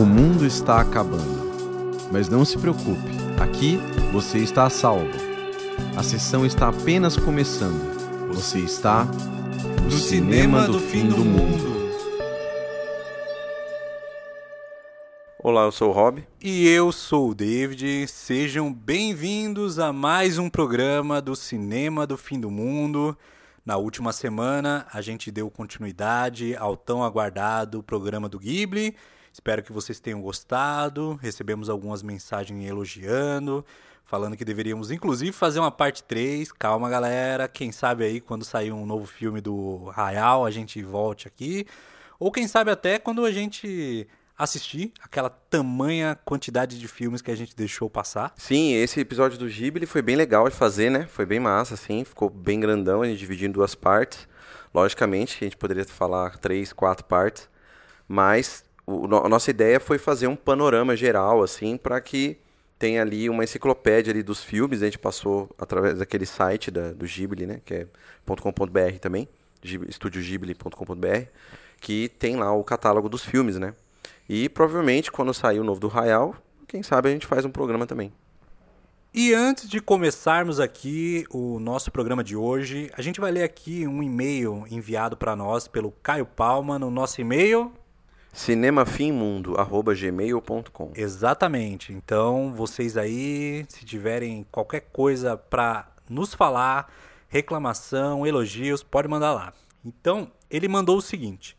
O mundo está acabando. Mas não se preocupe, aqui você está a salvo. A sessão está apenas começando. Você está no, cinema, do, fim do mundo. Olá, eu sou o Rob. E eu sou o David. Sejam bem-vindos a mais um programa do Cinema do Fim do Mundo. Na última semana, a gente deu continuidade ao tão aguardado programa do Ghibli. Espero que vocês tenham gostado. Recebemos algumas mensagens elogiando, falando que deveríamos inclusive fazer uma parte 3. Calma, galera. Quem sabe aí quando sair um novo filme do Rayal, a gente volte aqui. Ou quem sabe até quando a gente assistir aquela tamanha quantidade de filmes que a gente deixou passar. Sim, esse episódio do Ghibli foi bem legal de fazer, né? Foi bem massa, assim, ficou bem grandão, a gente dividiu em duas partes. Logicamente, a gente poderia falar três, quatro partes, mas o, a nossa ideia foi fazer um panorama geral, assim, para que tenha ali uma enciclopédia ali dos filmes. A gente passou através daquele site da, do Ghibli, né? Que é .com.br também, estudioghibli.com.br, que tem lá o catálogo dos filmes, né? E provavelmente quando sair o novo do Rayal, quem sabe a gente faz um programa também. E antes de começarmos aqui o nosso programa de hoje, a gente vai ler aqui um e-mail enviado para nós pelo Caio Palma no nosso e-mail cinemafimmundo@gmail.com. Exatamente. Então, vocês aí, se tiverem qualquer coisa para nos falar, reclamação, elogios, pode mandar lá. Então, ele mandou o seguinte: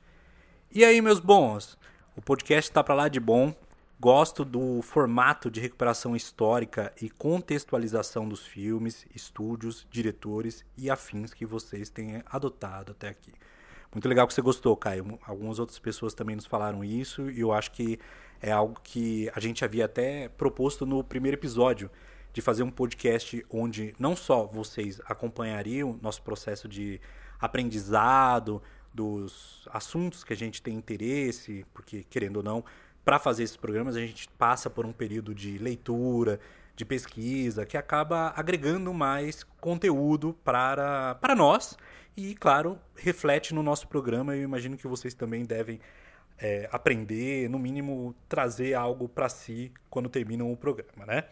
E aí, meus bons? O podcast está para lá de bom. Gosto do formato de recuperação histórica e contextualização dos filmes, estúdios, diretores e afins que vocês têm adotado até aqui. Muito legal que você gostou, Caio. Algumas outras pessoas também nos falaram isso e eu acho que é algo que a gente havia até proposto no primeiro episódio de fazer um podcast onde não só vocês acompanhariam nosso processo de aprendizado, dos assuntos que a gente tem interesse, porque, querendo ou não, para fazer esses programas a gente passa por um período de leitura, de pesquisa, que acaba agregando mais conteúdo para, para nós e, claro, reflete no nosso programa. Eu imagino que vocês também devem é, aprender, no mínimo, trazer algo para si quando terminam o programa, né?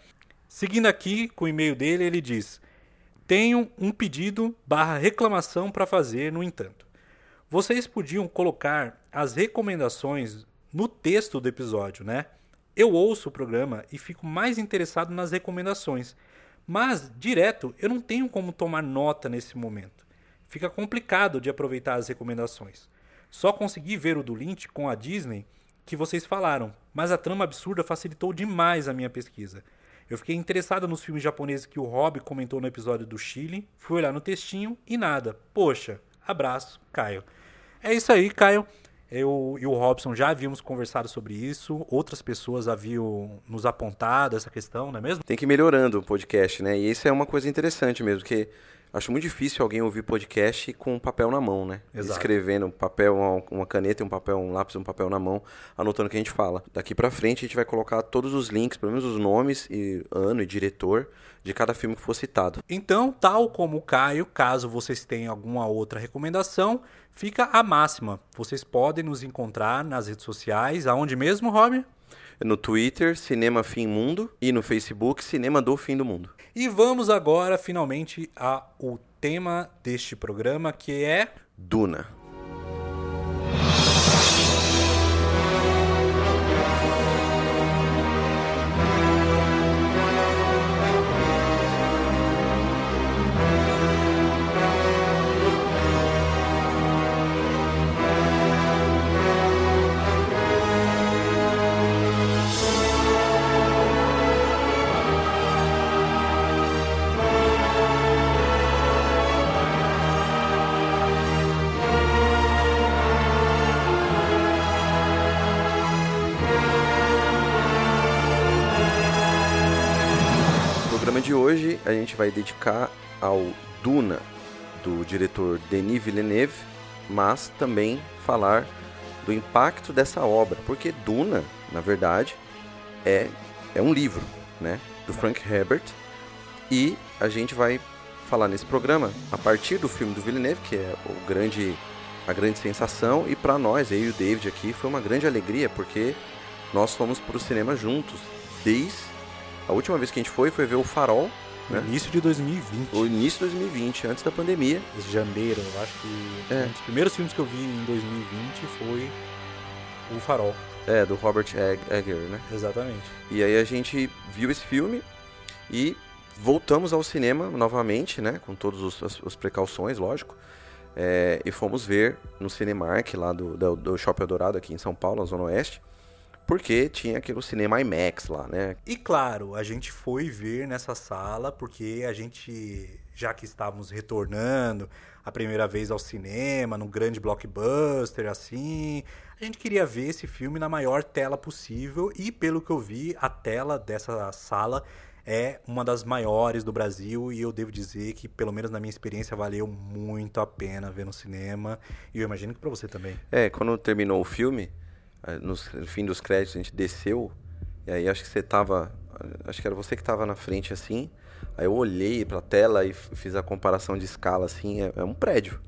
Seguindo aqui com o e-mail dele, ele diz: Tenho um pedido barra reclamação para fazer, no entanto. Vocês podiam colocar as recomendações no texto do episódio, né? Eu ouço o programa e fico mais interessado nas recomendações, mas direto eu não tenho como tomar nota nesse momento. Fica complicado de aproveitar as recomendações. Só consegui ver o do Lynch com a Disney que vocês falaram, mas a trama absurda facilitou demais a minha pesquisa. Eu fiquei interessado nos filmes japoneses que o Rob comentou no episódio do Chile, fui olhar no textinho e nada. Poxa, abraço, Caio. É isso aí, Caio. Eu e o Robson já havíamos conversado sobre isso, outras pessoas haviam nos apontado essa questão, não é mesmo? Tem que ir melhorando o podcast, né? E isso é uma coisa interessante mesmo, que acho muito difícil alguém ouvir podcast com um papel na mão, né? Exato. Escrevendo um papel, uma, caneta, um papel, um lápis, um papel na mão, anotando o que a gente fala. Daqui para frente a gente vai colocar todos os links, pelo menos os nomes e ano e diretor de cada filme que for citado. Então, tal como o Caio, caso vocês tenham alguma outra recomendação, fica a máxima. Vocês podem nos encontrar nas redes sociais, aonde mesmo, Rob? No Twitter, Cinema Fim Mundo, e no Facebook, Cinema do Fim do Mundo. E vamos agora, finalmente, ao tema deste programa, que é... Duna. Hoje a gente vai dedicar ao Duna, do diretor Denis Villeneuve, mas também falar do impacto dessa obra, porque Duna, na verdade, é, é um livro, né, do Frank Herbert, e a gente vai falar nesse programa a partir do filme do Villeneuve, que é o grande a grande sensação, e para nós, eu e o David aqui, foi uma grande alegria, porque nós fomos pro cinema juntos. Desde a última vez que a gente foi, foi ver o Farol, né? Início de 2020. o início de 2020, antes da pandemia. Janeiro, eu acho que É. um dos primeiros filmes que eu vi em 2020 foi O Farol. É, do Robert Egg- Egger, né? Exatamente. E aí a gente viu esse filme e voltamos ao cinema novamente, né? Com todas os- as, as precauções, lógico. É, e fomos ver no Cinemark, lá do, do, do Shopping Eldorado, aqui em São Paulo, na Zona Oeste. Porque tinha aquele cinema IMAX lá, né? E claro, a gente foi ver nessa sala porque a gente, já que estávamos retornando a primeira vez ao cinema, num grande blockbuster, assim, a gente queria ver esse filme na maior tela possível e, pelo que eu vi, a tela dessa sala é uma das maiores do Brasil e eu devo dizer que, pelo menos na minha experiência, valeu muito a pena ver no cinema e eu imagino que para você também. É, quando terminou o filme, no fim dos créditos, a gente desceu. E aí acho que você tava. Acho que era você que tava na frente assim. Aí eu olhei pra tela e fiz a comparação de escala assim. É, é um prédio.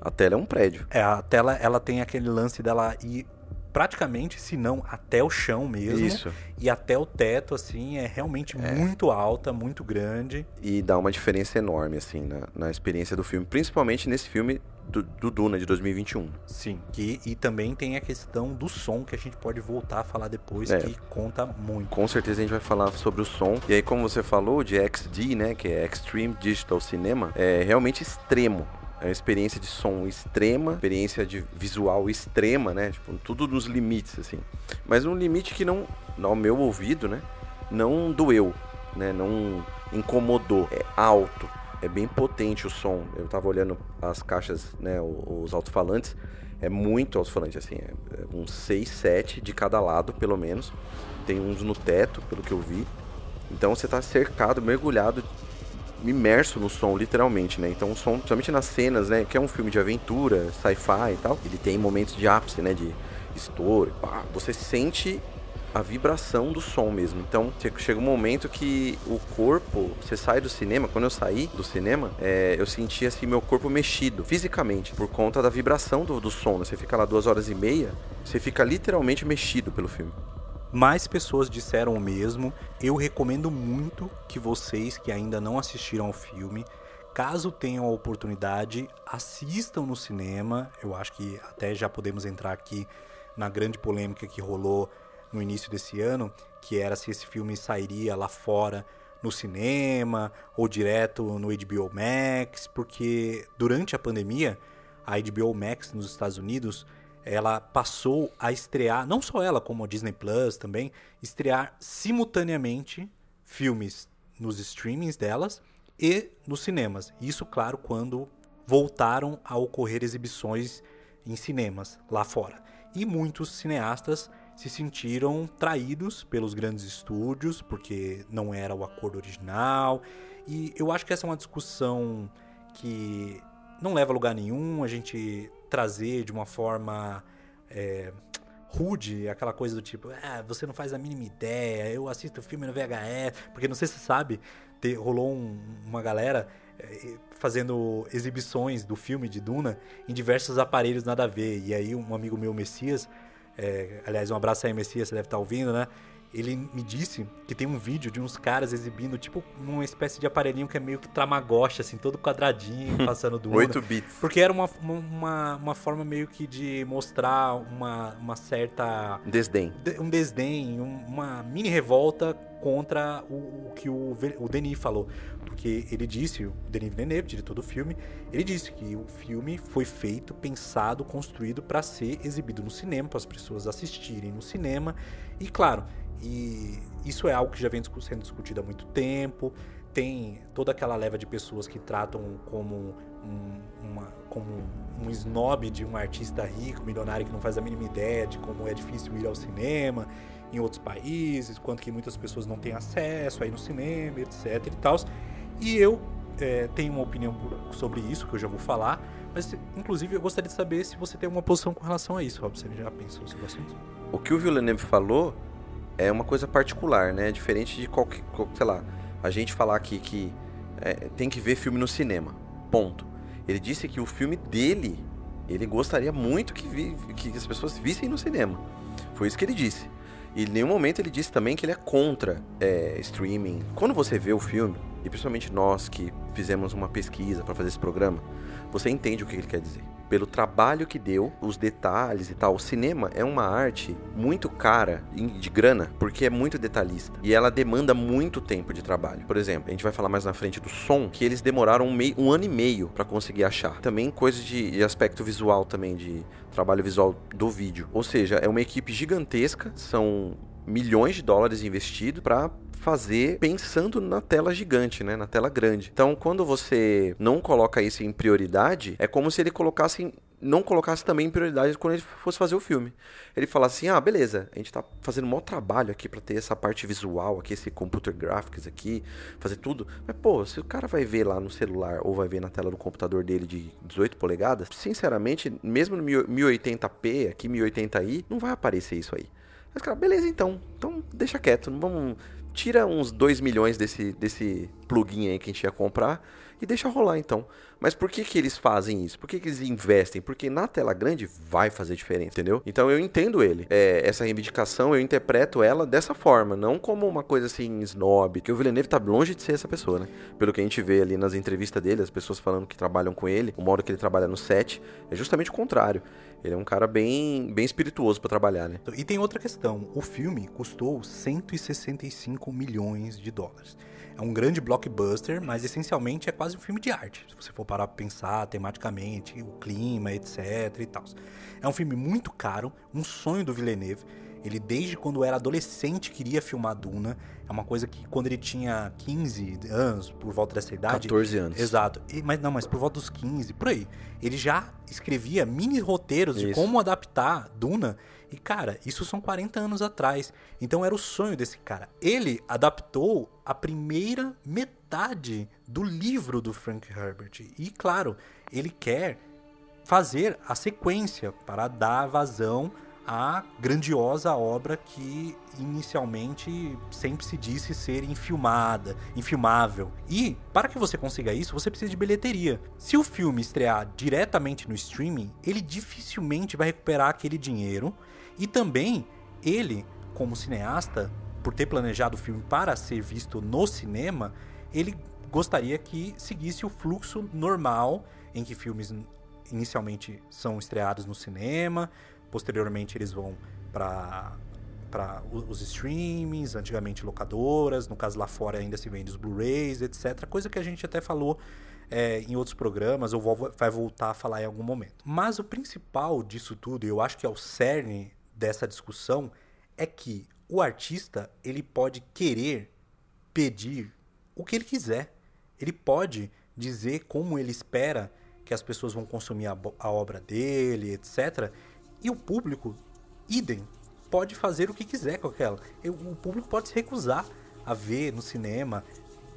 A tela é um prédio. É, a tela ela tem aquele lance dela ir praticamente, se não até o chão mesmo. Isso. E até o teto, assim, é realmente muito alta, muito grande. E dá uma diferença enorme, assim, na, na experiência do filme. Principalmente nesse filme do, do Duna de 2021. Sim. Que, e também tem a questão do som, que a gente pode voltar a falar depois, É. que conta muito. Com certeza a gente vai falar sobre o som. E aí, como você falou, de XD, né? Que é Extreme Digital Cinema, é realmente extremo. É uma experiência de som extrema, experiência de visual extrema, né? Tipo, tudo nos limites, assim. Mas um limite que não, ao meu ouvido, né? Não doeu, né? Não incomodou. É alto, é bem potente o som. Eu tava olhando as caixas, né? Os alto-falantes. É muito alto-falante, assim. É, é uns 6, 7 de cada lado, pelo menos. Tem uns no teto, pelo que eu vi. Então você tá cercado, mergulhado, imerso no som, literalmente, né? Então o som, principalmente nas cenas, né? Que é um filme de aventura, sci-fi e tal, ele tem momentos de ápice, né? De estouro, pá, você sente a vibração do som mesmo. Então che- chega um momento que o corpo, você sai do cinema, quando eu saí do cinema, é, eu senti assim meu corpo mexido fisicamente por conta da vibração do, do som. né? Você fica lá duas horas e meia, você fica literalmente mexido pelo filme. Mais pessoas disseram o mesmo. Eu recomendo muito que vocês que ainda não assistiram ao filme, caso tenham a oportunidade, assistam no cinema. Eu acho que até já podemos entrar aqui na grande polêmica que rolou no início desse ano, que era se esse filme sairia lá fora no cinema ou direto no HBO Max, porque durante a pandemia, a HBO Max nos Estados Unidos ela passou a estrear, não só ela, como a Disney Plus também, estrear simultaneamente filmes nos streamings delas e nos cinemas. Isso, claro, quando voltaram a ocorrer exibições em cinemas lá fora. E muitos cineastas se sentiram traídos pelos grandes estúdios, porque não era o acordo original. E eu acho que essa é uma discussão que não leva a lugar nenhum a gente trazer de uma forma é, rude, aquela coisa do tipo, ah, você não faz a mínima ideia, eu assisto filme no VHS, porque não sei se você sabe, rolou um- uma galera eh, fazendo exibições do filme de Duna em diversos aparelhos nada a ver, e aí um amigo meu, Messias, eh, aliás, um abraço aí, Messias, você deve estar ouvindo, né? Ele me disse que tem um vídeo de uns caras exibindo, tipo, uma espécie de aparelhinho que é meio que Tamagotchi, assim, todo quadradinho, passando Duna. 8 bits. Porque era uma, uma, uma forma meio que de mostrar uma, uma certa. Desdém. de- um desdém, um- uma mini revolta contra o, o que o, o Denis falou. Porque ele disse, o Denis Villeneuve, diretor do filme, ele disse que o filme foi feito, pensado, construído para ser exibido no cinema, para as pessoas assistirem no cinema. E claro, e isso é algo que já vem sendo discutido há muito tempo. Tem toda aquela leva de pessoas que tratam como um, uma, como um snob de um artista rico, milionário que não faz a mínima ideia de como é difícil ir ao cinema em outros países, quanto que muitas pessoas não têm acesso aí no cinema, etc e tal. E eu é, tenho uma opinião sobre isso, que eu já vou falar, mas inclusive eu gostaria de saber se você tem uma posição com relação a isso, Rob. Você já pensou sobre o assunto? O que o Villeneuve falou é uma coisa particular, né? Diferente de qualquer, qual- sei lá, a gente falar aqui que é, tem que ver filme no cinema. Ponto. Ele disse que o filme dele, ele gostaria muito que, vi- que as pessoas vissem no cinema. Foi isso que ele disse. E em nenhum momento ele disse também que ele é contra é, streaming. Quando você vê o filme, e principalmente nós que fizemos uma pesquisa para fazer esse programa, você entende o que ele quer dizer. Pelo trabalho que deu, os detalhes e tal. O cinema é uma arte muito cara de grana, porque é muito detalhista. E ela demanda muito tempo de trabalho. Por exemplo, a gente vai falar mais na frente do som, que eles demoraram um, meio, um ano e meio para conseguir achar. Também coisas de, de aspecto visual também, de trabalho visual do vídeo. Ou seja, é uma equipe gigantesca, são milhões de dólares investidos para fazer pensando na tela gigante, né? Na tela grande. Então, quando você não coloca isso em prioridade, é como se ele colocasse não colocasse também em prioridade quando ele fosse fazer o filme. Ele falasse assim: "Ah, beleza, a gente tá fazendo um maior trabalho aqui para ter essa parte visual aqui, esse computer graphics aqui, fazer tudo. Mas pô, se o cara vai ver lá no celular ou vai ver na tela do computador dele de 18 polegadas, sinceramente, mesmo no 1080p, aqui 1080i, não vai aparecer isso aí. Mas cara, beleza então. Então deixa quieto, não vamos tira uns 2 milhões desse, desse plugin aí que a gente ia comprar e deixa rolar então. Mas por que, que eles fazem isso? Por que, que eles investem? Porque na tela grande vai fazer diferença, entendeu? Então eu entendo ele. É, essa reivindicação, eu interpreto ela dessa forma, não como uma coisa assim snob, que o Villeneuve tá longe de ser essa pessoa, né? Pelo que a gente vê ali nas entrevistas dele, as pessoas falando que trabalham com ele, o modo que ele trabalha no set, é justamente o contrário. Ele é um cara bem, bem espirituoso para trabalhar, né? E tem outra questão. O filme custou 165 milhões de dólares. É um grande blockbuster, mas essencialmente é quase um filme de arte. Se você for parar pra pensar tematicamente, o clima, etc e tal. É um filme muito caro, um sonho do Villeneuve. Ele, desde quando era adolescente, queria filmar Duna. É uma coisa que, quando ele tinha 15 anos, por volta dessa idade. 14 anos. Exato. E, mas não, mas por volta dos 15, por aí. Ele já escrevia mini roteiros isso. de como adaptar Duna. E, cara, isso são 40 anos atrás. Então era o sonho desse cara. Ele adaptou a primeira metade do livro do Frank Herbert. E, claro, ele quer fazer a sequência para dar vazão a grandiosa obra que inicialmente sempre se disse ser infilmada, infilmável. E para que você consiga isso, você precisa de bilheteria. Se o filme estrear diretamente no streaming, ele dificilmente vai recuperar aquele dinheiro e também ele, como cineasta, por ter planejado o filme para ser visto no cinema, ele gostaria que seguisse o fluxo normal em que filmes inicialmente são estreados no cinema, Posteriormente eles vão para para os streamings, antigamente locadoras, no caso lá fora ainda se vende os Blu-rays, etc. Coisa que a gente até falou é, em outros programas, ou vai voltar a falar em algum momento. Mas o principal disso tudo, e eu acho que é o cerne dessa discussão, é que o artista ele pode querer pedir o que ele quiser. Ele pode dizer como ele espera que as pessoas vão consumir a, a obra dele, etc. E o público, idem, pode fazer o que quiser com aquela. O público pode se recusar a ver no cinema,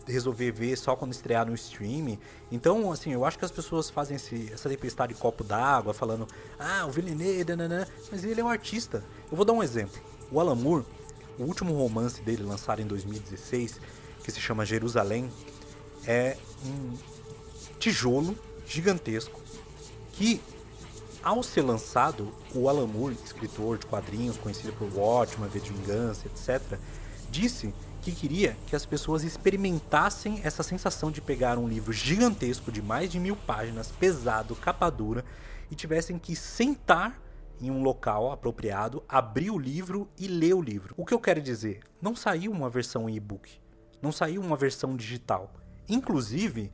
resolver ver só quando estrear no streaming. Então, assim, eu acho que as pessoas fazem esse, essa tempestade de copo d'água, falando, ah, o Villeneuve, mas ele é um artista. Eu vou dar um exemplo. O Alan Moore, o último romance dele, lançado em 2016, que se chama Jerusalém, é um tijolo gigantesco que ao ser lançado, o Alan Moore, escritor de quadrinhos conhecido por Watchmen, V de Vingança, etc., disse que queria que as pessoas experimentassem essa sensação de pegar um livro gigantesco de mais de mil páginas, pesado, capa dura, e tivessem que sentar em um local apropriado, abrir o livro e ler o livro. O que eu quero dizer? Não saiu uma versão e-book, não saiu uma versão digital. Inclusive,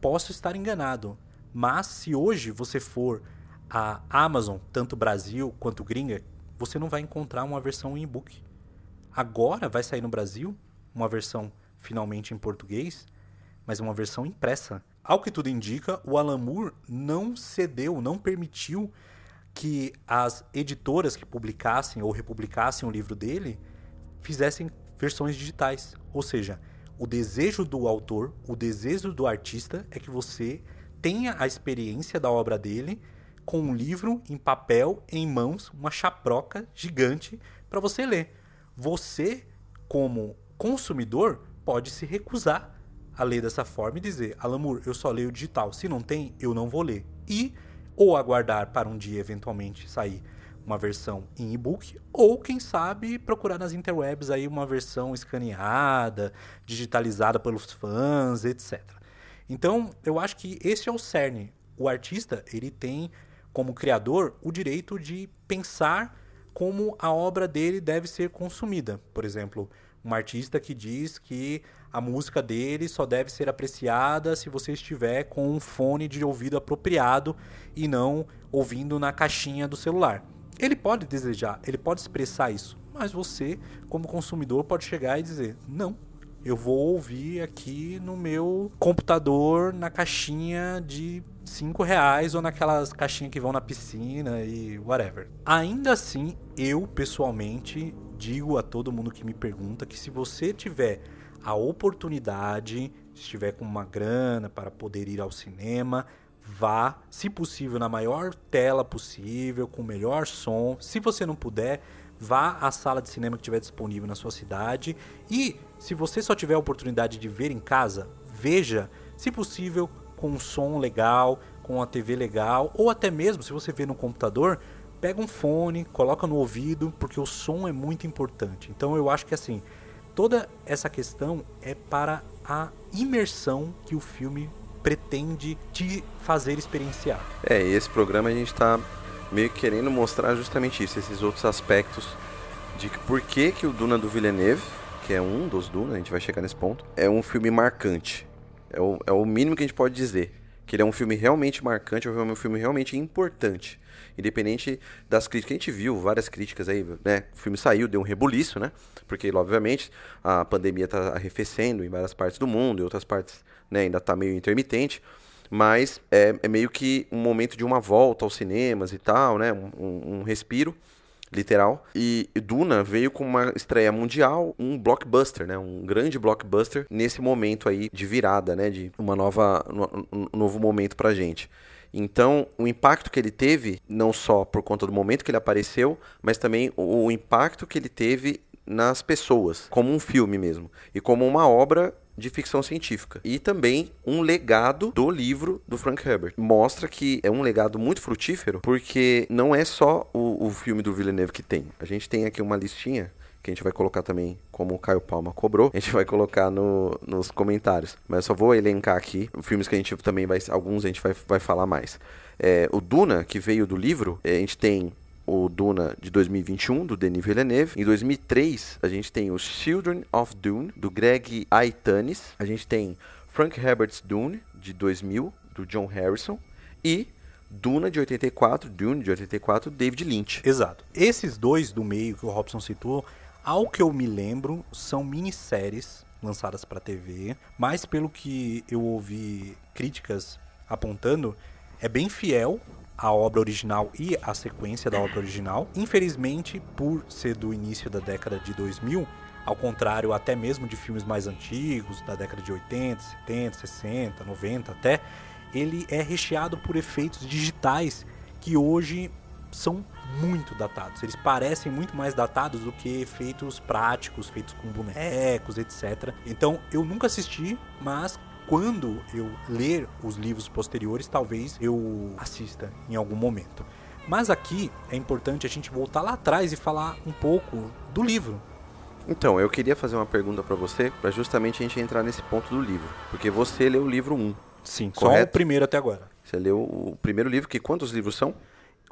posso estar enganado, mas se hoje você for a Amazon, tanto Brasil quanto gringa, você não vai encontrar uma versão em e-book. Agora vai sair no Brasil uma versão finalmente em português, mas uma versão impressa. Ao que tudo indica, o Alan Moore não cedeu, não permitiu que as editoras que publicassem ou republicassem o livro dele fizessem versões digitais. Ou seja, o desejo do autor, o desejo do artista é que você tenha a experiência da obra dele com um livro em papel em mãos, uma chaproca gigante para você ler. Você, como consumidor, pode se recusar a ler dessa forma e dizer: Alamur, eu só leio digital. Se não tem, eu não vou ler. E ou aguardar para um dia eventualmente sair uma versão em e-book, ou quem sabe procurar nas interwebs aí uma versão escaneada, digitalizada pelos fãs, etc. Então, eu acho que esse é o cerne. O artista, ele tem como criador o direito de pensar como a obra dele deve ser consumida. Por exemplo, um artista que diz que a música dele só deve ser apreciada se você estiver com um fone de ouvido apropriado e não ouvindo na caixinha do celular. Ele pode desejar, ele pode expressar isso, mas você, como consumidor, pode chegar e dizer: não, eu vou ouvir aqui no meu computador na caixinha de 5 reais ou naquelas caixinhas que vão na piscina e whatever. Ainda assim, eu pessoalmente digo a todo mundo que me pergunta que se você tiver a oportunidade, estiver com uma grana para poder ir ao cinema, vá, se possível, na maior tela possível, com o melhor som. Se você não puder, vá à sala de cinema que estiver disponível na sua cidade. E se você só tiver a oportunidade de ver em casa, veja, se possível, com um som legal, com uma TV legal, ou até mesmo se você vê no computador, pega um fone, coloca no ouvido, porque o som é muito importante. Então eu acho que assim, toda essa questão é para a imersão que o filme pretende te fazer experienciar. É, e esse programa a gente está meio que querendo mostrar justamente isso, esses outros aspectos de por que, que o Duna do Villeneuve, que é um dos Duna, a gente vai chegar nesse ponto, é um filme marcante. É o, é o mínimo que a gente pode dizer. Que ele é um filme realmente marcante, é um filme realmente importante. Independente das críticas, a gente viu várias críticas aí, né? O filme saiu, deu um rebuliço, né? Porque, obviamente, a pandemia está arrefecendo em várias partes do mundo, em outras partes né, ainda está meio intermitente, mas é, é, meio que um momento de uma volta aos cinemas e tal, né, um, um respiro literal. E Duna veio com uma estreia mundial, um blockbuster, né? Um grande blockbuster nesse momento aí de virada, né? De uma nova, um novo momento pra gente. Então, o impacto que ele teve, não só por conta do momento que ele apareceu, mas também o impacto que ele teve nas pessoas, como um filme mesmo, e como uma obra de ficção científica. E também um legado do livro do Frank Herbert. Mostra que é um legado muito frutífero, porque não é só o, o filme do Villeneuve que tem. A gente tem aqui uma listinha que a gente vai colocar também, como o Caio Palma cobrou, a gente vai colocar no, nos comentários. Mas eu só vou elencar aqui filmes que a gente também vai. Alguns a gente vai, vai falar mais. É, o Duna, que veio do livro, é, a gente tem o Duna de 2021, do Denis Villeneuve. Em 2003, a gente tem os Children of Dune, do Greg Aitanis. A gente tem Frank Herbert's Dune, de 2000, do John Harrison. E Duna de 84, Dune de 84, David Lynch. Exato. Esses dois do meio que o Robson citou, ao que eu me lembro, são minisséries lançadas para TV, mas pelo que eu ouvi críticas apontando, é bem fiel a obra original e a sequência da obra original. Infelizmente, por ser do início da década de 2000, ao contrário até mesmo de filmes mais antigos, da década de 80, 70, 60, 90 até, ele é recheado por efeitos digitais que hoje são muito datados. Eles parecem muito mais datados do que efeitos práticos, feitos com bonecos, etc. Então eu nunca assisti, mas quando eu ler os livros posteriores, talvez eu assista em algum momento. Mas aqui é importante a gente voltar lá atrás e falar um pouco do livro. Então, eu queria fazer uma pergunta para você, para justamente a gente entrar nesse ponto do livro. Porque você leu o livro 1. Sim, correto? só o primeiro até agora. Você leu o primeiro livro, que quantos livros são?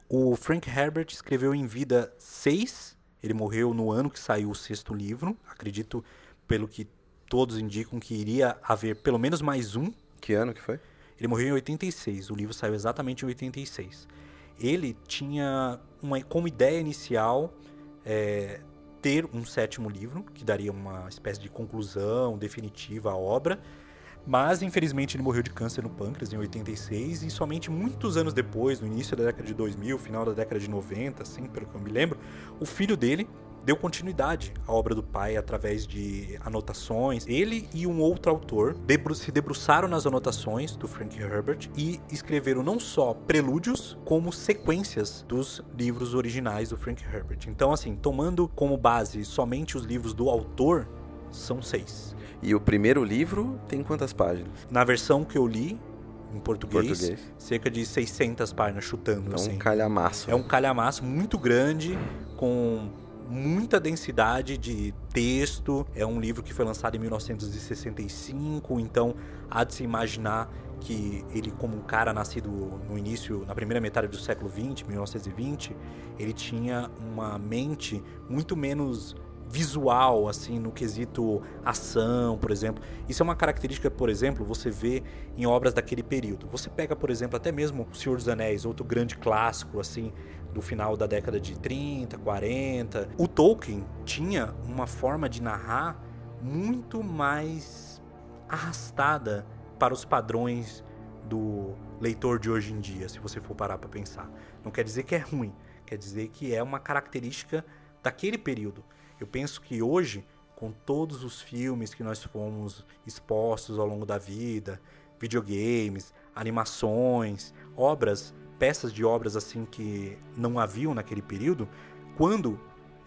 O Frank Herbert escreveu em vida seis. Ele morreu no ano que saiu o sexto livro. Acredito, pelo que todos indicam que iria haver pelo menos mais um. Que ano que foi? Ele morreu em 86, o livro saiu exatamente em 86. Ele tinha uma, como ideia inicial é, ter um sétimo livro, que daria uma espécie de conclusão definitiva à obra, mas infelizmente ele morreu de câncer no pâncreas em 86 e somente muitos anos depois, no início da década de 2000, final da década de 90, assim, pelo que eu me lembro, o filho dele deu continuidade à obra do pai através de anotações. Ele e um outro autor debru se debruçaram nas anotações do Frank Herbert e escreveram não só prelúdios, como sequências dos livros originais do Frank Herbert. Então, assim, tomando como base somente os livros do autor, são seis. E o primeiro livro tem quantas páginas? Na versão que eu li, em português, Português. cerca de 600 páginas chutando. É assim. um calhamaço. É um calhamaço muito grande, com muita densidade de texto. É um livro que foi lançado em 1965, então há de se imaginar que ele, como um cara nascido no início, na primeira metade do século 20, 1920, ele tinha uma mente muito menos visual, assim, no quesito ação, por exemplo. Isso é uma característica, por exemplo, você vê em obras daquele período. Você pega, por exemplo, até mesmo O Senhor dos Anéis, outro grande clássico, assim, do final da década de 30, 40. O Tolkien tinha uma forma de narrar muito mais arrastada para os padrões do leitor de hoje em dia, se você for parar para pensar. Não quer dizer que é ruim, quer dizer que é uma característica daquele período. Eu penso que hoje, com todos os filmes que nós fomos expostos ao longo da vida, videogames, animações, obras, peças de obras assim que não haviam naquele período, quando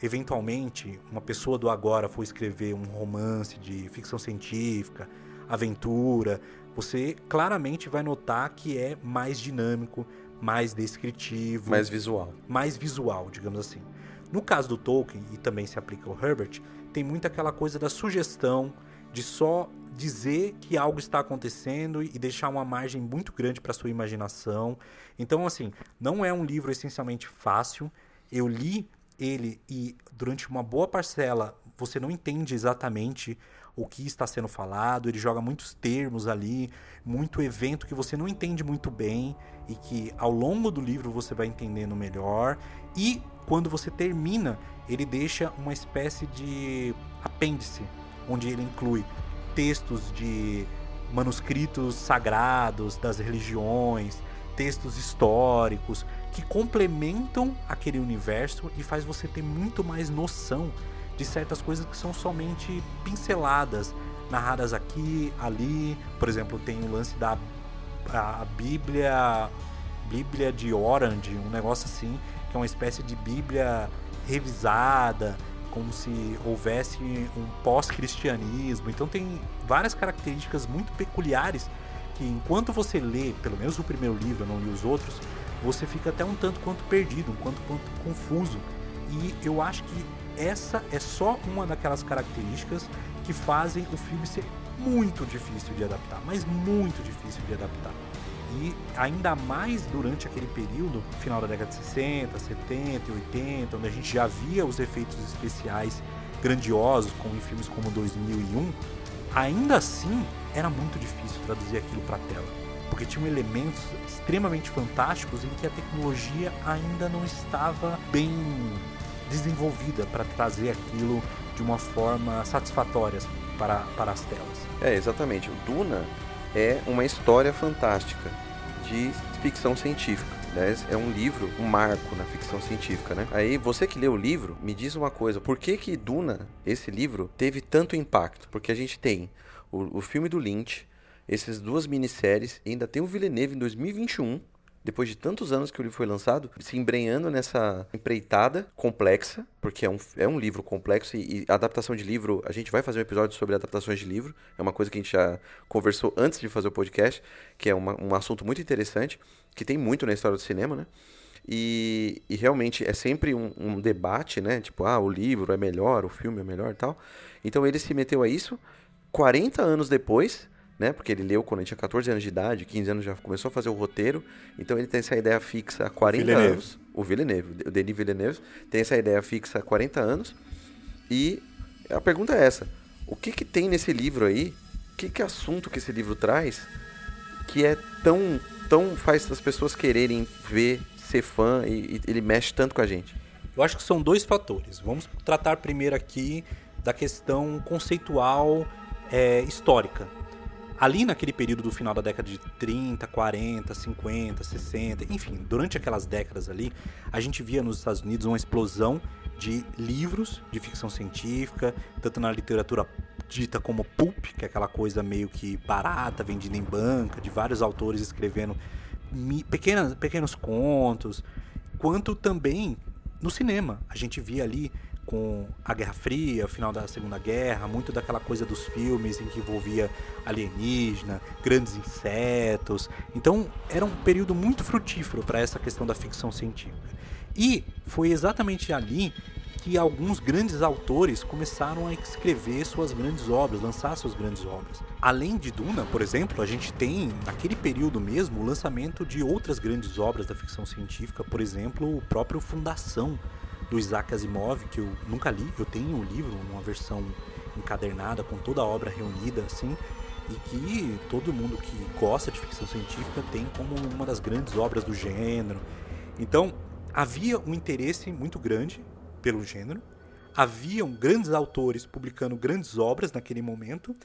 eventualmente uma pessoa do agora for escrever um romance de ficção científica, aventura, você claramente vai notar que é mais dinâmico, mais descritivo, Mais visual. mais visual, digamos assim. No caso do Tolkien, e também se aplica ao Herbert, tem muito aquela coisa da sugestão, de só dizer que algo está acontecendo e deixar uma margem muito grande para sua imaginação. Então, assim, não é um livro essencialmente fácil. Eu li ele e durante uma boa parcela você não entende exatamente o que está sendo falado, ele joga muitos termos ali, muito evento que você não entende muito bem e que ao longo do livro você vai entendendo melhor. E quando você termina, ele deixa uma espécie de apêndice, onde ele inclui textos de manuscritos sagrados das religiões, textos históricos que complementam aquele universo e faz você ter muito mais noção de certas coisas que são somente pinceladas, narradas aqui, ali. Por exemplo, tem o lance da a Bíblia, Bíblia de Orange, um negócio assim, que é uma espécie de Bíblia revisada, como se houvesse um pós-cristianismo. Então tem várias características muito peculiares que enquanto você lê, pelo menos o primeiro livro, eu não li os outros, você fica até um tanto quanto perdido, um quanto quanto confuso. E eu acho que essa é só uma daquelas características que fazem o filme ser muito difícil de adaptar, mas muito difícil de adaptar. E ainda mais durante aquele período, final da década de 60, 70 e 80, onde a gente já via os efeitos especiais grandiosos, como em filmes como 2001, ainda assim era muito difícil traduzir aquilo para tela, porque tinham elementos extremamente fantásticos em que a tecnologia ainda não estava bem desenvolvida para trazer aquilo de uma forma satisfatória para, para as telas. É, exatamente. O Duna é uma história fantástica de ficção científica. Né? É um livro, um marco na ficção científica, né? Aí, você que leu o livro, me diz uma coisa. Por que que Duna, esse livro, teve tanto impacto? Porque a gente tem o, o filme do Lynch, essas duas minisséries, ainda tem o Villeneuve em 2021, depois de tantos anos que o livro foi lançado, se embrenhando nessa empreitada complexa, porque é um, é um livro complexo e, e adaptação de livro, a gente vai fazer um episódio sobre adaptações de livro, é uma coisa que a gente já conversou antes de fazer o podcast, que é uma, um assunto muito interessante, que tem muito na história do cinema, né? E, e realmente é sempre um, um debate, né? Tipo, ah, o livro é melhor, o filme é melhor e tal. Então ele se meteu a isso 40 anos depois, né? Porque ele leu quando ele tinha 14 anos de idade, 15 anos já começou a fazer o roteiro. Então ele tem essa ideia fixa há 40 Villeneuve. anos. O Villeneuve, o Denis Villeneuve, tem essa ideia fixa há 40 anos. E a pergunta é essa: o que que tem nesse livro aí? Que que assunto que esse livro traz que é tão tão faz as pessoas quererem ver, ser fã e, e ele mexe tanto com a gente? Eu acho que são dois fatores. Vamos tratar primeiro aqui da questão conceitual é, histórica. Ali naquele período do final da década de 30, 40, 50, 60, enfim, durante aquelas décadas ali, a gente via nos Estados Unidos uma explosão de livros de ficção científica, tanto na literatura dita como pulp, que é aquela coisa meio que barata, vendida em banca, de vários autores escrevendo pequenas, pequenos contos, quanto também no cinema. A gente via ali com a Guerra Fria, o final da Segunda Guerra, muito daquela coisa dos filmes em que envolvia alienígena, grandes insetos. Então, era um período muito frutífero para essa questão da ficção científica. E foi exatamente ali que alguns grandes autores começaram a escrever suas grandes obras, lançar suas grandes obras. Além de Duna, por exemplo, a gente tem, naquele período mesmo, o lançamento de outras grandes obras da ficção científica, por exemplo, o próprio Fundação, do Isaac Asimov, que eu nunca li. Eu tenho um livro, uma versão encadernada com toda a obra reunida assim, e que todo mundo que gosta de ficção científica tem como uma das grandes obras do gênero. Então, havia um interesse muito grande pelo gênero. Haviam grandes autores publicando grandes obras naquele momento,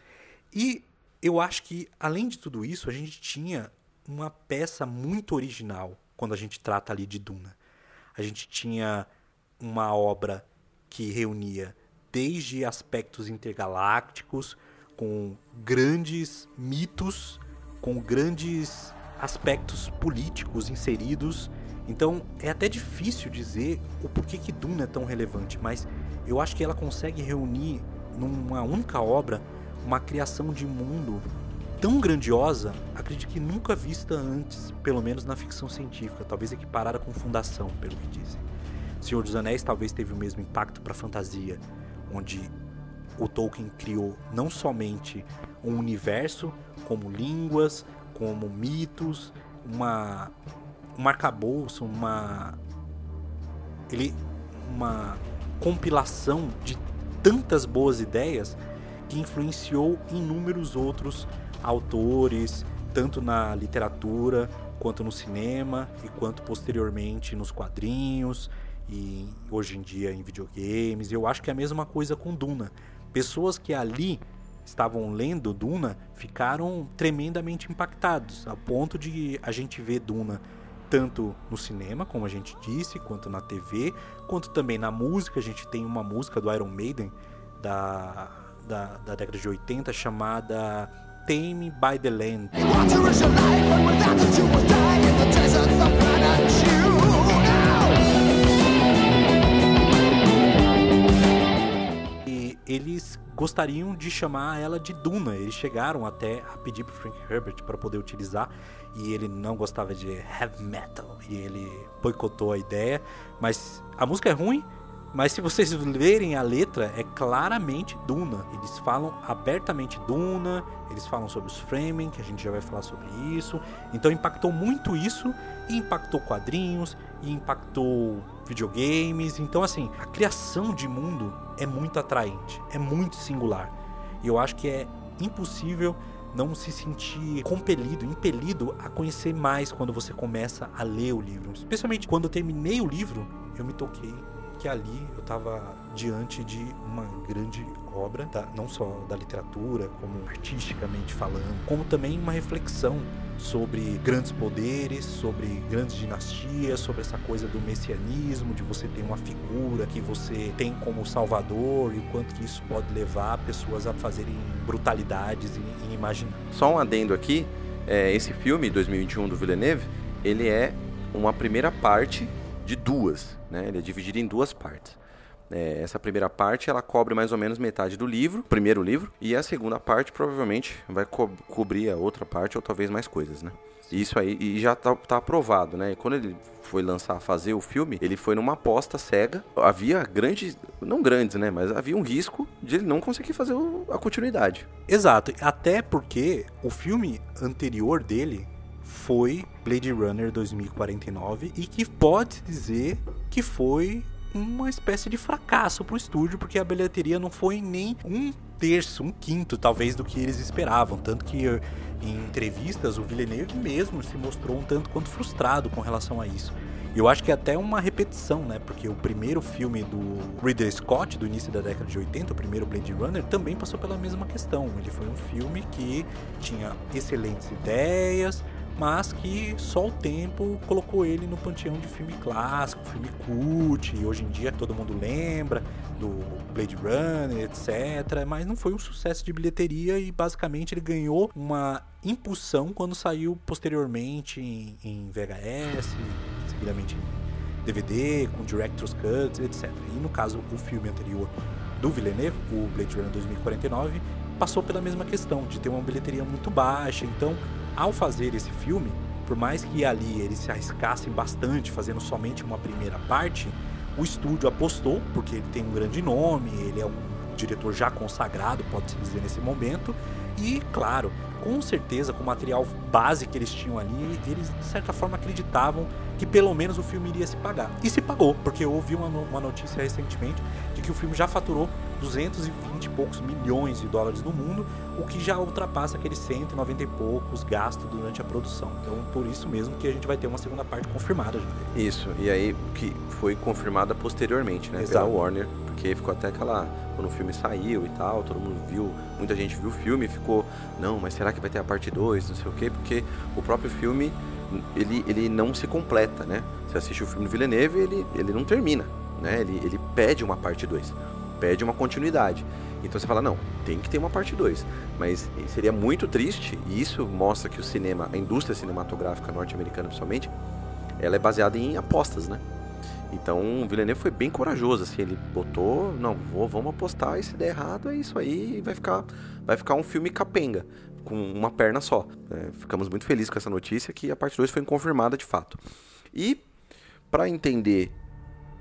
e eu acho que além de tudo isso, a gente tinha uma peça muito original quando a gente trata ali de Duna. A gente tinha uma obra que reunia desde aspectos intergalácticos, com grandes mitos, com grandes aspectos políticos inseridos. Então é até difícil dizer o porquê que Duna é tão relevante, mas eu acho que ela consegue reunir numa única obra uma criação de mundo tão grandiosa, acredito que nunca vista antes, pelo menos na ficção científica, talvez equiparada com Fundação, pelo que dizem. Senhor dos Anéis talvez teve o mesmo impacto para a fantasia, onde o Tolkien criou não somente um universo, como línguas, como mitos, uma um arcabouço, uma ele uma compilação de tantas boas ideias que influenciou inúmeros outros autores, tanto na literatura quanto no cinema e quanto posteriormente nos quadrinhos e hoje em dia em videogames. Eu acho que é a mesma coisa com Duna. Pessoas que ali estavam lendo Duna ficaram tremendamente impactados, a ponto de a gente ver Duna tanto no cinema, como a gente disse, quanto na TV, quanto também na música. A gente tem uma música do Iron Maiden da, da, da década de 80 chamada Tame by the Land. Eles gostariam de chamar ela de Duna. Eles chegaram até a pedir para Frank Herbert para poder utilizar e ele não gostava de heavy metal e ele boicotou a ideia. Mas a música é ruim, mas se vocês lerem a letra, é claramente Duna. Eles falam abertamente Duna, eles falam sobre os framing, que a gente já vai falar sobre isso. Então impactou muito isso impactou quadrinhos impactou videogames. Então assim, a criação de mundo é muito atraente, é muito singular. E eu acho que é impossível não se sentir compelido, impelido a conhecer mais quando você começa a ler o livro. Especialmente quando eu terminei o livro, eu me toquei que ali eu estava diante de uma grande obra, da, não só da literatura, como artisticamente falando, como também uma reflexão sobre grandes poderes, sobre grandes dinastias, sobre essa coisa do messianismo, de você ter uma figura que você tem como salvador e o quanto que isso pode levar pessoas a fazerem brutalidades inimagináveis. Só um adendo aqui, é, esse filme 2021 do Villeneuve, ele é uma primeira parte de duas, né? Ele é dividido em duas partes. É, essa primeira parte ela cobre mais ou menos metade do livro, primeiro livro, e a segunda parte provavelmente vai co cobrir a outra parte ou talvez mais coisas, né? Isso aí e já tá, tá aprovado, né? E quando ele foi lançar, fazer o filme, ele foi numa aposta cega. Havia grandes, não grandes, né? Mas havia um risco de ele não conseguir fazer o, a continuidade. Exato, até porque o filme anterior dele foi Blade Runner 2049 e que pode dizer que foi uma espécie de fracasso para o estúdio, porque a bilheteria não foi nem um terço, um quinto talvez do que eles esperavam. Tanto que em entrevistas o Villeneuve mesmo se mostrou um tanto quanto frustrado com relação a isso. Eu acho que é até uma repetição, né? Porque o primeiro filme do Ridley Scott, do início da década de 80, o primeiro Blade Runner, também passou pela mesma questão. Ele foi um filme que tinha excelentes ideias, mas que só o tempo colocou ele no panteão de filme clássico, filme cult, e hoje em dia todo mundo lembra do Blade Runner, etc. Mas não foi um sucesso de bilheteria e basicamente ele ganhou uma impulsão quando saiu posteriormente em, em VHS, seguidamente DVD, com director's cuts, etc. E no caso, o filme anterior do Villeneuve, o Blade Runner 2049, passou pela mesma questão de ter uma bilheteria muito baixa. Então, ao fazer esse filme, por mais que ali eles se arriscassem bastante fazendo somente uma primeira parte, o estúdio apostou, porque ele tem um grande nome, ele é um diretor já consagrado, pode-se dizer nesse momento, e claro, com certeza com o material base que eles tinham ali, eles de certa forma acreditavam que pelo menos o filme iria se pagar. E se pagou, porque eu ouvi uma, uma notícia recentemente de que o filme já faturou 220 e poucos milhões de dólares no mundo, o que já ultrapassa aqueles 190 e poucos gastos durante a produção. Então, por isso mesmo que a gente vai ter uma segunda parte confirmada. Isso, e aí que foi confirmada posteriormente, né, Exato. pela Warner, porque ficou até aquela quando o filme saiu e tal, todo mundo viu, muita gente viu o filme e ficou, não, mas será que vai ter a parte 2, não sei o quê, porque o próprio filme ele, ele não se completa, né? Você assiste o filme do Villeneuve, ele ele não termina, né? Ele ele pede uma parte 2 pede uma continuidade. Então você fala, não, tem que ter uma parte 2. Mas seria muito triste, e isso mostra que o cinema, a indústria cinematográfica norte-americana principalmente, ela é baseada em apostas, né? Então o Villeneuve foi bem corajoso, assim, ele botou, não, vou, vamos apostar, e se der errado é isso aí, vai ficar, vai ficar um filme capenga, com uma perna só. É, ficamos muito felizes com essa notícia, que a parte 2 foi confirmada de fato. E, para entender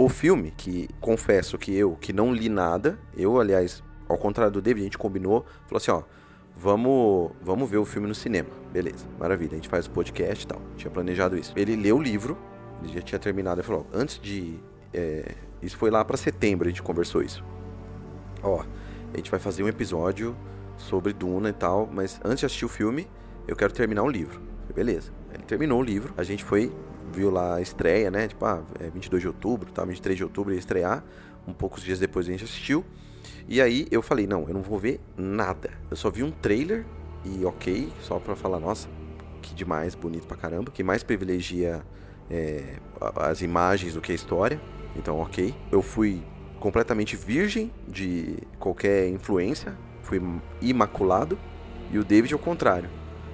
o filme, que confesso que eu, que não li nada, eu, aliás, ao contrário do David, a gente combinou, falou assim, ó, vamos, vamos ver o filme no cinema. Beleza, maravilha, a gente faz o podcast e tal. Tinha planejado isso. Ele leu o livro, ele já tinha terminado, ele falou, antes de... É, isso foi lá para setembro, a gente conversou isso. Ó, a gente vai fazer um episódio sobre Duna e tal, mas antes de assistir o filme, eu quero terminar o livro. Beleza. Ele terminou o livro, a gente foi, viu lá a estreia, né? Tipo, ah, é 22 de outubro, tá? 23 de outubro ia estrear. Um poucos dias depois a gente assistiu. E aí eu falei, não, eu não vou ver nada. Eu só vi um trailer e ok, só pra falar, nossa, que demais, bonito pra caramba. Que mais privilegia é, as imagens do que a história. Então, ok. Eu fui completamente virgem de qualquer influência. Fui imaculado. E o David, ao contrário,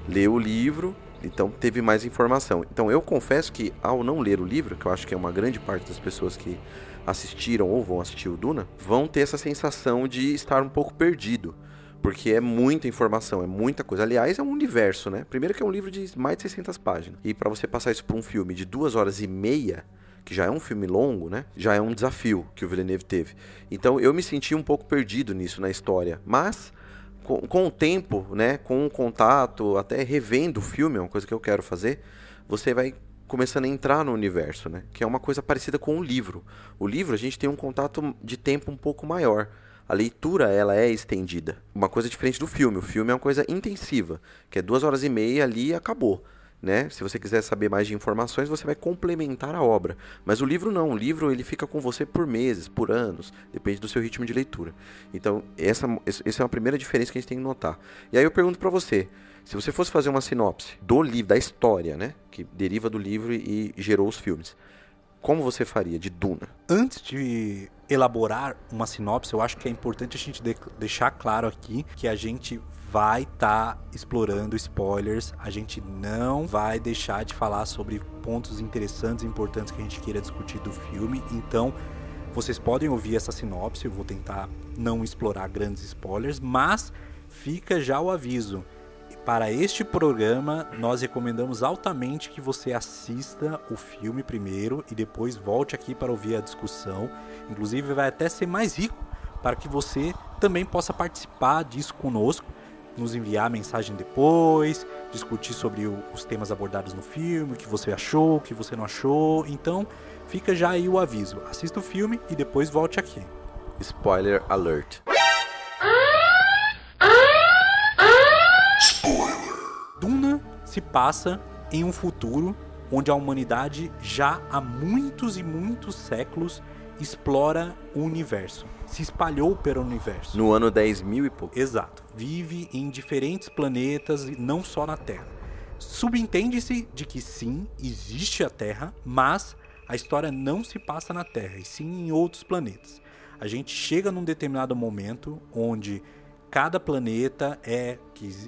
leu o livro, então teve mais informação. Então eu confesso que ao não ler o livro, que eu acho que é uma grande parte das pessoas que assistiram ou vão assistir o Duna, vão ter essa sensação de estar um pouco perdido. Porque é muita informação, é muita coisa. Aliás, é um universo, né? Primeiro que é um livro de mais de 600 páginas. E para você passar isso para um filme de duas horas e meia, que já é um filme longo, né? Já é um desafio que o Villeneuve teve. Então eu me senti um pouco perdido nisso na história. Mas com, com o tempo, né, com o contato, até revendo o filme, é uma coisa que eu quero fazer, você vai começando a entrar no universo, né, que é uma coisa parecida com o livro. O livro a gente tem um contato de tempo um pouco maior. A leitura ela é estendida. Uma coisa diferente do filme. O filme é uma coisa intensiva, que é duas horas e meia ali e acabou. Né? Se você quiser saber mais de informações, você vai complementar a obra. Mas o livro não, o livro ele fica com você por meses, por anos, depende do seu ritmo de leitura. Então, essa, essa é uma primeira diferença que a gente tem que notar. E aí eu pergunto para você, se você fosse fazer uma sinopse do livro, da história, né, que deriva do livro e gerou os filmes, como você faria de Duna? Antes de elaborar uma sinopse, eu acho que é importante a gente de- deixar claro aqui que a gente vai estar explorando spoilers, a gente não vai deixar de falar sobre pontos interessantes e importantes que a gente queira discutir do filme, então vocês podem ouvir essa sinopse, eu vou tentar não explorar grandes spoilers, mas fica já o aviso. Para este programa, nós recomendamos altamente que você assista o filme primeiro e depois volte aqui para ouvir a discussão. Inclusive, vai até ser mais rico para que você também possa participar disso conosco, nos enviar mensagem depois, discutir sobre o- os temas abordados no filme, o que você achou, o que você não achou. Então, fica já aí o aviso. Assista o filme e depois volte aqui. Spoiler alert. Duna se passa em um futuro onde a humanidade já há muitos e muitos séculos explora o universo, se espalhou pelo universo. No ano 10 mil e pouco. Exato. Vive em diferentes planetas e não só na Terra. Subentende-se de que sim, existe a Terra, mas a história não se passa na Terra, e sim em outros planetas. A gente chega num determinado momento onde cada planeta é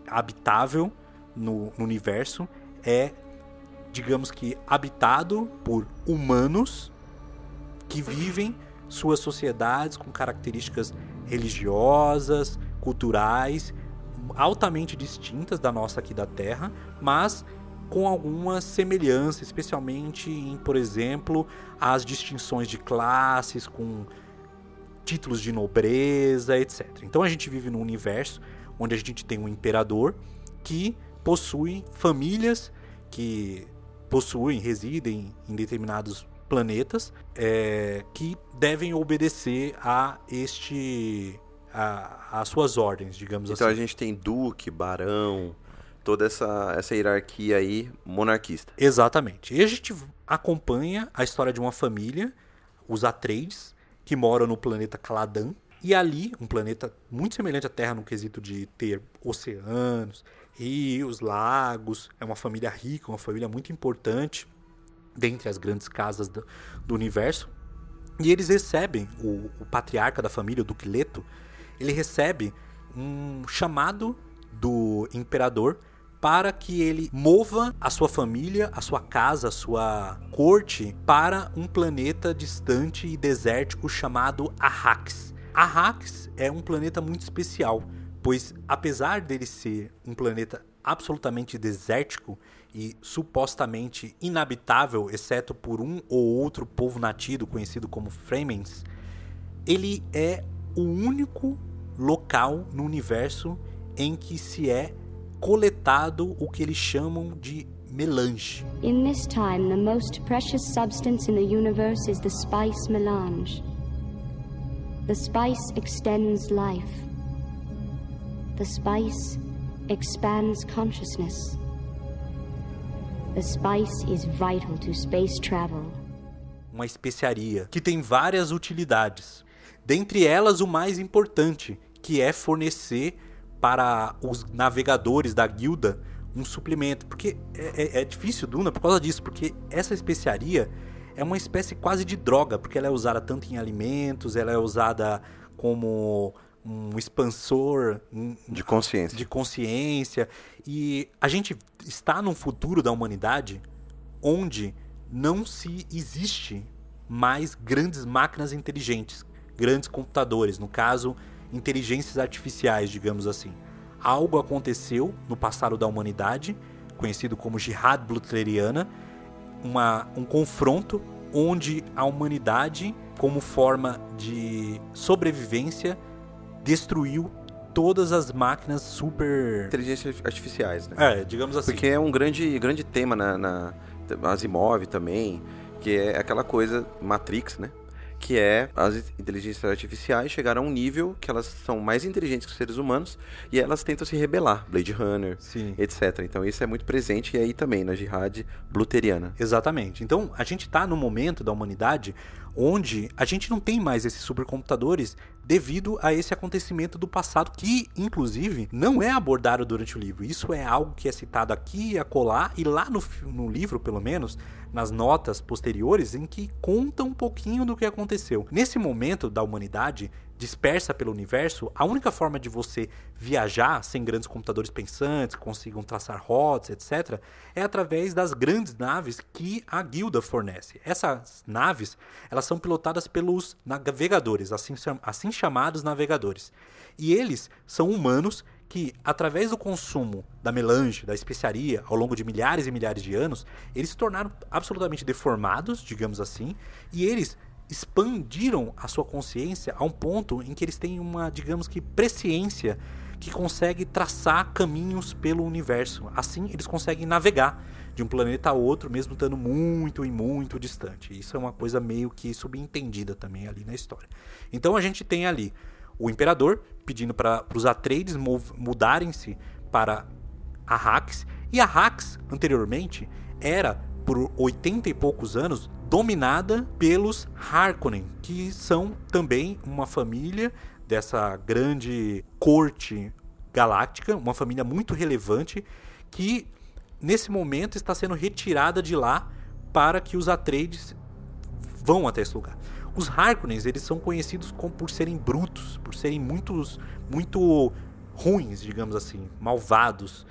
habitável no, no universo, é, digamos que, habitado por humanos que vivem suas sociedades com características religiosas, culturais, altamente distintas da nossa aqui da Terra, mas com alguma semelhança, especialmente em, por exemplo, as distinções de classes, com títulos de nobreza, etc. Então a gente vive num universo onde a gente tem um imperador que possui famílias que possuem, residem em determinados planetas é, que devem obedecer a este a, a suas ordens, digamos então assim. Então a gente tem duque, barão, toda essa, essa hierarquia aí monarquista. Exatamente. E a gente acompanha a história de uma família, os Atreides, que moram no planeta Caladan. E ali, um planeta muito semelhante à Terra no quesito de ter oceanos, rios, lagos. É uma família rica, uma família muito importante dentre as grandes casas do, do universo. E eles recebem, o, o patriarca da família, o Duque Leto, ele recebe um chamado do imperador para que ele mova a sua família, a sua casa, a sua corte para um planeta distante e desértico chamado Arrax. Arrax é um planeta muito especial, pois apesar dele ser um planeta absolutamente desértico e supostamente inabitável, exceto por um ou outro povo nativo conhecido como Fremens, ele é o único local no universo em que se é coletado o que eles chamam de melange. In this time, the most precious substance in the universe is the spice melange. The spice extends life. The spice expands consciousness. The spice is vital to space travel. Uma especiaria que tem várias utilidades. Dentre elas, o mais importante, que é fornecer para os navegadores da guilda um suplemento. Porque é, é, é, difícil, Duna, por causa disso, porque essa especiaria é uma espécie quase de droga, porque ela é usada tanto em alimentos, ela é usada como um expansor de consciência. de consciência. E a gente está num futuro da humanidade onde não se existe mais grandes máquinas inteligentes, grandes computadores. No caso, inteligências artificiais, digamos assim. Algo aconteceu no passado da humanidade, conhecido como Jihad Butleriana, uma, um confronto onde a humanidade, como forma de sobrevivência, destruiu todas as máquinas super. Inteligências artificiais, né? É, digamos assim. Porque é um grande, grande tema na, na Asimov também, que é aquela coisa Matrix, né? que é as inteligências artificiais chegaram a um nível que elas são mais inteligentes que os seres humanos e elas tentam se rebelar, Blade Runner, Sim. etc. Então isso é muito presente e aí também na jihad bluteriana. Exatamente. Então a gente está no momento da humanidade onde a gente não tem mais esses supercomputadores devido a esse acontecimento do passado que, inclusive, não é abordado durante o livro. Isso é algo que é citado aqui e acolá e lá no, no livro, pelo menos, nas notas posteriores em que conta um pouquinho do que aconteceu. Nesse momento da humanidade, dispersa pelo universo, a única forma de você viajar sem grandes computadores pensantes, que consigam traçar rotas, etc., é através das grandes naves que a guilda fornece. Essas naves, elas são pilotadas pelos navegadores, assim, assim chamados navegadores. E eles são humanos que, através do consumo da melange, da especiaria, ao longo de milhares e milhares de anos, eles se tornaram absolutamente deformados, digamos assim, e eles expandiram a sua consciência a um ponto em que eles têm uma, digamos que, presciência que consegue traçar caminhos pelo universo. Assim, eles conseguem navegar de um planeta a outro, mesmo estando muito e muito distante. Isso é uma coisa meio que subentendida também ali na história. Então a gente tem ali o imperador pedindo para os Atreides mudarem-se para Arrax. E Arrax, anteriormente, era, por 80 e poucos anos, dominada pelos Harkonnen, que são também uma família dessa grande corte galáctica, uma família muito relevante que nesse momento está sendo retirada de lá para que os Atreides vão até esse lugar. Os Harkonnens, eles são conhecidos como, por serem brutos, por serem muitos, muito ruins, digamos assim, malvados,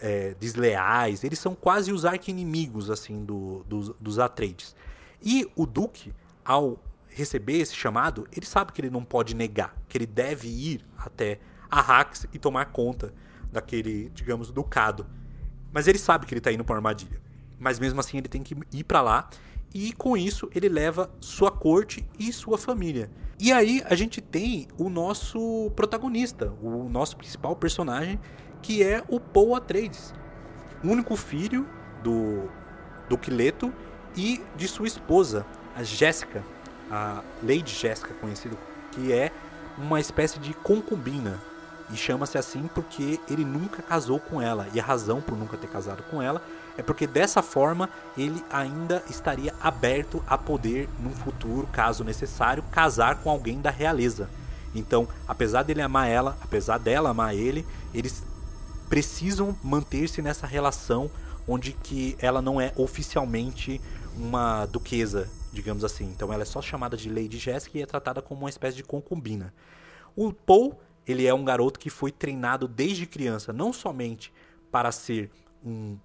é, desleais. Eles são quase os arqui-inimigos assim, do, dos, dos Atreides. E o Duque, ao receber esse chamado, ele sabe que ele não pode negar, que ele deve ir até Arrax e tomar conta daquele, digamos, ducado. Mas ele sabe que ele está indo para uma armadilha. Mas mesmo assim ele tem que ir para lá e com isso ele leva sua corte e sua família. E aí a gente tem o nosso protagonista, o nosso principal personagem, que é o Paul Atreides, único filho do do Quileto e de sua esposa, a Jéssica, a Lady Jéssica, conhecido que é uma espécie de concubina e chama-se assim porque ele nunca casou com ela e a razão por nunca ter casado com ela é porque dessa forma ele ainda estaria aberto a poder, num futuro, caso necessário, casar com alguém da realeza. Então, apesar dele amar ela, apesar dela amar ele, eles precisam manter-se nessa relação onde que ela não é oficialmente uma duquesa, digamos assim. Então ela é só chamada de Lady Jessica e é tratada como uma espécie de concubina. O Paul, ele é um garoto que foi treinado desde criança, não somente para ser um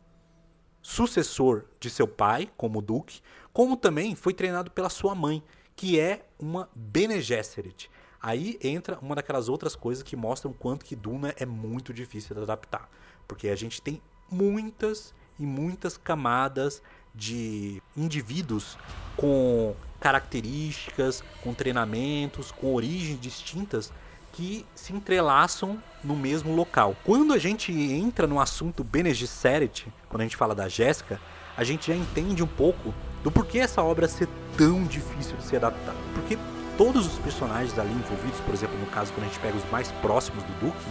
sucessor de seu pai, como duque, como também foi treinado pela sua mãe, que é uma Bene Gesserit. Aí entra uma daquelas outras coisas que mostram quanto que Duna é muito difícil de adaptar, porque a gente tem muitas e muitas camadas de indivíduos com características, com treinamentos, com origens distintas que se entrelaçam no mesmo local. Quando a gente entra no assunto Bene Gesserit, quando a gente fala da Jéssica, a gente já entende um pouco do porquê essa obra ser tão difícil de ser adaptada. Porque todos os personagens ali envolvidos, por exemplo, no caso quando a gente pega os mais próximos do Duque,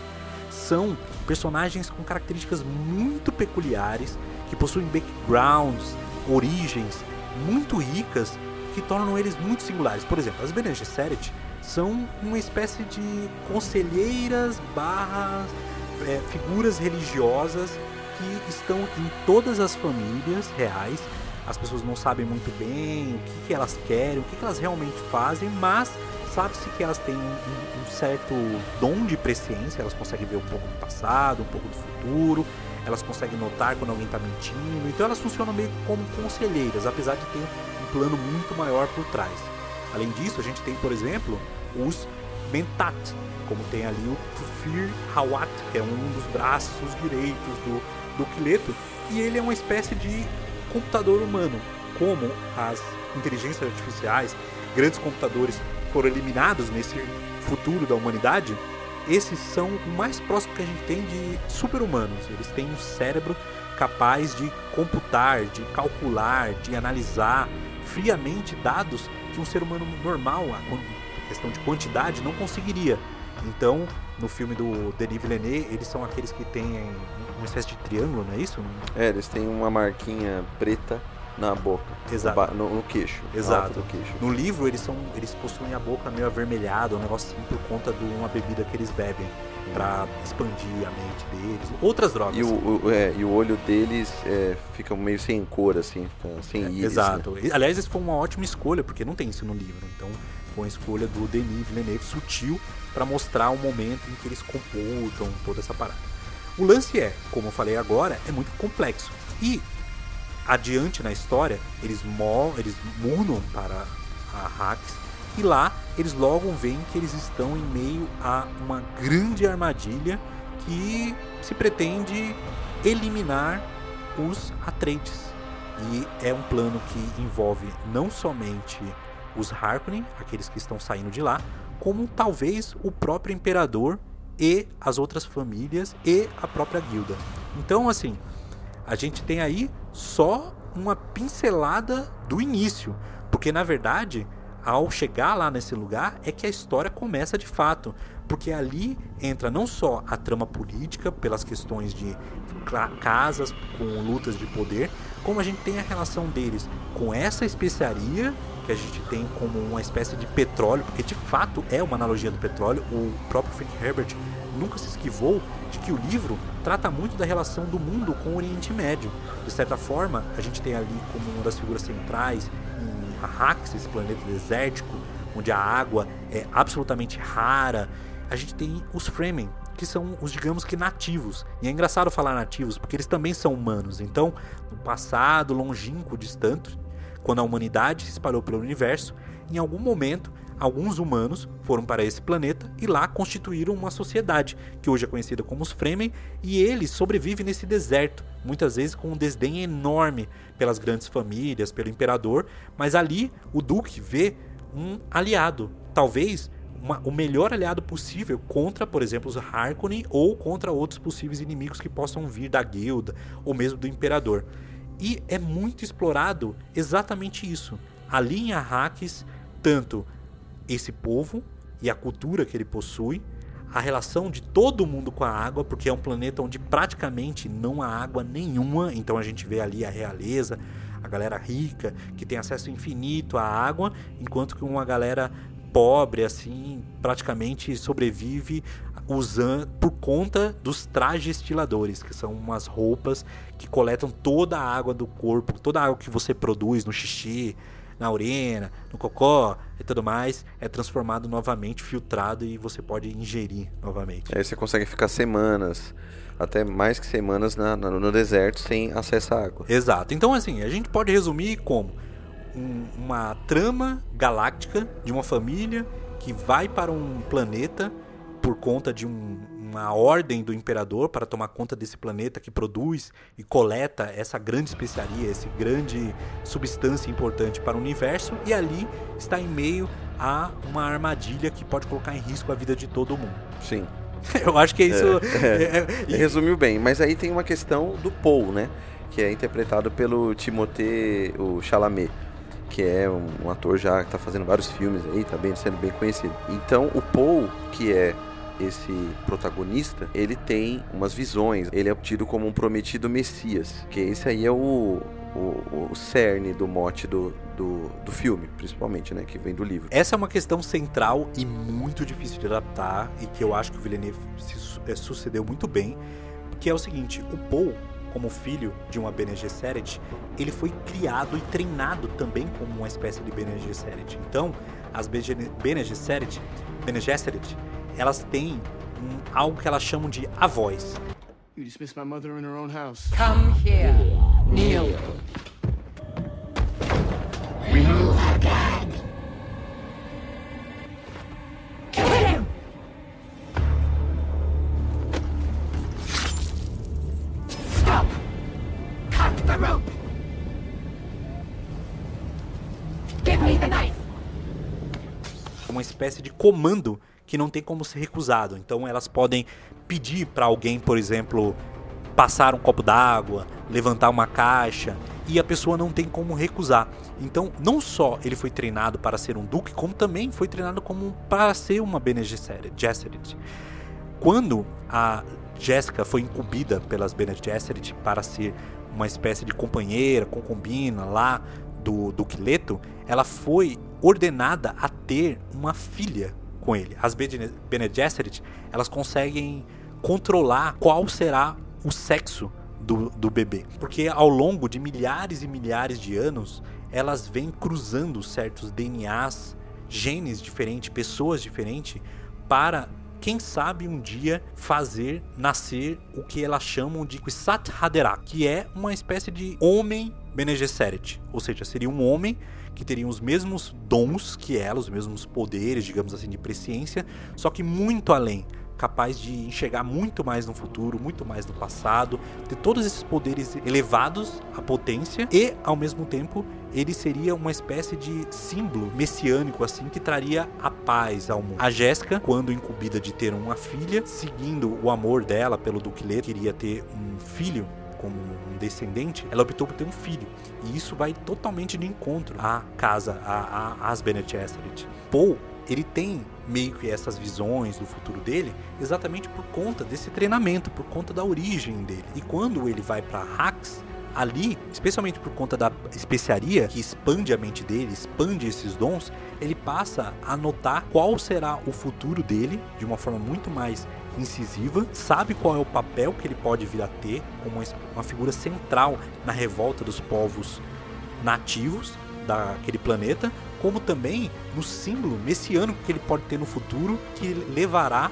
são personagens com características muito peculiares, que possuem backgrounds, origens muito ricas, que tornam eles muito singulares. Por exemplo, as Bene Gesserit são uma espécie de conselheiras barras é, figuras religiosas que estão em todas as famílias reais. As pessoas não sabem muito bem o que, que elas querem, o que, que elas realmente fazem, mas sabe-se que elas têm um, um, certo dom de presciência, elas conseguem ver um pouco do passado, um pouco do futuro, elas conseguem notar quando alguém está mentindo, então elas funcionam meio como conselheiras, apesar de ter um plano muito maior por trás. Além disso, a gente tem, por exemplo, os Mentat, como tem ali o Tufir Hawat, que é um dos braços direitos do, do Quileto, e ele é uma espécie de computador humano, como as inteligências artificiais, grandes computadores foram eliminados nesse futuro da humanidade, esses são o mais próximo que a gente tem de super-humanos. Eles têm um cérebro capaz de computar, de calcular, de analisar friamente dados que um ser humano normal, a questão de quantidade, não conseguiria. Então, no filme do Denis Villeneuve, eles são aqueles que têm uma espécie de triângulo, não é isso? É, eles têm uma marquinha preta na boca. Exato. No, no queixo. Exato. queixo. No livro eles são, eles possuem a boca meio avermelhada, um negócio assim por conta de uma bebida que eles bebem para expandir a mente deles. Outras drogas. E o, o é, e o olho deles é, fica meio sem cor, assim, sem é, íris. Exato. Né? Aliás, isso foi uma ótima escolha, porque não tem isso no livro. Então, foi uma escolha do Denis Villeneuve sutil para mostrar o momento em que eles computam toda essa parada. O lance é, como eu falei agora, é muito complexo. E adiante na história, eles, eles para a Hax e lá eles logo veem que eles estão em meio a uma grande armadilha que se pretende eliminar os Atreides. E é um plano que envolve não somente os Harkonnen, aqueles que estão saindo de lá, como talvez o próprio imperador e as outras famílias e a própria guilda. Então, assim, a gente tem aí só uma pincelada do início, porque na verdade, ao chegar lá nesse lugar é que a história começa de fato, porque ali entra não só a trama política pelas questões de casas com lutas de poder, como a gente tem a relação deles com essa especiaria que a gente tem como uma espécie de petróleo, porque de fato é uma analogia do petróleo. O próprio Frank Herbert nunca se esquivou de que o livro trata muito da relação do mundo com o Oriente Médio. De certa forma, a gente tem ali como uma das figuras centrais em esse planeta desértico, onde a água é absolutamente rara. A gente tem os Fremen, que são os, digamos que, nativos. E é engraçado falar nativos, porque eles também são humanos. Então, no passado longínquo, distante, quando a humanidade se espalhou pelo universo, em algum momento alguns humanos foram para esse planeta e lá constituíram uma sociedade, que hoje é conhecida como os Fremen, e eles sobrevivem nesse deserto, muitas vezes com um desdém enorme pelas grandes famílias, pelo imperador, mas ali o Duque vê um aliado, talvez uma, o melhor aliado possível contra, por exemplo, os Harkonnen ou contra outros possíveis inimigos que possam vir da guilda ou mesmo do imperador. E é muito explorado exatamente isso. Ali em Arrakis, tanto esse povo e a cultura que ele possui, a relação de todo mundo com a água, porque é um planeta onde praticamente não há água nenhuma, então a gente vê ali a realeza, a galera rica, que tem acesso infinito à água, enquanto que uma galera pobre, assim, praticamente sobrevive usando por conta dos trajes estiladores, que são umas roupas que coletam toda a água do corpo, toda a água que você produz no xixi, na urina, no cocó e tudo mais, é transformado novamente, filtrado e você pode ingerir novamente. Aí você consegue ficar semanas, até mais que semanas na, na, no deserto sem acesso à água. Exato. Então, assim, a gente pode resumir como um, uma trama galáctica de uma família que vai para um planeta por conta de um, uma ordem do imperador para tomar conta desse planeta que produz e coleta essa grande especiaria, esse grande substância importante para o universo, e ali está em meio a uma armadilha que pode colocar em risco a vida de todo mundo. Sim. Eu acho que é isso. É, é, é, resumiu bem, mas aí tem uma questão do Paul, né? Que é interpretado pelo Timothée o Chalamet que é um, um, ator já que está fazendo vários filmes aí, tá bem, sendo bem conhecido. Então, o Paul, que é esse protagonista, ele tem umas visões. Ele é tido como um prometido Messias, que esse aí é o, o, o cerne do mote do, do, do, filme, principalmente, né? Que vem do livro. Essa é uma questão central e muito difícil de adaptar e que eu acho que o Villeneuve se, é, sucedeu muito bem, que é o seguinte, o Paul, como filho de uma Bene Gesserit, ele foi criado e treinado também como uma espécie de Bene Gesserit. Então, as Bene Gesserit, Bene Gesserit elas têm um, algo que elas chamam de avós. You dismissed my mother in her own house. Come here, kneel. Remove her gag. Kill him! Stop! Cut the rope! Give me the knife! Uma espécie de comando que não tem como ser recusado. Então elas podem pedir para alguém, por exemplo, passar um copo d'água, levantar uma caixa, e a pessoa não tem como recusar. Então, não só ele foi treinado para ser um duque, como também foi treinado como para ser uma Bene Gesserit. Quando a Jéssica foi incumbida pelas Bene Gesserit para ser uma espécie de companheira, concubina lá do Duque Leto, ela foi ordenada a ter uma filha com ele. As Bene Gesserit, elas conseguem controlar qual será o sexo do, do bebê. Porque ao longo de milhares e milhares de anos, elas vêm cruzando certos DNAs, genes diferentes, pessoas diferentes, para, quem sabe, um dia fazer nascer o que elas chamam de Kwisatz Haderach, que é uma espécie de homem Bene Gesserit. Ou seja, seria um homem que teriam os mesmos dons que ela, os mesmos poderes, digamos assim, de presciência, só que muito além, capaz de enxergar muito mais no futuro, muito mais no passado, ter todos esses poderes elevados à potência e, ao mesmo tempo, ele seria uma espécie de símbolo messiânico assim que traria a paz ao mundo. A Jéssica, quando incumbida de ter uma filha, seguindo o amor dela pelo Duque Leto, queria ter um filho como descendente, ela optou por ter um filho. E isso vai totalmente de encontro à casa, às Bene Gesserit. Paul, ele tem meio que essas visões do futuro dele exatamente por conta desse treinamento, por conta da origem dele. E quando ele vai para Hax, ali, especialmente por conta da especiaria que expande a mente dele, expande esses dons, ele passa a notar qual será o futuro dele de uma forma muito mais incisiva, sabe qual é o papel que ele pode vir a ter como uma figura central na revolta dos povos nativos daquele planeta, como também no símbolo messiânico que ele pode ter no futuro, que levará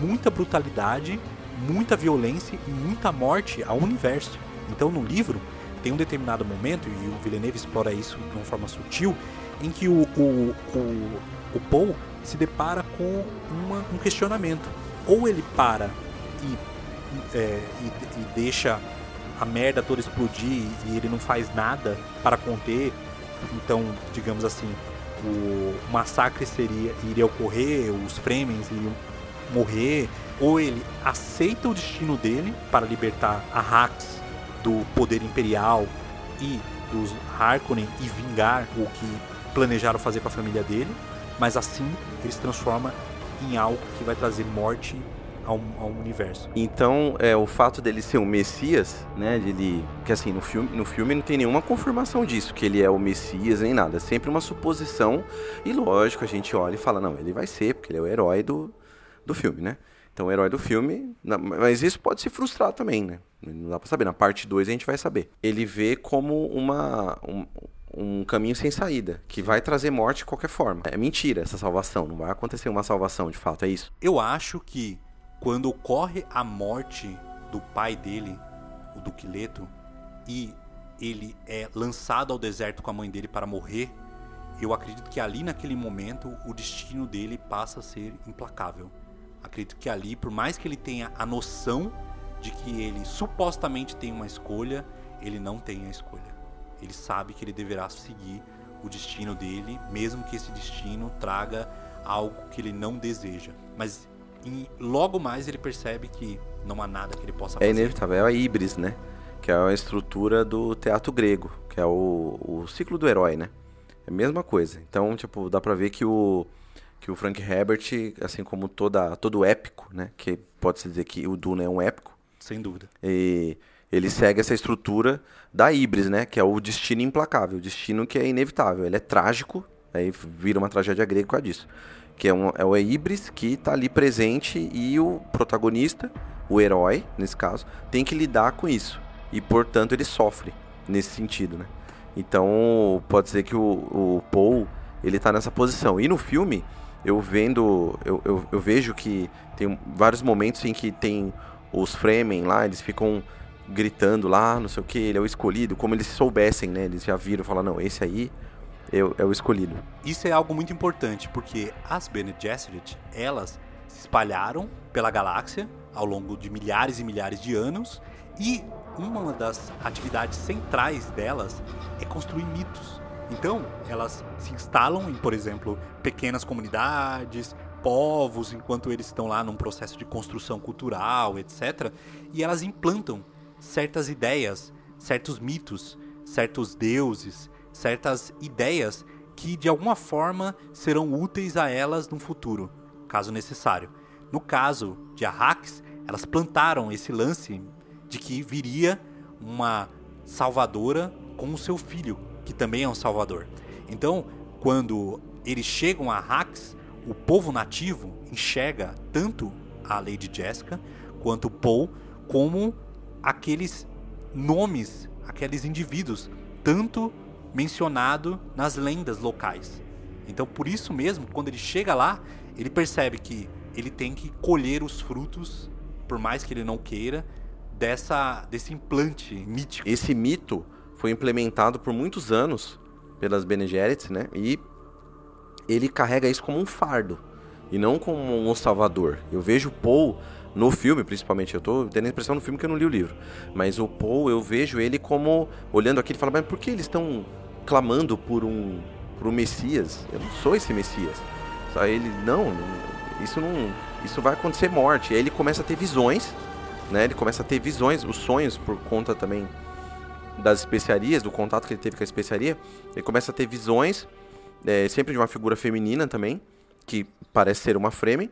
muita brutalidade, muita violência e muita morte ao universo. Então, no livro, tem um determinado momento, e o Villeneuve explora isso de uma forma sutil, em que o, o, o, o Paul se depara com uma, um questionamento. Ou ele para e, é, e, e deixa a merda toda explodir e ele não faz nada para conter, então, digamos assim, o massacre seria iria ocorrer, os Fremens iriam morrer, ou ele aceita o destino dele para libertar a Hax do poder imperial e dos Harkonnen e vingar o que planejaram fazer com a família dele, mas assim ele se transforma em algo que vai trazer morte ao, ao, universo. Então, é o fato dele ser um Messias, né? De ele, que assim no filme, no filme não tem nenhuma confirmação disso que ele é o Messias nem nada, é sempre uma suposição e lógico a gente olha e fala não, ele vai ser porque ele é o herói do, do filme, né? Então, o herói do filme, mas isso pode se frustrar também, né? Não dá pra saber. Na parte 2 a gente vai saber. Ele vê como uma, um, um caminho sem saída, que vai trazer morte de qualquer forma. É mentira essa salvação, não vai acontecer uma salvação de fato, é isso. Eu acho que quando ocorre a morte do pai dele, o Duque Leto, e ele é lançado ao deserto com a mãe dele para morrer, eu acredito que ali naquele momento o destino dele passa a ser implacável. Acredito que ali, por mais que ele tenha a noção de que ele supostamente tem uma escolha, ele não tem a escolha. Ele sabe que ele deverá seguir o destino dele, mesmo que esse destino traga algo que ele não deseja. Mas e logo mais ele percebe que não há nada que ele possa é fazer. É inevitável, é a híbris, né? Que é a estrutura do teatro grego, que é o, o ciclo do herói, né? É a mesma coisa. Então, tipo, dá pra ver que o, que o Frank Herbert, assim como toda, todo épico, né? Que pode-se dizer que o Duna é um épico. Sem dúvida. E ele segue essa estrutura da híbris, né? Que é o destino implacável, o destino que é inevitável. Ele é trágico, aí vira uma tragédia grega por causa disso. Que é, um, é o híbris que está ali presente e o protagonista, o herói, nesse caso, tem que lidar com isso. E, portanto, ele sofre nesse sentido, né? Então, pode ser que o, o Paul, ele tá nessa posição. E no filme, eu vendo, eu, eu, eu vejo que tem vários momentos em que tem os Fremen lá, eles ficam gritando lá, não sei o que, ele é o escolhido, como eles soubessem, né? Eles já viram falar, não, esse aí é, é o escolhido. Isso é algo muito importante, porque as Bene Gesserit, elas se espalharam pela galáxia ao longo de milhares e milhares de anos e uma das atividades centrais delas é construir mitos. Então, elas se instalam em, por exemplo, pequenas comunidades, povos, enquanto eles estão lá num processo de construção cultural, etc. E elas implantam certas ideias, certos mitos, certos deuses, certas ideias que de alguma forma serão úteis a elas no futuro, caso necessário. No caso de Arrax, elas plantaram esse lance de que viria uma salvadora com o seu filho, que também é um salvador. Então, quando eles chegam a Arrax, o povo nativo enxerga tanto a Lady Jessica quanto Paul como aqueles nomes, aqueles indivíduos, tanto mencionado nas lendas locais. Então, por isso mesmo, quando ele chega lá, ele percebe que ele tem que colher os frutos, por mais que ele não queira, dessa desse implante mítico. Esse mito foi implementado por muitos anos pelas Bene né? E ele carrega isso como um fardo e não como um salvador. Eu vejo Paul no filme, principalmente, eu tô tendo a impressão no filme que eu não li o livro. Mas o Paul, eu vejo ele como olhando aqui e fala, mas por que eles estão clamando por um por um Messias? Eu não sou esse Messias. Só ele, não, isso não, isso vai acontecer morte. Aí ele começa a ter visões, né? Ele começa a ter visões, os sonhos por conta também das especiarias, do contato que ele teve com a especiaria. Ele começa a ter visões, é, sempre de uma figura feminina também, que parece ser uma Fremen.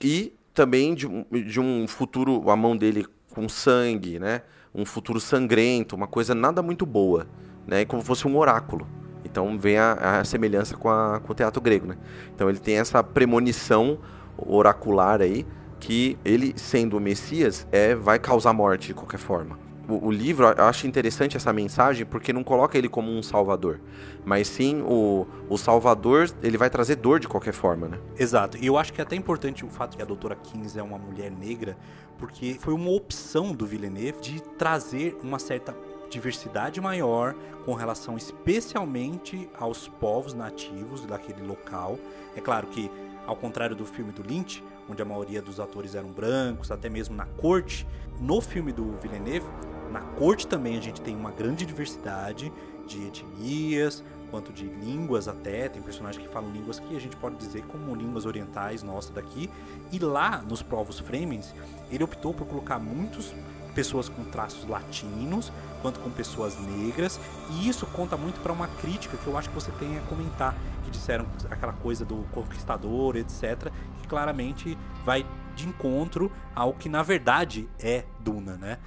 E também de, de um futuro, a mão dele com sangue, né? Um futuro sangrento, uma coisa nada muito boa, né? Como fosse um oráculo. Então vem a, a semelhança com, a, com o teatro grego, né? Então ele tem essa premonição oracular aí que ele sendo o Messias é vai causar morte de qualquer forma o, o, livro, eu acho interessante essa mensagem porque não coloca ele como um salvador, mas sim o, o salvador, ele vai trazer dor de qualquer forma, né? Exato. E eu acho que é até importante o fato que a doutora Kings é uma mulher negra, porque foi uma opção do Villeneuve de trazer uma certa diversidade maior com relação especialmente aos povos nativos daquele local. É claro que, ao contrário do filme do Lynch, onde a maioria dos atores eram brancos, até mesmo na corte, no filme do Villeneuve, na corte também a gente tem uma grande diversidade de etnias, quanto de línguas até. Tem personagens que falam línguas que a gente pode dizer como línguas orientais nossa daqui. E lá nos povos Fremens, ele optou por colocar muitos pessoas com traços latinos, quanto com pessoas negras, e isso conta muito para uma crítica que eu acho que você tem a comentar, que disseram aquela coisa do conquistador, etc, que claramente vai de encontro ao que na verdade é Duna, né?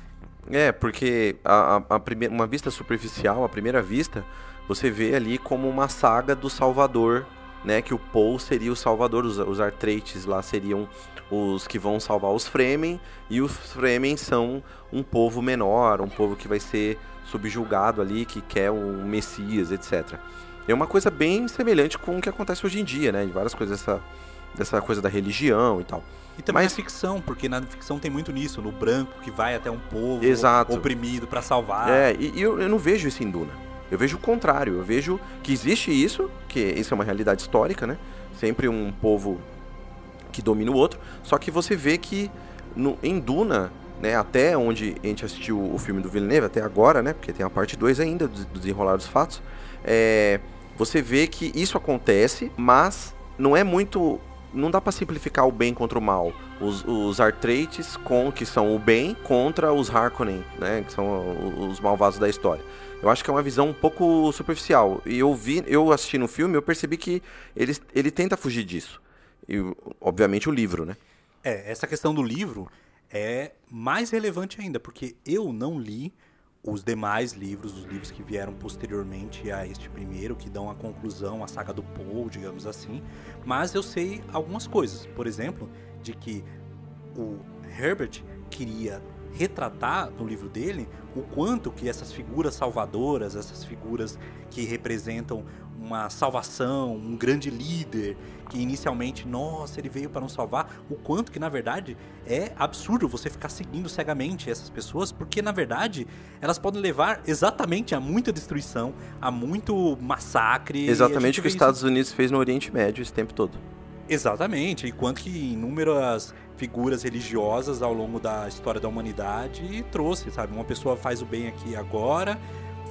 É, porque a, a, a primeira, uma vista superficial, a primeira vista, você vê ali como uma saga do Salvador, né? Que o Paul seria o Salvador, os, os Artreites lá seriam os que vão salvar os Fremen, e os Fremen são um povo menor, um povo que vai ser subjugado ali, que quer um Messias, etc. É uma coisa bem semelhante com o que acontece hoje em dia, né? De várias coisas dessa, dessa coisa da religião e tal. E também Mas... a ficção, porque na ficção tem muito nisso, no branco que vai até um povo Exato. oprimido para salvar. É, e, e eu, eu, não vejo isso em Duna. Eu vejo o contrário. Eu vejo que existe isso, que isso é uma realidade histórica, né? Sempre um povo que domina o outro. Só que você vê que no, em Duna, né, até onde a gente assistiu o filme do Villeneuve, até agora, né? Porque tem a parte 2 ainda, do desenrolar dos fatos. É, você vê que isso acontece, mas não é muito não dá para simplificar o bem contra o mal. Os, os Artreites, com, que são o bem, contra os Harkonnen, né, que são os malvados da história. Eu acho que é uma visão um pouco superficial. E eu vi, eu assisti no filme, eu percebi que ele, ele tenta fugir disso. E, obviamente, o livro, né? É, essa questão do livro é mais relevante ainda, porque eu não li os demais livros, os livros que vieram posteriormente a este primeiro, que dão a conclusão, a saga do Paul, digamos assim. Mas eu sei algumas coisas. Por exemplo, de que o Herbert queria retratar no livro dele o quanto que essas figuras salvadoras, essas figuras que representam uma salvação, um grande líder, que inicialmente, nossa, ele veio para nos salvar, o quanto que na verdade é absurdo você ficar seguindo cegamente essas pessoas, porque na verdade elas podem levar exatamente a muita destruição, a muito massacre. Exatamente o que os Estados. Unidos fez no Oriente Médio esse tempo todo. Exatamente, e quanto que inúmeras figuras religiosas ao longo da história da humanidade trouxe, sabe? Uma pessoa faz o bem aqui agora,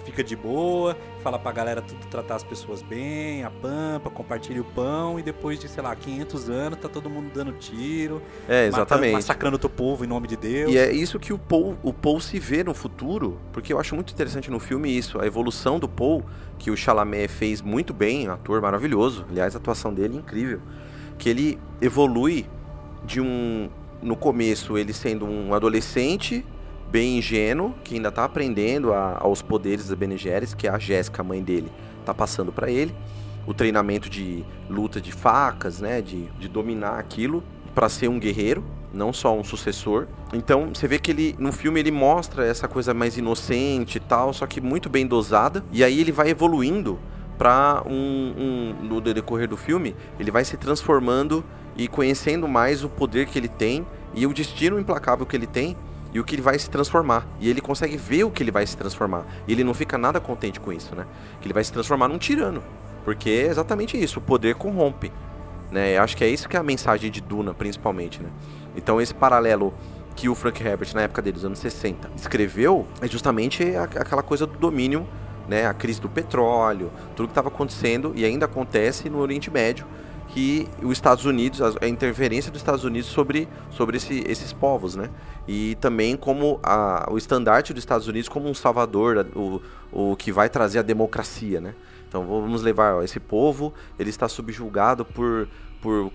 fica de boa, fala pra galera tudo tratar as pessoas bem, a pampa, compartilha o pão e depois de, sei lá, 500 anos tá todo mundo dando tiro, é, exatamente. Matando, massacrando o povo em nome de Deus. E é isso que o Paul, o Paul se vê no futuro, porque eu acho muito interessante no filme isso, a evolução do Paul, que o Chalamet fez muito bem, um ator maravilhoso, aliás, a atuação dele é incrível, que ele evolui de um no começo ele sendo um adolescente bem ingênuo, que ainda está aprendendo a, aos poderes da Bene que é a Jéssica, a mãe dele, está passando para ele. O treinamento de luta de facas, né, de, de dominar aquilo para ser um guerreiro, não só um sucessor. Então você vê que ele no filme ele mostra essa coisa mais inocente e tal, só que muito bem dosada. E aí ele vai evoluindo para um, um no decorrer do filme ele vai se transformando e conhecendo mais o poder que ele tem e o destino implacável que ele tem e o que ele vai se transformar. E ele consegue ver o que ele vai se transformar. E ele não fica nada contente com isso, né? Que ele vai se transformar num tirano. Porque é exatamente isso, o poder corrompe. Né? Eu acho que é isso que é a mensagem de Duna, principalmente, né? Então esse paralelo que o Frank Herbert, na época dos anos 60, escreveu, é justamente aquela coisa do domínio, né? A crise do petróleo, tudo que estava acontecendo e ainda acontece no Oriente Médio, que os Estados Unidos, a, interferência dos Estados Unidos sobre, sobre esse, esses povos, né? E também como a, o estandarte dos Estados Unidos como um salvador, o, o que vai trazer a democracia, né? Então vamos levar ó, esse povo, ele está subjugado por, por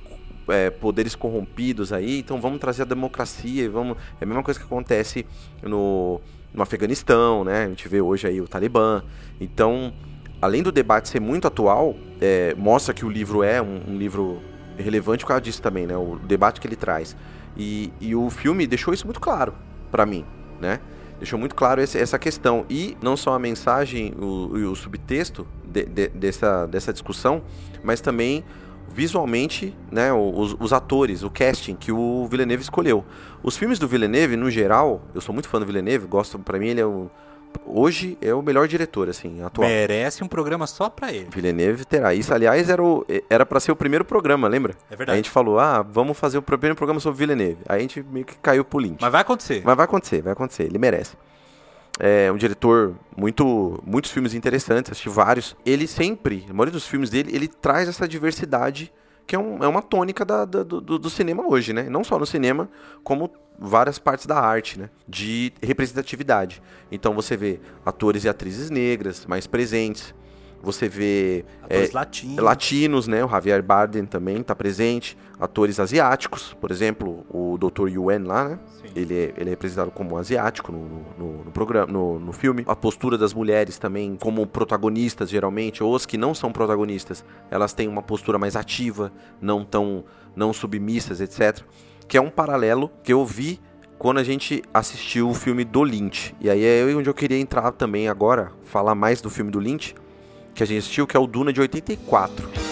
é, poderes corrompidos aí, então vamos trazer a democracia, vamos é a mesma coisa que acontece no, no Afeganistão, né? A gente vê hoje aí o Talibã. Então além do debate ser muito atual, é, mostra que o livro é um, um, livro relevante por causa disso também, né? O debate que ele traz. E, e o filme deixou isso muito claro para mim, né? Deixou muito claro esse, essa questão. E não só a mensagem, o, o subtexto de, de, dessa, dessa discussão, mas também visualmente, né, os, os, atores, o casting que o Villeneuve escolheu. Os filmes do Villeneuve, no geral, eu sou muito fã do Villeneuve, gosto, para mim ele é o hoje é o melhor diretor, assim, atual. Merece um programa só pra ele. Villeneuve terá. Isso, aliás, era o, era para ser o primeiro programa, lembra? É verdade. A gente falou, ah, vamos fazer o primeiro programa sobre Villeneuve. Aí a gente meio que caiu pro Lynch. Mas vai acontecer. Mas vai acontecer, vai acontecer. Ele merece. É um diretor muito muitos filmes interessantes, assisti vários. Ele sempre, a maioria dos filmes dele, ele traz essa diversidade que é, um, é uma tônica da, da, do, do, cinema hoje, né? Não só no cinema, como várias partes da arte, né? De representatividade. Então você vê atores e atrizes negras mais presentes. Você vê atores é, latinos. latinos, né? O Javier Bardem também está presente. Atores asiáticos, por exemplo, o Dr. Yuen lá, né? Ele é, ele é representado como asiático no, no, no programa, no, no, filme. A postura das mulheres também, como protagonistas, geralmente, ou as que não são protagonistas, elas têm uma postura mais ativa, não tão não submissas, etc. Que é um paralelo que eu vi quando a gente assistiu o filme do Lynch. E aí é onde eu queria entrar também agora, falar mais do filme do Lynch, que a gente assistiu, que é o Duna de 84.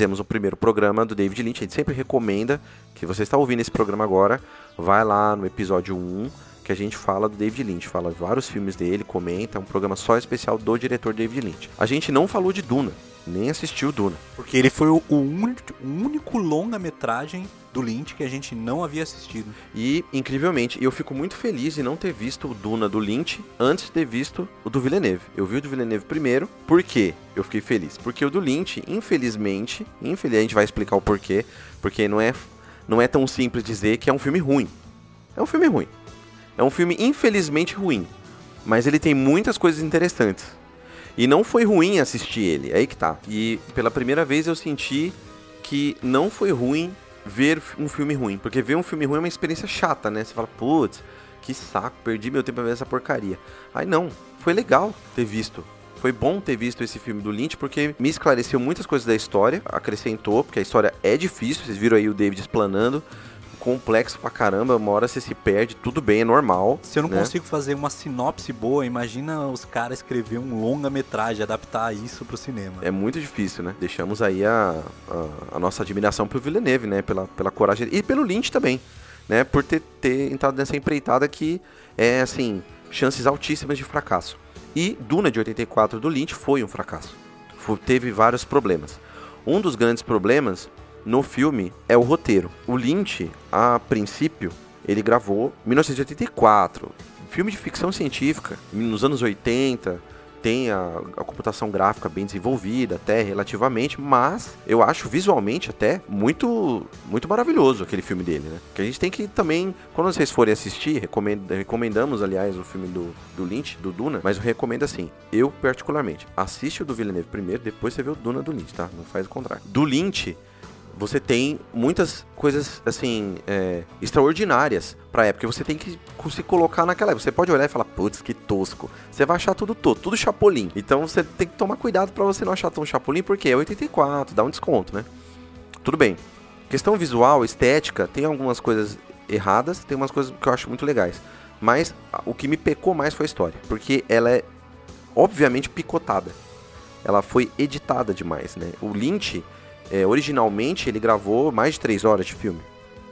fizemos o primeiro programa do David Lynch. A gente sempre recomenda que você está ouvindo esse programa agora, vai lá no episódio 1, que a gente fala do David Lynch, fala vários filmes dele, comenta, é um programa só especial do diretor David Lynch. A gente não falou de Duna, nem assistiu Duna. Porque ele foi o, único, único longa-metragem do Lynch que a gente não havia assistido. E, incrivelmente, eu fico muito feliz de não ter visto o Duna do Lynch antes de ter visto o do Villeneuve. Eu vi o do Villeneuve primeiro, por quê? Eu fiquei feliz. Porque o do Lynch, infelizmente, infelizmente a gente vai explicar o porquê, porque não é, não é tão simples dizer que é um filme ruim. É um filme ruim. É um filme infelizmente ruim. Mas ele tem muitas coisas interessantes. E não foi ruim assistir ele, é aí que tá. E pela primeira vez eu senti que não foi ruim ver um filme ruim. Porque ver um filme ruim é uma experiência chata, né? Você fala, putz, que saco, perdi meu tempo pra ver essa porcaria. Aí não, foi legal ter visto. Foi bom ter visto esse filme do Lynch porque me esclareceu muitas coisas da história, acrescentou, porque a história é difícil, vocês viram aí o David explanando complexo pra caramba, uma hora você se perde, tudo bem, é normal. Se eu não né? consigo fazer uma sinopse boa, imagina os caras escrever um longa-metragem, adaptar isso pro cinema. É muito difícil, né? Deixamos aí a, a, a nossa admiração pro Villeneuve, né? Pela, pela coragem. E pelo Lynch também, né? Por ter, ter entrado nessa empreitada que é, assim, chances altíssimas de fracasso. E Duna de 84 do Lynch foi um fracasso. Foi, teve vários problemas. Um dos grandes problemas no filme é o roteiro. O Lynch, a princípio, ele gravou 1984. Filme de ficção científica, nos anos 80, tem a, a, computação gráfica bem desenvolvida, até relativamente, mas eu acho visualmente até muito muito maravilhoso aquele filme dele, né? Que a gente tem que também, quando vocês forem assistir, recomend, recomendamos, aliás, o filme do, do Lynch, do Duna, mas eu recomendo assim, eu particularmente, assiste o do Villeneuve primeiro, depois você vê o Duna do Lynch, tá? Não faz o contrário. Do Lynch, você tem muitas coisas assim é, extraordinárias para época. Você tem que se colocar naquela época. Você pode olhar e falar, putz, que tosco. Você vai achar tudo todo, tudo chapolim. Então você tem que tomar cuidado para você não achar tão chapolim, porque é 84, dá um desconto, né? Tudo bem. Questão visual, estética, tem algumas coisas erradas, tem umas coisas que eu acho muito legais. Mas o que me pecou mais foi a história, porque ela é obviamente picotada. Ela foi editada demais, né? O Lynch é, originalmente ele gravou mais de 3 horas de filme.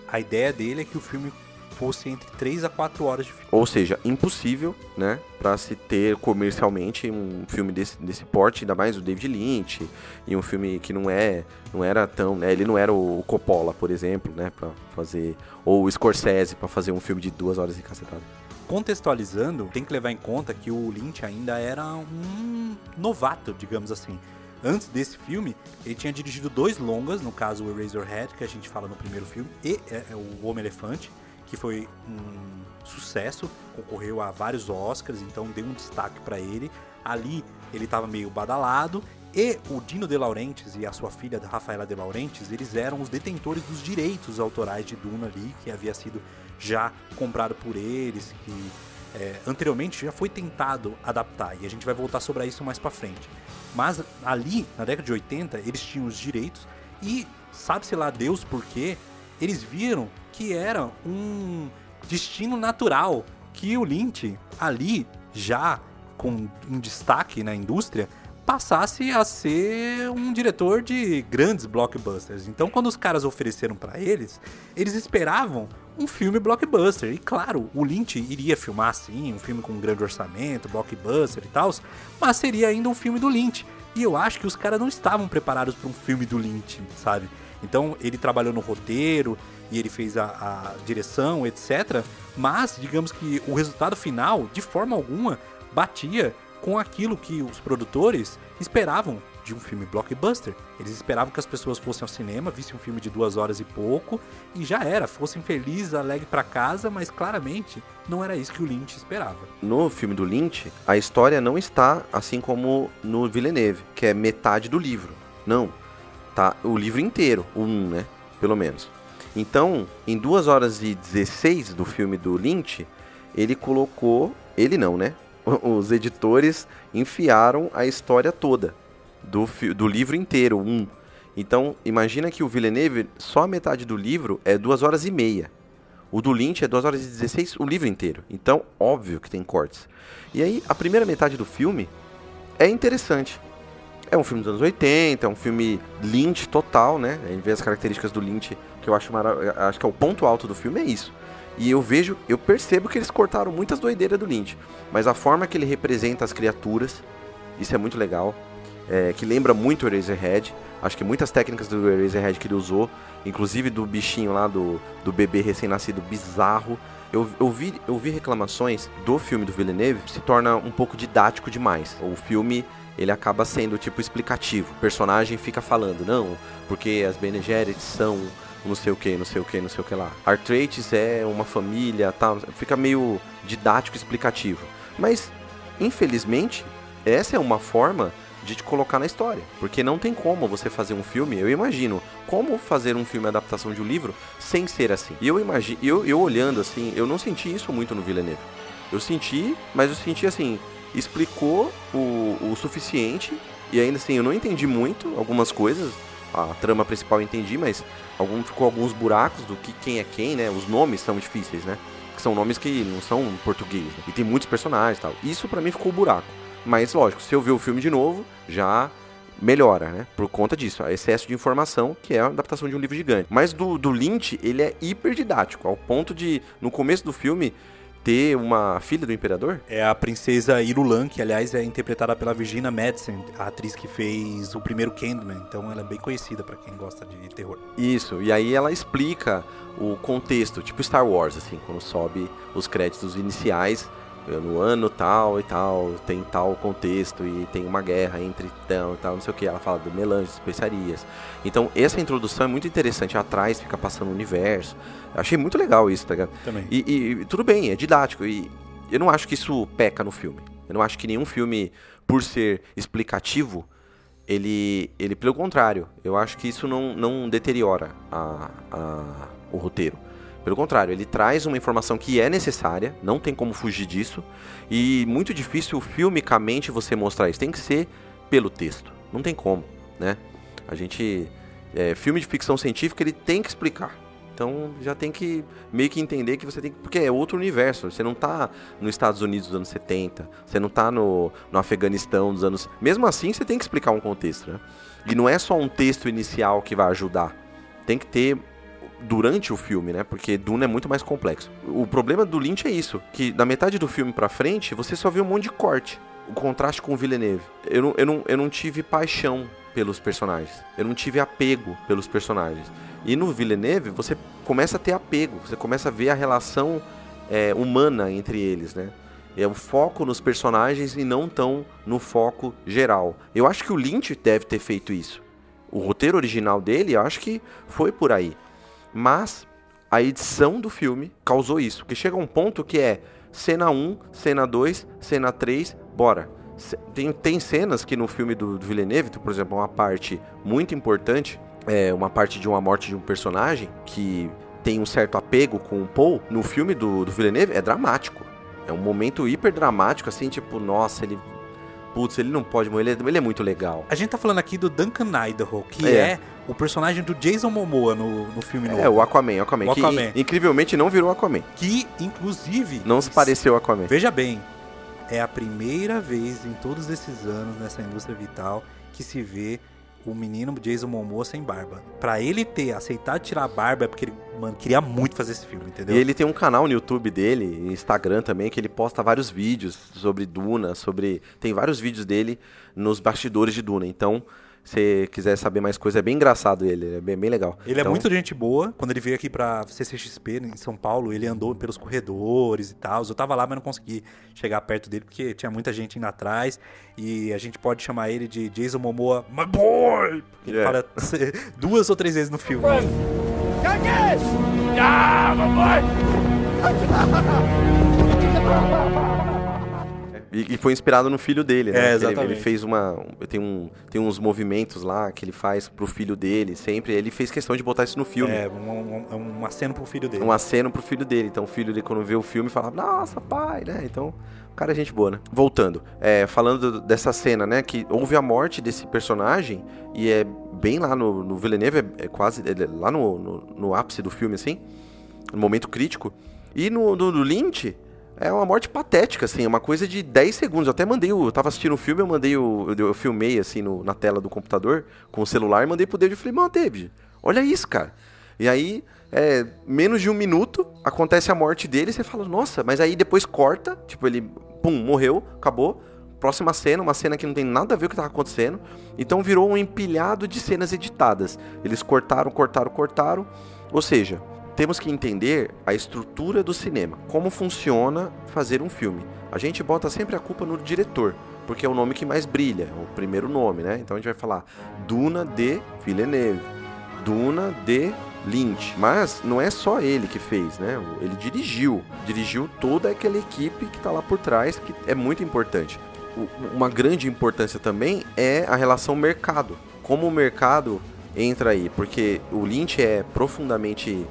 A ideia dele é que o filme fosse entre 3 a 4 horas de filme. Ou seja, impossível, né, para se ter comercialmente um filme desse, desse porte, ainda mais o David Lynch, e um filme que não é, não era tão, né, ele não era o Coppola, por exemplo, né, para fazer ou o Scorsese para fazer um filme de duas horas e cacetada. Contextualizando, tem que levar em conta que o Lynch ainda era um novato, digamos assim. Antes desse filme, ele tinha dirigido dois longas, no caso o Eraserhead, que a gente fala no primeiro filme, e é, é o Homem-Elefante, que foi um sucesso, concorreu a vários Oscars, então deu um destaque para ele. Ali ele estava meio badalado e o Dino De Laurentiis e a sua filha Rafaela De Laurentiis, eles eram os detentores dos direitos autorais de Duna ali, que havia sido já comprado por eles, que é, anteriormente já foi tentado adaptar e a gente vai voltar sobre isso mais para frente. Mas ali, na década de 80, eles tinham os direitos e sabe-se lá Deus por quê, eles viram que era um destino natural que o Lynch ali já com um destaque na indústria passasse a ser um diretor de grandes blockbusters. Então, quando os caras ofereceram para eles, eles esperavam um filme blockbuster. E claro, o Lynch iria filmar sim, um filme com um grande orçamento, blockbuster e tal, mas seria ainda um filme do Lynch. E eu acho que os caras não estavam preparados para um filme do Lynch, sabe? Então, ele trabalhou no roteiro e ele fez a, a direção, etc. Mas, digamos que o resultado final, de forma alguma, batia com aquilo que os produtores esperavam de um filme blockbuster. Eles esperavam que as pessoas fossem ao cinema, vissem um filme de duas horas e pouco e já era, fossem felizes, alegres para casa, mas claramente não era isso que o Lynch esperava. No filme do Lynch, a história não está assim como no Villeneuve, que é metade do livro. Não, tá o livro inteiro, um, né, pelo menos. Então, em 2 horas e 16 do filme do Lynch, ele colocou, ele não, né? os editores enfiaram a história toda do, do livro inteiro, um. Então, imagina que o Villeneuve, só a metade do livro é duas horas e meia. O do Lynch é 2 horas e 16, o livro inteiro. Então, óbvio que tem cortes. E aí, a primeira metade do filme é interessante. É um filme dos anos 80, é um filme Lynch total, né? A gente vê as características do Lynch, que eu acho, acho que é o ponto alto do filme, é isso. E eu vejo, eu percebo que eles cortaram muitas doideiras do Lynch. Mas a forma que ele representa as criaturas, isso é muito legal. É, que lembra muito o Eraserhead. Acho que muitas técnicas do Eraserhead que ele usou, inclusive do bichinho lá, do, do bebê recém-nascido bizarro. Eu, eu, vi, eu vi reclamações do filme do Villeneuve, se torna um pouco didático demais. O filme ele acaba sendo tipo explicativo. O personagem fica falando, não, porque as Bene são não sei o que, não sei o que, não sei o que lá. Arthritis é uma família, tal, fica meio didático explicativo. Mas, infelizmente, essa é uma forma de te colocar na história, porque não tem como você fazer um filme, eu imagino, como fazer um filme adaptação de um livro sem ser assim. E eu imagino, eu, eu olhando assim, eu não senti isso muito no Villeneuve. Eu senti, mas eu senti assim, explicou o, o suficiente e ainda assim eu não entendi muito algumas coisas, a trama principal eu entendi, mas algum, ficou alguns buracos do que quem é quem, né? Os nomes são difíceis, né? Que são nomes que não são português, né? E tem muitos personagens e tal. Isso para mim ficou buraco. Mas lógico, se eu ver o filme de novo, já melhora, né? Por conta disso, excesso de informação, que é a adaptação de um livro gigante. Mas do, do Lynch, ele é hiper didático, ao ponto de, no começo do filme, ter uma filha do imperador? É a princesa Irulan, que aliás é interpretada pela Virginia Madsen, a atriz que fez o primeiro Candyman. Então ela é bem conhecida para quem gosta de terror. Isso, e aí ela explica o contexto, tipo Star Wars, assim, quando sobe os créditos iniciais, no ano tal e tal, tem tal contexto e tem uma guerra entre tal e tal, não sei o que. Ela fala do melange, especiarias. Então, essa introdução é muito interessante. Atrás fica passando o universo. Eu achei muito legal isso, tá ligado? Também. E, e, tudo bem, é didático. E eu não acho que isso peca no filme. Eu não acho que nenhum filme, por ser explicativo, ele, ele pelo contrário, eu acho que isso não, não deteriora a, a, o roteiro. Pelo contrário, ele traz uma informação que é necessária, não tem como fugir disso, e muito difícil filmicamente você mostrar isso. Tem que ser pelo texto, não tem como, né? A gente, é, filme de ficção científica, ele tem que explicar. Então já tem que meio que entender que você tem que. Porque é outro universo. Você não está nos Estados Unidos dos anos 70, você não está no, no Afeganistão dos anos. Mesmo assim, você tem que explicar um contexto, né? E não é só um texto inicial que vai ajudar. Tem que ter durante o filme, né? Porque Duna é muito mais complexo. O problema do Lynch é isso, que da metade do filme para frente, você só vê um monte de corte. O contraste com o Villeneuve. Eu não, eu, não, eu não tive paixão pelos personagens. Eu não tive apego pelos personagens. E no Villeneuve, você começa a ter apego. Você começa a ver a relação é, humana entre eles, né? É o foco nos personagens e não tão no foco geral. Eu acho que o Lynch deve ter feito isso. O roteiro original dele, eu acho que foi por aí. Mas a edição do filme causou isso. Porque chega um ponto que é cena 1, cena 2, cena 3, bora. Tem, tem cenas que no filme do, do Villeneuve, por exemplo, uma parte muito importante, é uma parte de uma morte de um personagem que tem um certo apego com o Paul, no filme do, do Villeneuve é dramático. É um momento hiper dramático, assim, tipo, nossa, ele putz, ele não pode morrer, ele é, é, muito legal. A gente tá falando aqui do Duncan Idaho, que é. é o personagem do Jason Momoa no, no filme novo. É, o Aquaman, Aquaman. O que Aquaman. in- incrivelmente não virou Aquaman. Que, inclusive... Não se pareceu Aquaman. Veja bem, é a primeira vez em todos esses anos nessa indústria vital que se vê o menino Jason Momoa sem barba. Pra ele ter aceitado tirar a barba é porque ele, mano, queria muito fazer esse filme, entendeu? E ele tem um canal no YouTube dele, Instagram também, que ele posta vários vídeos sobre Duna, sobre. Tem vários vídeos dele nos bastidores de Duna. Então, você quiser saber mais coisa, é bem engraçado ele, é bem, bem legal. Ele é Então, muito gente boa. Quando ele veio aqui pra CCXP em São Paulo, ele andou pelos corredores e tal. Eu tava lá, mas não consegui chegar perto dele porque tinha muita gente indo atrás. E a gente pode chamar ele de Jason Momoa, my boy! Porque ele É. fala duas ou três vezes no filme. E, e foi inspirado no filho dele, né? É, Ele- exatamente. Ele, fez uma. Tem, um, tem uns movimentos lá que ele faz pro filho dele sempre. Ele fez questão de botar isso no filme. É, um, um, um aceno pro filho dele. um aceno pro filho dele. Então o filho dele, quando vê o filme, fala, nossa, pai, né? Então, o cara é gente boa, né? Voltando, é, falando dessa cena, né? Que houve a morte desse personagem e é bem lá no, no Villeneuve, é, é quase é lá no, no, no ápice do filme, assim, no momento crítico. E no, no, no Lynch, é uma morte patética, assim, uma coisa de 10 segundos. Eu até mandei, o, eu tava assistindo o filme, eu mandei o. Eu, filmei, assim, no- na tela do computador, com o celular, e mandei pro David. Eu falei, mano, David, olha isso, cara. E aí, é, menos de um minuto, acontece a morte dele, e você fala, nossa, mas aí depois corta, tipo, ele, pum, morreu, acabou. Próxima cena, uma cena que não tem nada a ver com o que tava acontecendo. Então virou um empilhado de cenas editadas. Eles cortaram, cortaram, cortaram. Ou seja, temos que entender a estrutura do cinema, como funciona fazer um filme. A gente bota sempre a culpa no diretor, porque é o nome que mais brilha, é o primeiro nome, né? Então a gente vai falar Duna de Villeneuve, Duna de Lynch. Mas não é só ele que fez, né? Ele dirigiu, dirigiu toda aquela equipe que está lá por trás, que é muito importante. Uma grande importância também é a relação mercado. Como o mercado entra aí, porque o Lynch é profundamente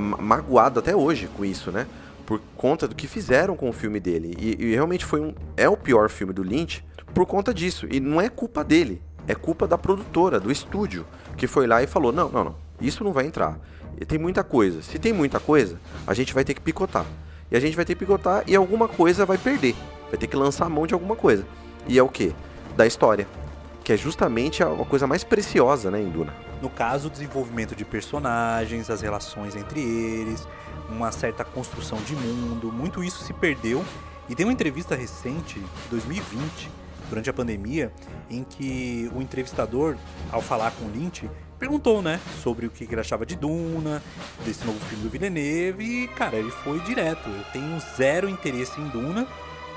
magoado até hoje com isso, né? Por conta do que fizeram com o filme dele. E, e realmente foi um. É o pior filme do Lynch por conta disso. E não é culpa dele. É culpa da produtora, do estúdio, que foi lá e falou: não, não, não. Isso não vai entrar. E tem muita coisa. Se tem muita coisa, a gente vai ter que picotar. E a gente vai ter que picotar e alguma coisa vai perder. Vai ter que lançar a mão de alguma coisa. E é o quê? Da história. Que é justamente a coisa mais preciosa, né, em Duna. No caso, o desenvolvimento de personagens, as relações entre eles, uma certa construção de mundo, muito isso se perdeu. E tem uma entrevista recente, 2020, durante a pandemia, em que o entrevistador, ao falar com Lynch, perguntou, né, sobre o que ele achava de Duna, desse novo filme do Villeneuve, e, cara, ele foi direto. Eu tenho zero interesse em Duna,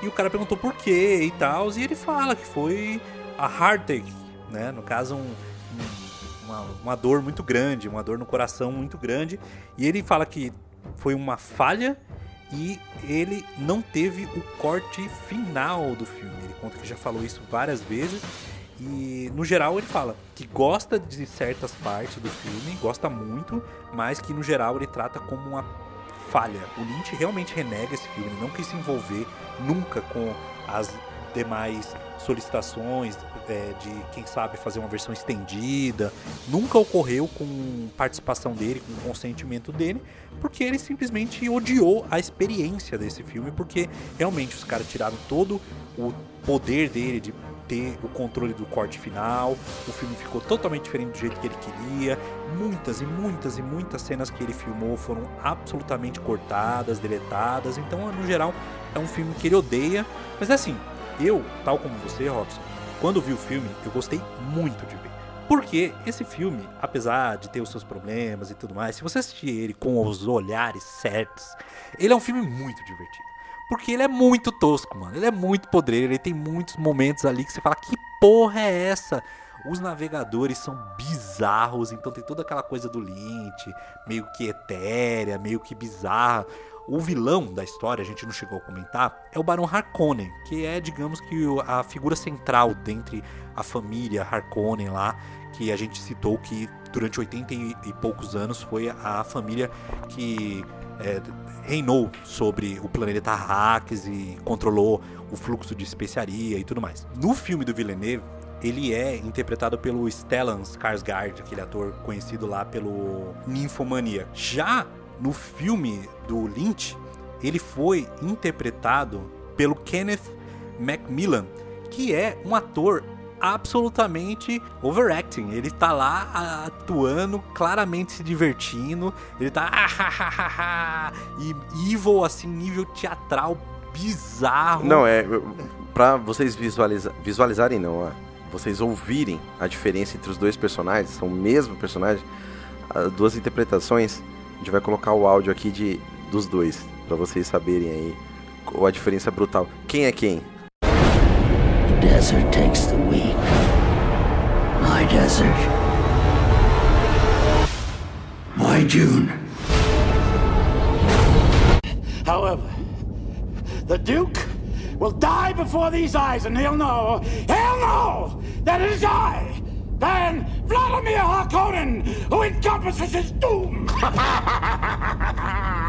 e o cara perguntou por quê e tal, e ele fala que foi a heartache, né, no caso, um, um uma, dor muito grande, uma dor no coração muito grande. E ele fala que foi uma falha e ele não teve o corte final do filme. Ele conta que já falou isso várias vezes. E no geral ele fala que gosta de certas partes do filme, gosta muito, mas que no geral ele trata como uma falha. O Lynch realmente renega esse filme, ele não quis se envolver nunca com as demais solicitações é, de quem sabe fazer uma versão estendida. Nunca ocorreu com participação dele, com consentimento dele, porque ele simplesmente odiou a experiência desse filme, porque realmente os caras tiraram todo o poder dele de ter o controle do corte final. O filme ficou totalmente diferente do jeito que ele queria. Muitas e muitas e muitas cenas que ele filmou foram absolutamente cortadas, deletadas. Então, no geral, é um filme que ele odeia. Mas assim, eu, tal como você, Robson, quando vi o filme, eu gostei muito de ver. Porque esse filme, apesar de ter os seus problemas e tudo mais, se você assistir ele com os olhares certos, ele é um filme muito divertido. Porque ele é muito tosco, mano. Ele é muito podreiro. Ele tem muitos momentos ali que você fala: que porra é essa? Os navegadores são bizarros, então tem toda aquela coisa do Lynch, meio que etérea, meio que bizarra. O vilão da história, a gente não chegou a comentar, é o Barão Harkonnen, que é, digamos que, a figura central dentre a família Harkonnen lá, que a gente citou que durante 80 e e poucos anos foi a família que é, reinou sobre o planeta Arrakis e controlou o fluxo de especiaria e tudo mais. No filme do Villeneuve, ele é interpretado pelo Stellan Skarsgård, aquele ator conhecido lá pelo Ninfomania. Já no filme do Lynch, ele foi interpretado pelo Kenneth Macmillan, que é um ator absolutamente overacting. Ele tá lá atuando, claramente se divertindo. Ele tá e evil assim, nível teatral bizarro. Não, é para vocês visualiza, visualizarem não, vocês ouvirem a diferença entre os dois personagens, são o mesmo personagem, duas interpretações. A gente vai colocar o áudio aqui de dos dois para vocês saberem aí a diferença brutal. Quem é quem? The desert takes the weak. My desert. My June. However, the Duke will die before these eyes, and he'll know, he'll know that it is I, then Vladimir Harkonnen, who encompasses his doom.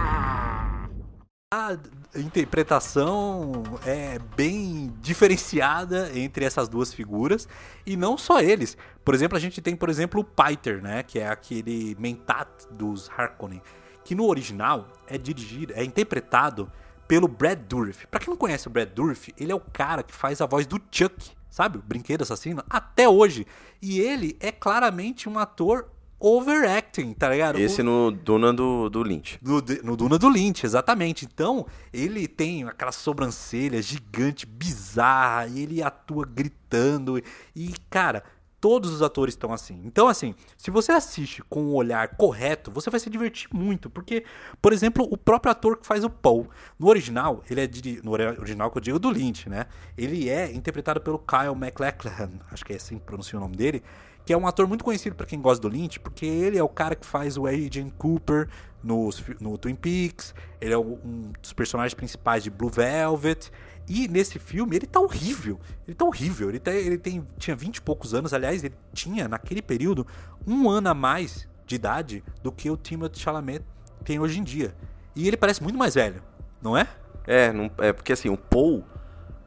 A interpretação é bem diferenciada entre essas duas figuras e não só eles. Por exemplo, a gente tem, por exemplo, o Piter, né, que é aquele mentat dos Harkonnen, que no original é dirigido, é interpretado pelo Brad Dourif. Para quem não conhece o Brad Dourif, ele é o cara que faz a voz do Chuck, sabe? O brinquedo assassino, até hoje. E ele é claramente um ator overacting, tá ligado? Esse no Duna do, do Lynch. No, no Duna do Lynch, exatamente. Então, ele tem aquela sobrancelha gigante, bizarra, e ele atua gritando. E, cara, Todos os atores estão assim. Então, assim, se você assiste com o um olhar correto, você vai se divertir muito. Porque, por exemplo, o próprio ator que faz o Paul, no original, ele é no original que eu digo do Lynch, né? Ele é interpretado pelo Kyle MacLachlan, acho que é assim que pronuncia o nome dele, que é um ator muito conhecido para quem gosta do Lynch, porque ele é o cara que faz o Agent Cooper no, no Twin Peaks, ele é um dos personagens principais de Blue Velvet. E nesse filme ele tá horrível. Ele tá horrível. Ele, tá, ele tem, tinha 20 e poucos anos. Aliás, ele tinha, naquele período, um ano a mais de idade do que o Timothée Chalamet tem hoje em dia. E ele parece muito mais velho, não é? É, não, é porque assim, o Paul,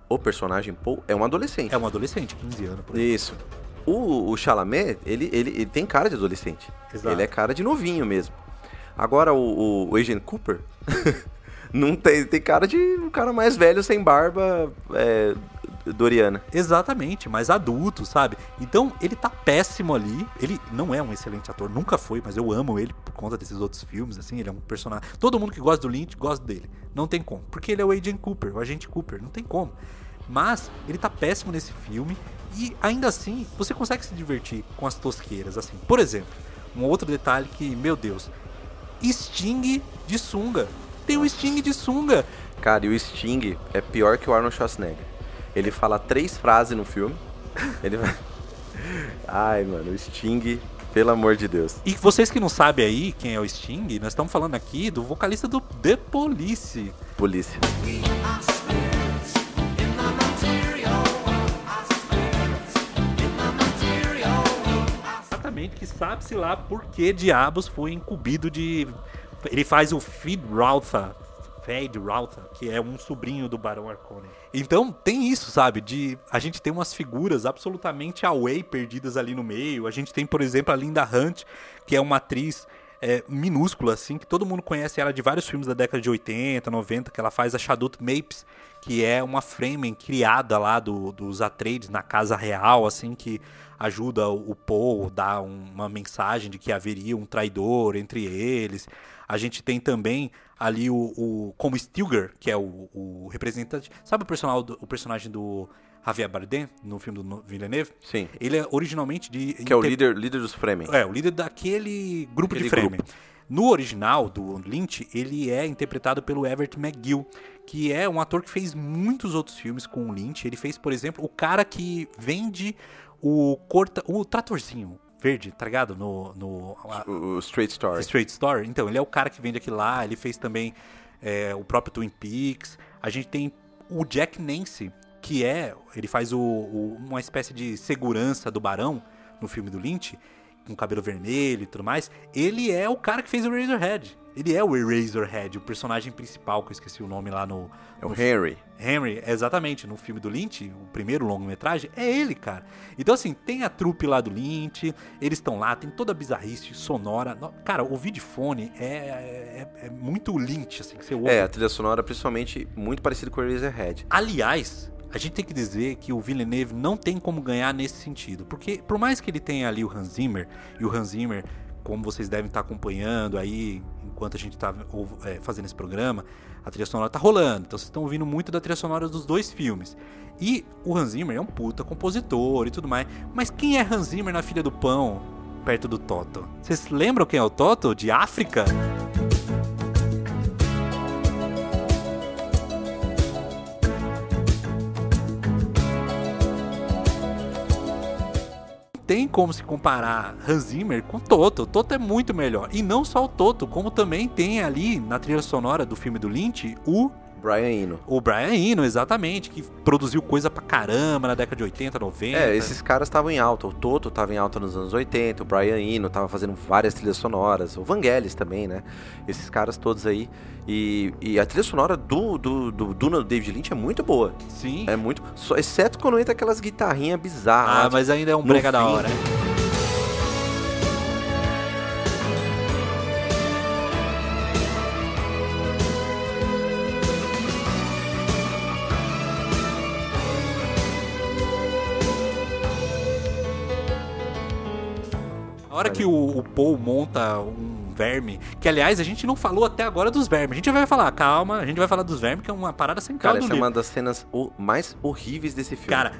o personagem Paul, é um adolescente. É um adolescente, 15 anos. Por Isso. O, o Chalamet, ele, ele, ele tem cara de adolescente. Exato. Ele é cara de novinho mesmo. Agora, o, o Agent Cooper... Não tem, tem cara de um cara mais velho sem barba é, Doriana. Exatamente, mais adulto, sabe? Então ele tá péssimo ali. Ele não é um excelente ator, nunca foi, mas eu amo ele por conta desses outros filmes, assim. Ele é um personagem. Todo mundo que gosta do Lynch gosta dele. Não tem como. Porque ele é o Agent Cooper, o agente Cooper. Não tem como. Mas ele tá péssimo nesse filme. E ainda assim, você consegue se divertir com as tosqueiras, assim. Por exemplo, um outro detalhe que, meu Deus, Sting de sunga tem o Sting de sunga. Cara, e o Sting é pior que o Arnold Schwarzenegger. Ele fala três frases no filme. Ele vai. Ai, mano, o Sting, pelo amor de Deus. E vocês que não sabem aí quem é o Sting, nós estamos falando aqui do vocalista do The Police. Polícia. Exatamente, que sabe-se lá por que diabos foi incumbido de ele faz o Feed Rautha, Fade Rautha, que é um sobrinho do Barão Harkonnen. Então tem isso, sabe? De a gente tem umas figuras absolutamente away perdidas ali no meio. A gente tem, por exemplo, a Linda Hunt, que é uma atriz é, minúscula, assim, que todo mundo conhece ela de vários filmes da década de 80, 90, que ela faz a Shadut Mapes, que é uma Fremen criada lá do, dos Atreides na casa real, assim, que ajuda o Paul, dá uma mensagem de que haveria um traidor entre eles. A gente tem também ali o, o como Stilgar, que é o, o representante. Sabe o personagem, do, o personagem do Javier Bardem no filme do Villeneuve? Sim. Ele é originalmente de. Que é o líder, líder dos Fremen. É, o líder daquele grupo Aquele de Fremen. Grupo. No original do Lynch, ele é interpretado pelo Everett McGill, que é um ator que fez muitos outros filmes com o Lynch. Ele fez, por exemplo, o cara que vende o corta, o tratorzinho, verde, tá ligado? No, no o Straight Story. Straight Story. Então, ele é o cara que vende aqui lá, ele fez também é, o próprio Twin Peaks. A gente tem o Jack Nance, que é, ele faz o, o, uma espécie de segurança do barão no filme do Lynch, com cabelo vermelho e tudo mais. Ele é o cara que fez o Razorhead. Ele é o Eraserhead, o personagem principal, que eu esqueci o nome lá no. É o no Henry. Henry, exatamente, no filme do Lynch, o primeiro longa-metragem, é ele, cara. Então, assim, tem a trupe lá do Lynch, eles estão lá, tem toda a bizarrice sonora. No- Cara, ouvir de fone é, é, é muito Lynch, assim, que você ouve. É, a trilha sonora principalmente muito parecido com o Eraserhead. Aliás, a gente tem que dizer que o Villeneuve não tem como ganhar nesse sentido. Porque, por mais que ele tenha ali o Hans Zimmer, e o Hans Zimmer, como vocês devem estar acompanhando aí, enquanto a gente está fazendo esse programa, a trilha sonora tá rolando. Então vocês estão ouvindo muito da trilha sonora dos dois filmes. E o Hans Zimmer é um puta compositor e tudo mais. Mas quem é Hans Zimmer na Filha do Pão, perto do Toto? Vocês lembram quem é o Toto? De África? Tem como se comparar Hans Zimmer com Toto. Toto é muito melhor. E não só o Toto, como também tem ali na trilha sonora do filme do Lynch o Brian Eno. o Brian Eno, exatamente, que produziu coisa pra caramba na década de 80, 90. É, esses caras estavam em alta. O Toto tava em alta nos anos 80, o Brian Eno tava fazendo várias trilhas sonoras, o Vangelis também, né? Esses caras todos aí. E, e a trilha sonora do, do, do Duna do David Lynch é muito boa. Sim. É muito. Só, exceto quando entra aquelas guitarrinhas bizarras. ah, mas ainda é um brega da fim. hora. A hora que o, o Paul monta um verme, que aliás a gente não falou até agora dos vermes. A gente vai falar, calma, a gente vai falar dos vermes, que é uma parada central Cara, essa é uma das cenas mais horríveis desse filme. Cara,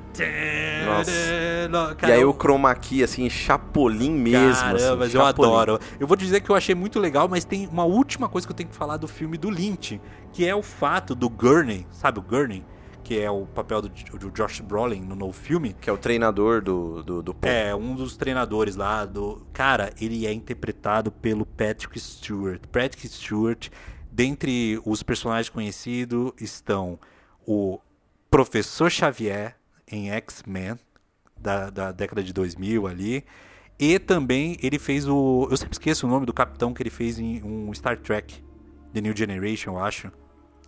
Nossa. cara, e aí eu- o chroma key, assim, chapolim mesmo. Caramba, assim, mas eu chapolim. adoro. Eu vou dizer que eu achei muito legal, mas tem uma última coisa que eu tenho que falar do filme do Lynch, que é o fato do Gurney, sabe o Gurney? Que é o papel do, do Josh Brolin no novo filme. Que é o treinador do, do, do Paul. É, um dos treinadores lá do. Cara, ele é interpretado pelo Patrick Stewart. Patrick Stewart, dentre os personagens conhecidos, estão o Professor Xavier em X-Men, da, da década de 2000 ali. E também ele fez o. Eu sempre esqueço o nome do capitão que ele fez em um Star Trek, The New Generation, eu acho.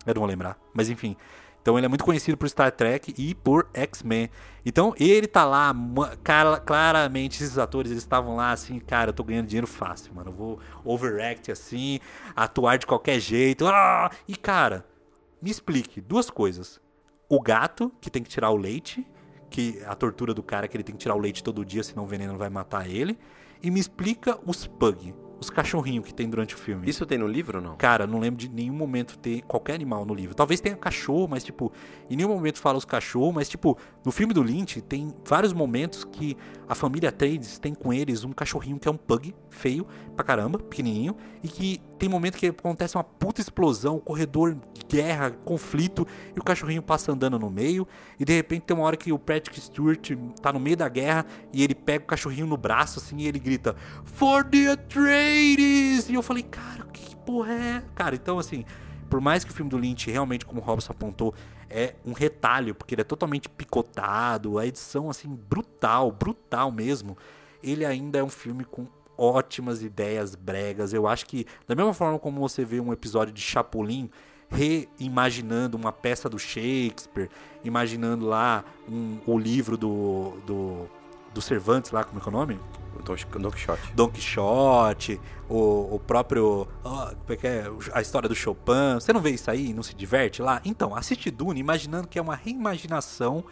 Eu não vou lembrar. Mas enfim. Então ele é muito conhecido por Star Trek e por X-Men. Então ele tá lá, cara, claramente esses atores eles estavam lá assim, cara, eu tô ganhando dinheiro fácil, mano. Eu vou overact assim, atuar de qualquer jeito. Ah! E cara, me explique duas coisas. O gato que tem que tirar o leite, que a tortura do cara é que ele tem que tirar o leite todo dia, senão o veneno vai matar ele. E me explica os pug, os cachorrinhos que tem durante o filme. Isso tem no livro ou não? Cara, não lembro de nenhum momento ter qualquer animal no livro. Talvez tenha cachorro, mas, tipo, em nenhum momento fala os cachorros, mas, tipo, no filme do Lynch tem vários momentos que a família Trades tem com eles um cachorrinho que é um pug, feio pra caramba, pequenininho, e que tem momento que acontece uma puta explosão, corredor, guerra, conflito, e o cachorrinho passa andando no meio, e de repente tem uma hora que o Patrick Stewart tá no meio da guerra e ele pega o cachorrinho no braço, assim, e ele grita, For the Atreides! E eu falei, cara, que porra é? Cara, então, assim, por mais que o filme do Lynch, realmente, como o Robson apontou, é um retalho, porque ele é totalmente picotado, a edição, assim, brutal, brutal mesmo, ele ainda é um filme com ótimas ideias bregas. Eu acho que, da mesma forma como você vê um episódio de Chapolin reimaginando uma peça do Shakespeare, imaginando lá um- o livro do, do, do Cervantes lá, como é que é o nome? Don, Quixote. Don Quixote, o, o próprio. é? A história do Chopin. Você não vê isso aí não se diverte lá? Então, assiste Dune imaginando que é uma reimaginação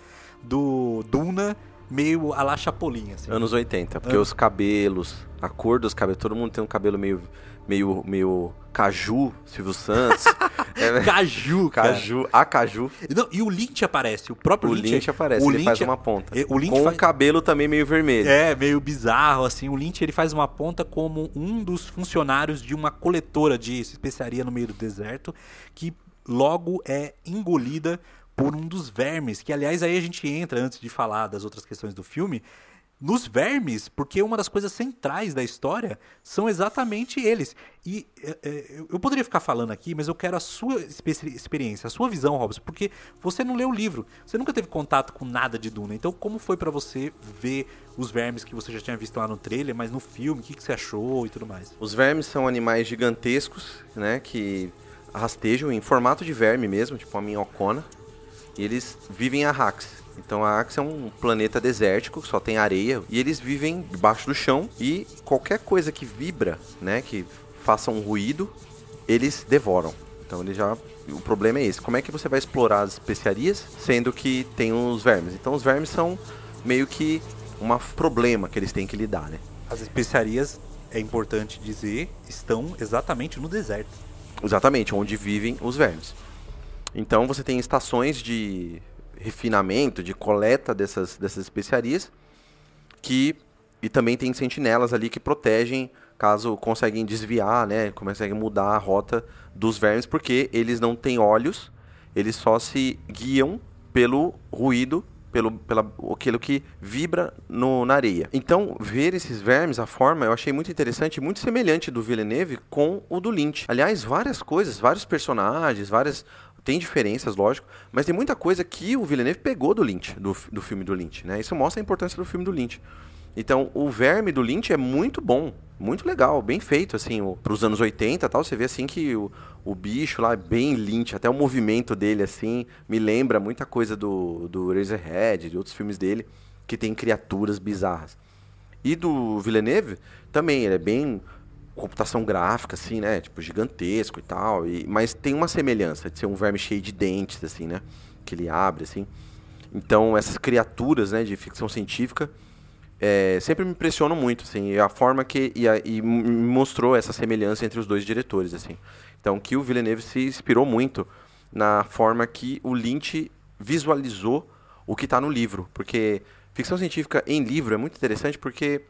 do Duna meio a la Chapolin, assim. Anos 80, porque Ah. os cabelos, a cor dos cabelos, todo mundo tem um cabelo meio, meio, meio caju, Silvio Santos. é, Caju, cara. caju, a caju. Não, e o Lynch aparece, o próprio O Lynch aparece, o ele Lynch faz uma ponta. é, o Lynch com faz- o cabelo também meio vermelho. É, meio bizarro, assim. O Lynch ele faz uma ponta como um dos funcionários de uma coletora de especiaria no meio do deserto, que logo é engolida por um dos vermes. Que, aliás, aí a gente entra, antes de falar das outras questões do filme, nos vermes, porque uma das coisas centrais da história são exatamente eles. E é, é, eu poderia ficar falando aqui, mas eu quero a sua experiência, a sua visão, Robson, porque você não leu o livro, você nunca teve contato com nada de Duna. Então, como foi para você ver os vermes que você já tinha visto lá no trailer, mas no filme, o que, que você achou e tudo mais? Os vermes são animais gigantescos, né, que rastejam em formato de verme mesmo, tipo uma minhocona. E eles vivem em Arrax. Então a Arx é um planeta desértico, só tem areia, e eles vivem debaixo do chão e qualquer coisa que vibra, né, que faça um ruído, eles devoram. Então ele já o problema é esse. Como é que você vai explorar as especiarias sendo que tem os vermes? Então os vermes são meio que um problema que eles têm que lidar, né? As especiarias, é importante dizer, estão exatamente no deserto. Exatamente, onde vivem os vermes. Então você tem estações de refinamento, de coleta dessas, dessas especiarias, que e também tem sentinelas ali que protegem caso conseguem desviar, né, conseguem mudar a rota dos vermes, porque eles não têm olhos, eles só se guiam pelo ruído, pelo pela, aquilo que vibra no, na areia. Então, ver esses vermes, a forma, eu achei muito interessante, muito semelhante do Villeneuve com o do Lynch. Aliás, várias coisas, vários personagens, várias tem diferenças, lógico, mas tem muita coisa que o Villeneuve pegou do Lynch, do, do filme do Lynch, né? Isso mostra a importância do filme do Lynch. Então, o Verme do Lynch é muito bom, muito legal, bem feito, assim, para os anos 80 tal, você vê assim que o, o bicho lá é bem Lynch, até o movimento dele, assim, me lembra muita coisa do, do Razorhead, de outros filmes dele, que tem criaturas bizarras. E do Villeneuve, também, ele é bem computação gráfica, assim, né? Tipo, gigantesco e tal. E, mas tem uma semelhança de ser um verme cheio de dentes, assim, né? Que ele abre, assim. Então, essas criaturas, né, de ficção científica, é, sempre me impressionam muito, assim. a forma que... E, a, e mostrou essa semelhança entre os dois diretores, assim. Então, que o Villeneuve se inspirou muito na forma que o Lynch visualizou o que está no livro. Porque ficção científica em livro é muito interessante porque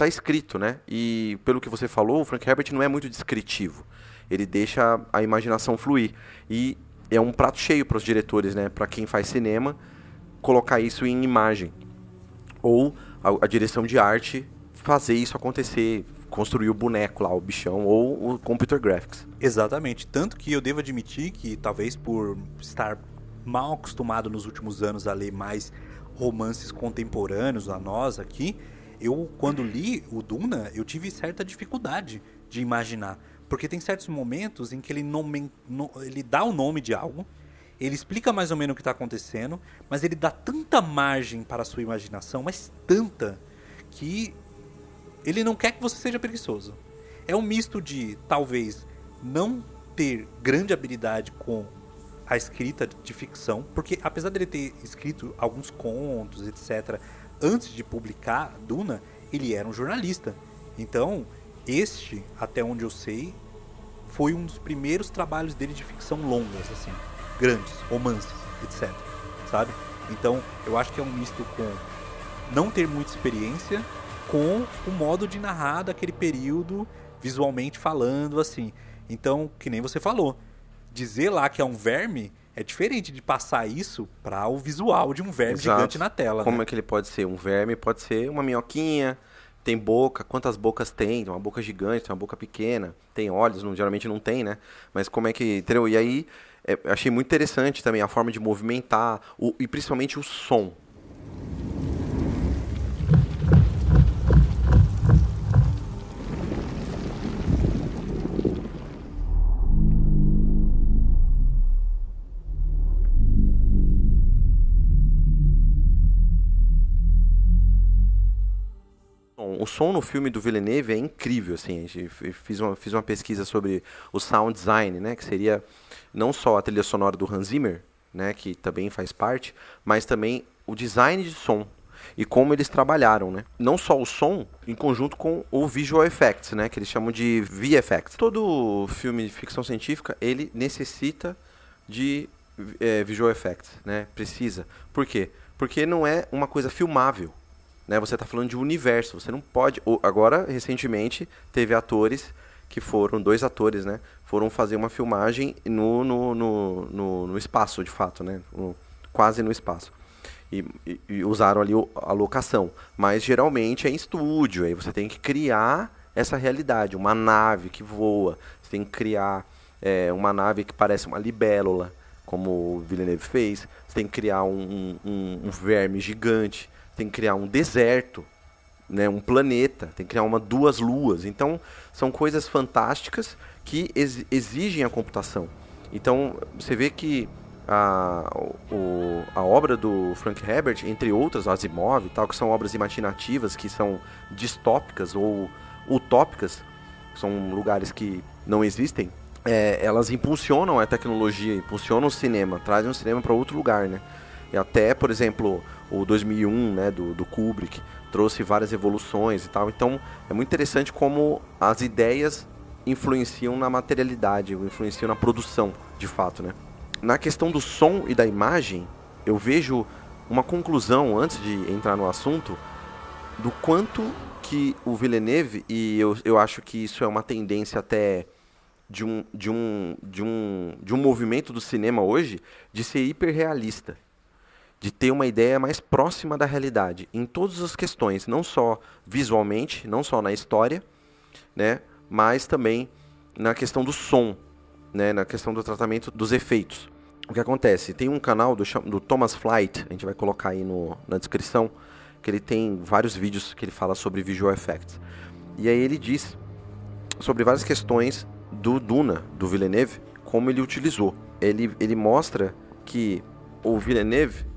está escrito, né? E pelo que você falou, o Frank Herbert não é muito descritivo. Ele deixa a imaginação fluir. E é um prato cheio para os diretores, né? Para quem faz cinema, colocar isso em imagem. Ou a, a, direção de arte fazer isso acontecer, construir o boneco lá, o bichão, ou o computer graphics. Exatamente. Tanto que eu devo admitir que, talvez por estar mal acostumado nos últimos anos a ler mais romances contemporâneos a nós aqui, eu, quando li o Duna, eu tive certa dificuldade de imaginar. Porque tem certos momentos em que ele, nome, no, ele dá o nome de algo, ele explica mais ou menos o que está acontecendo, mas ele dá tanta margem para a sua imaginação, mas tanta, que ele não quer que você seja preguiçoso. É um misto de, talvez, não ter grande habilidade com a escrita de ficção, porque apesar dele ter escrito alguns contos, etc., antes de publicar Duna, ele era um jornalista. Então, este, até onde eu sei, foi um dos primeiros trabalhos dele de ficção longas, assim, grandes, romances, etc. Sabe? Então, eu acho que é um misto com não ter muita experiência com o modo de narrar daquele período, visualmente falando, assim. Então, que nem você falou, dizer lá que é um verme é diferente de passar isso para o visual de um verme Exato. gigante na tela. Como né? é que ele pode ser? Um verme pode ser uma minhoquinha, tem boca, quantas bocas tem? Tem uma boca gigante, tem uma boca pequena, tem olhos, não, geralmente não tem, né? Mas como é que. Entendeu? E aí, é, achei muito interessante também a forma de movimentar, o, e principalmente o som. O som no filme do Villeneuve é incrível, assim, a gente fiz uma, fiz uma pesquisa sobre o sound design, né, que seria não só a trilha sonora do Hans Zimmer, né, que também faz parte, mas também o design de som e como eles trabalharam, né? Não só o som, em conjunto com o visual effects, né, que eles chamam de VFX. Todo filme de ficção científica, ele necessita de é, visual effects, né? Precisa. Por quê? Porque não é uma coisa filmável né? Você está falando de universo. Você não pode. Agora, recentemente, teve atores que foram, dois atores, né? Foram fazer uma filmagem no, no, no, no, no espaço, de fato, né? No, quase no espaço. e, e, e usaram ali a locação. Mas geralmente é em estúdio, aí você tem que criar essa realidade, uma nave que voa, você tem que criar é, uma nave que parece uma libélula, como o Villeneuve fez, você tem que criar um, um, um verme gigante, tem que criar um deserto, né, um planeta, tem que criar uma duas luas. Então, são coisas fantásticas que ex exigem a computação. Então, você vê que a, o, a obra do Frank Herbert, entre outras, Asimov e tal, que são obras imaginativas, que são distópicas ou utópicas, são lugares que não existem, é, elas impulsionam a tecnologia, impulsionam o cinema, trazem o cinema para outro lugar, né? E até, por exemplo, o 2001, né, do, do Kubrick, trouxe várias evoluções e tal. Então, é muito interessante como as ideias influenciam na materialidade, influenciam na produção, de fato, né? Na questão do som e da imagem, eu vejo uma conclusão, antes de entrar no assunto, do quanto que o Villeneuve, e eu, eu acho que isso é uma tendência até de um, de, um, de, um, de um movimento do cinema hoje, de ser hiperrealista de ter uma ideia mais próxima da realidade em todas as questões, não só visualmente, não só na história, né, mas também na questão do som, né, na questão do tratamento dos efeitos. O que acontece? Tem um canal do, do Thomas Flight, a gente vai colocar aí no, na descrição, que ele tem vários vídeos que ele fala sobre visual effects. E aí ele diz sobre várias questões do Duna, do Villeneuve, como ele utilizou. Ele, ele mostra que o Villeneuve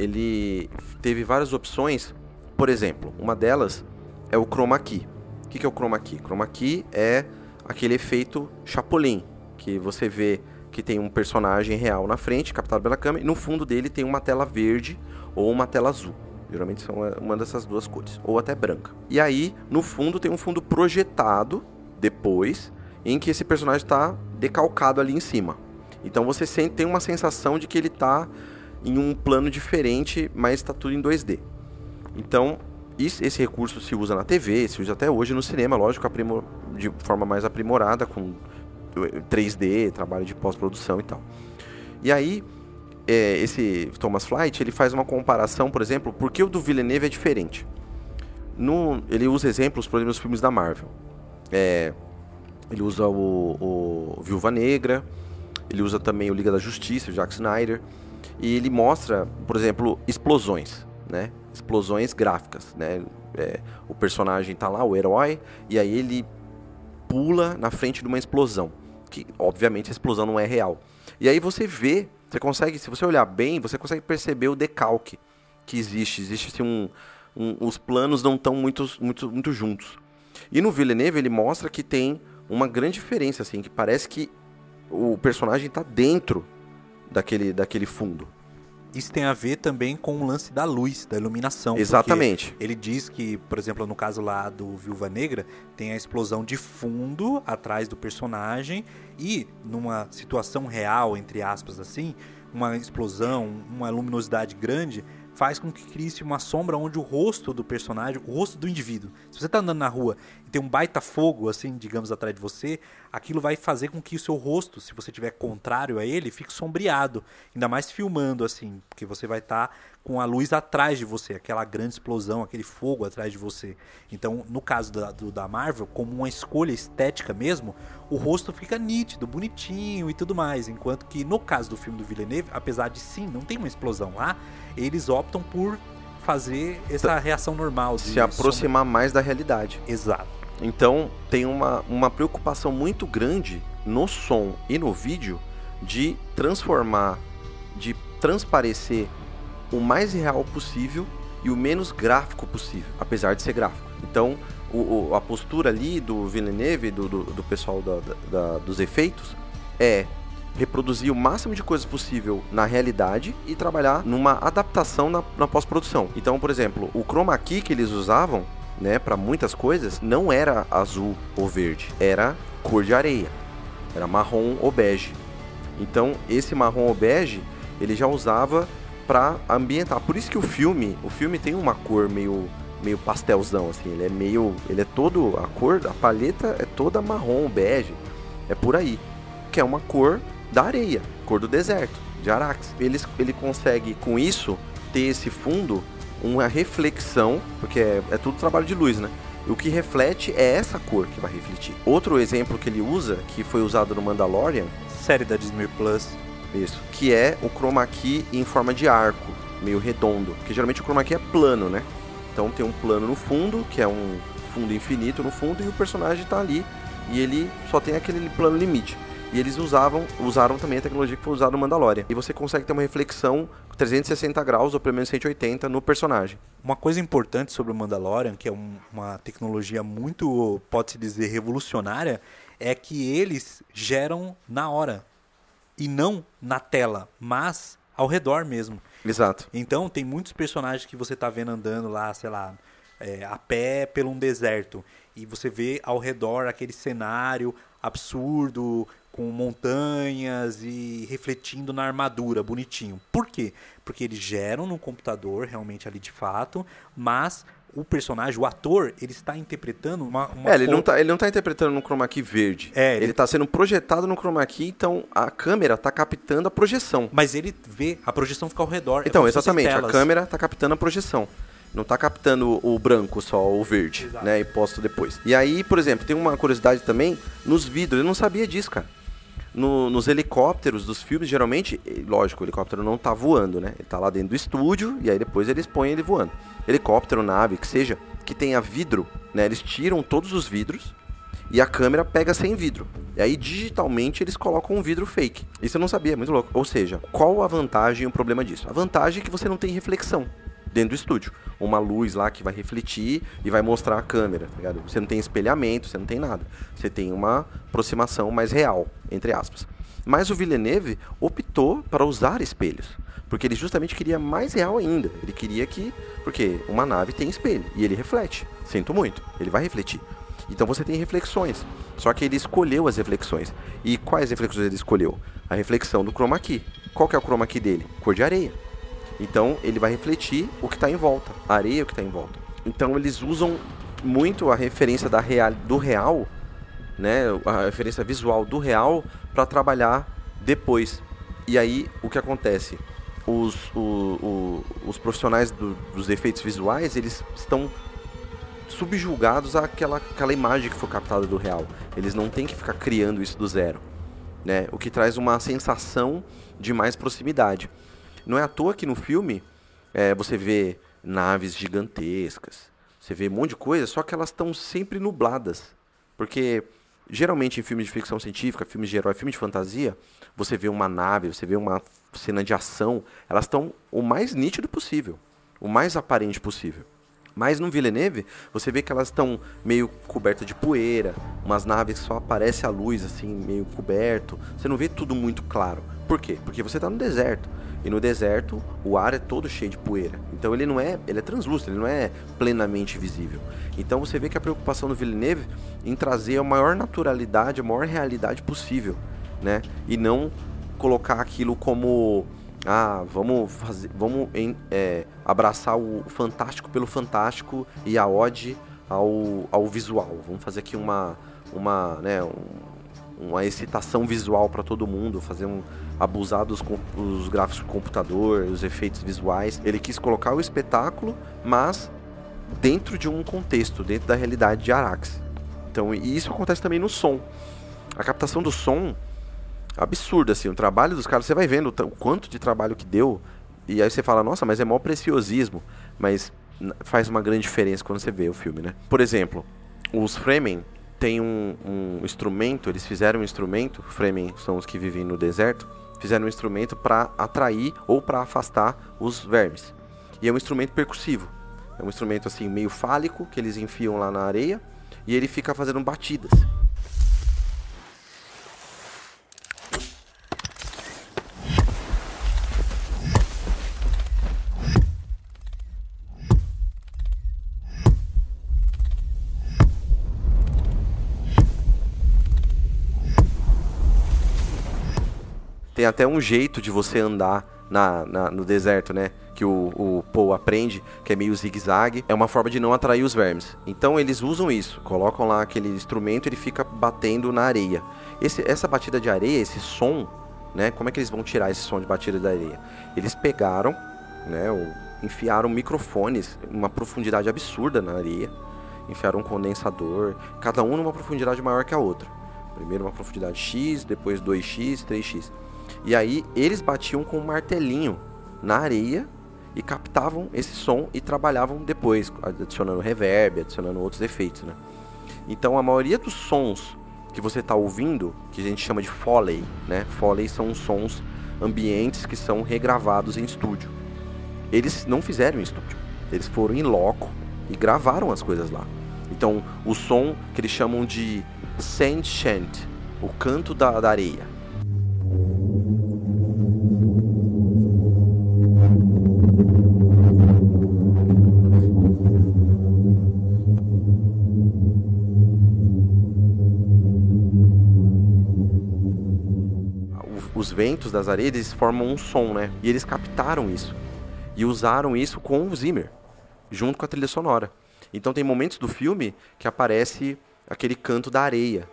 ele teve várias opções. Por exemplo, uma delas é o chroma key. O que é o chroma key? Chroma key é aquele efeito Chapolin, que você vê que tem um personagem real na frente, captado pela câmera, e no fundo dele tem uma tela verde ou uma tela azul. Geralmente são uma dessas duas cores, ou até branca. E aí, no fundo, tem um fundo projetado depois, em que esse personagem está decalcado ali em cima. Então você tem uma sensação de que ele está em um plano diferente, mas está tudo em 2D. Então, esse recurso se usa na TV, se usa até hoje no cinema, lógico, de forma mais aprimorada, com 3D, trabalho de pós-produção e tal. E aí, é, esse Thomas Flight, ele faz uma comparação, por exemplo, porque o do Villeneuve é diferente. No, ele usa exemplos, por exemplo, nos filmes da Marvel. É, ele usa o, o Viúva Negra, ele usa também o Liga da Justiça, o Jack Snyder. E ele mostra, por exemplo, explosões, né? Explosões gráficas, né? É, o personagem tá lá, o herói, e aí ele pula na frente de uma explosão. Que, obviamente, a explosão não é real. E aí você vê, você consegue, se você olhar bem, você consegue perceber o decalque que existe. Existe assim, um, um, os planos não estão muito, muito, muito juntos. E no Villeneuve ele mostra que tem uma grande diferença, assim, que parece que o personagem está dentro daquele, daquele fundo. Isso tem a ver também com o lance da luz, da iluminação. Exatamente. Ele diz que, por exemplo, no caso lá do Viúva Negra, tem a explosão de fundo atrás do personagem e numa situação real, entre aspas assim, uma explosão, uma luminosidade grande, faz com que crie uma sombra onde o rosto do personagem, o rosto do indivíduo. Se você está andando na rua tem um baita fogo, assim, digamos, atrás de você, aquilo vai fazer com que o seu rosto, se você tiver contrário a ele, fique sombreado. Ainda mais filmando, assim, porque você vai estar tá com a luz atrás de você, aquela grande explosão, aquele fogo atrás de você. Então, no caso da, do, da Marvel, como uma escolha estética mesmo, o rosto fica nítido, bonitinho e tudo mais. Enquanto que no caso do filme do Villeneuve, apesar de sim, não tem uma explosão lá, eles optam por fazer essa reação normal. De se aproximar sombra. mais da realidade. Exato. Então, tem uma, uma preocupação muito grande no som e no vídeo de transformar, de transparecer o mais real possível e o menos gráfico possível, apesar de ser gráfico. Então, o, o, a postura ali do Villeneuve, do, do, do pessoal da, da, dos efeitos, é reproduzir o máximo de coisas possível na realidade e trabalhar numa adaptação na, na pós-produção. Então, por exemplo, o chroma key que eles usavam, né, para muitas coisas, não era azul ou verde, era cor de areia, era marrom ou bege. Então, esse marrom ou bege, ele já usava para ambientar. Por isso que o filme, o filme tem uma cor meio meio pastelzão assim, ele é meio, ele é todo a cor, a paleta é toda marrom, bege. É por aí, que é uma cor da areia, cor do deserto, de Arax. Ele, ele consegue com isso ter esse fundo uma reflexão, porque é, é tudo trabalho de luz, né? O que reflete é essa cor que vai refletir. Outro exemplo que ele usa, que foi usado no Mandalorian, Série da Disney Plus. isso, que é o chroma key em forma de arco, meio redondo, porque geralmente o chroma key é plano, né? Então tem um plano no fundo, que é um fundo infinito no fundo, e o personagem tá ali e ele só tem aquele plano limite. E eles usavam, usaram também a tecnologia que foi usada no Mandalorian. E você consegue ter uma reflexão 360 graus, ou pelo menos 180, no personagem. Uma coisa importante sobre o Mandalorian, que é um- uma tecnologia muito, pode-se dizer, revolucionária, é que eles geram na hora. E não na tela, mas ao redor mesmo. Exato. Então, tem muitos personagens que você tá vendo andando lá, sei lá, é, a pé pelo um deserto. E você vê ao redor aquele cenário absurdo, com montanhas e refletindo na armadura, bonitinho. Por quê? Porque eles geram no computador, realmente ali de fato, mas o personagem, o ator, ele está interpretando uma. uma É, ele cor- não, tá, ele não tá interpretando no chroma key verde. É, ele... ele- tá sendo projetado no chroma key, então a câmera tá captando a projeção. Mas ele vê, a projeção fica ao redor. é Então, fossem exatamente, a câmera tá captando a projeção. Não tá captando o branco só, o verde, Exato. né? E posto depois. E aí, por exemplo, tem uma curiosidade também, nos vidros, eu não sabia disso, cara. No- nos helicópteros dos filmes, geralmente, lógico, o helicóptero não tá voando, né? Ele tá lá dentro do estúdio e aí depois eles põem ele voando. Helicóptero, nave, que seja, que tenha vidro, né? Eles tiram todos os vidros e a câmera pega sem vidro. E aí, digitalmente, eles colocam um vidro fake. Isso eu não sabia, muito louco. Ou seja, qual a vantagem e o problema disso? A vantagem é que você não tem reflexão dentro do estúdio. Uma luz lá que vai refletir e vai mostrar a câmera, tá ligado? Você não tem espelhamento, você não tem nada. Você tem uma aproximação mais real, entre aspas. Mas o Villeneuve optou para usar espelhos. Porque ele justamente queria mais real ainda. Ele queria que. Porque uma nave tem espelho e ele reflete. Sinto muito, ele vai refletir. Então você tem reflexões. Só que ele escolheu as reflexões. E quais reflexões ele escolheu? A reflexão do chroma key. Qual que é o chroma key dele? Cor de areia. Então ele vai refletir o que está em volta, a areia que está em volta. Então eles usam muito a referência da real, do real, né, a referência visual do real para trabalhar depois. E aí o que acontece? Os, o- o- os profissionais do- dos efeitos visuais eles estão subjugados àquela, àquela imagem que foi captada do real. Eles não têm que ficar criando isso do zero. Né? O que traz uma sensação de mais proximidade. Não é à toa que no filme é, você vê naves gigantescas, você vê um monte de coisa, só que elas estão sempre nubladas. Porque geralmente em filmes de ficção científica, filmes de herói, filmes de fantasia, você vê uma nave, você vê uma cena de ação, elas estão o mais nítido possível, o mais aparente possível. Mas no Villeneuve, você vê que elas estão meio cobertas de poeira, umas naves que só aparece a luz, assim, meio coberto. Você não vê tudo muito claro. Por quê? Porque você está no deserto. E no deserto, o ar é todo cheio de poeira. Então ele não é, ele é translúcido, ele não é plenamente visível. Então você vê que a preocupação do Villeneuve em trazer a maior naturalidade, a maior realidade possível, né? E não colocar aquilo como ah, vamos fazer, vamos é, abraçar o fantástico pelo fantástico e a ode ao, ao visual. Vamos fazer aqui uma, uma, né, um- uma excitação visual para todo mundo, fazer um abusar dos os gráficos do computador, os efeitos visuais. Ele quis colocar o espetáculo, mas dentro de um contexto, dentro da realidade de Arax. Então, e isso acontece também no som. A captação do som absurdo, assim, o trabalho dos caras, você vai vendo o, quanto de trabalho que deu, e aí você fala, nossa, mas é maior preciosismo, mas faz uma grande diferença quando você vê o filme, né? Por exemplo, os Fremen têm um, um instrumento, eles fizeram um instrumento, Fremen são os que vivem no deserto, fizeram um instrumento para atrair ou para afastar os vermes. E é um instrumento percussivo. É um instrumento assim meio fálico que eles enfiam lá na areia e ele fica fazendo batidas. Tem até um jeito de você andar na, na- no deserto, né? Que o, o Paul aprende, que é meio zigue-zague. É uma forma de não atrair os vermes. Então eles usam isso. Colocam lá aquele instrumento e ele fica batendo na areia. Esse- essa batida de areia, esse som, né? Como é que eles vão tirar esse som de batida da areia? Eles pegaram né? Enfiaram microfones, uma profundidade absurda na areia, enfiaram um condensador, cada um numa profundidade maior que a outra. Primeiro uma profundidade X, depois 2x, 3x. E aí eles batiam com um martelinho na areia e captavam esse som e trabalhavam depois, adicionando reverb, adicionando outros efeitos, né? Então a maioria dos sons que você está ouvindo, que a gente chama de foley, né? Foley são sons ambientes que são regravados em estúdio. Eles não fizeram em estúdio, eles foram em loco e gravaram as coisas lá. Então o som que eles chamam de sand chant, o canto da, da areia, os ventos das areias formam um som, né? E eles captaram isso. E usaram isso com o Zimmer, junto com a trilha sonora. Então tem momentos do filme que aparece aquele canto da areia,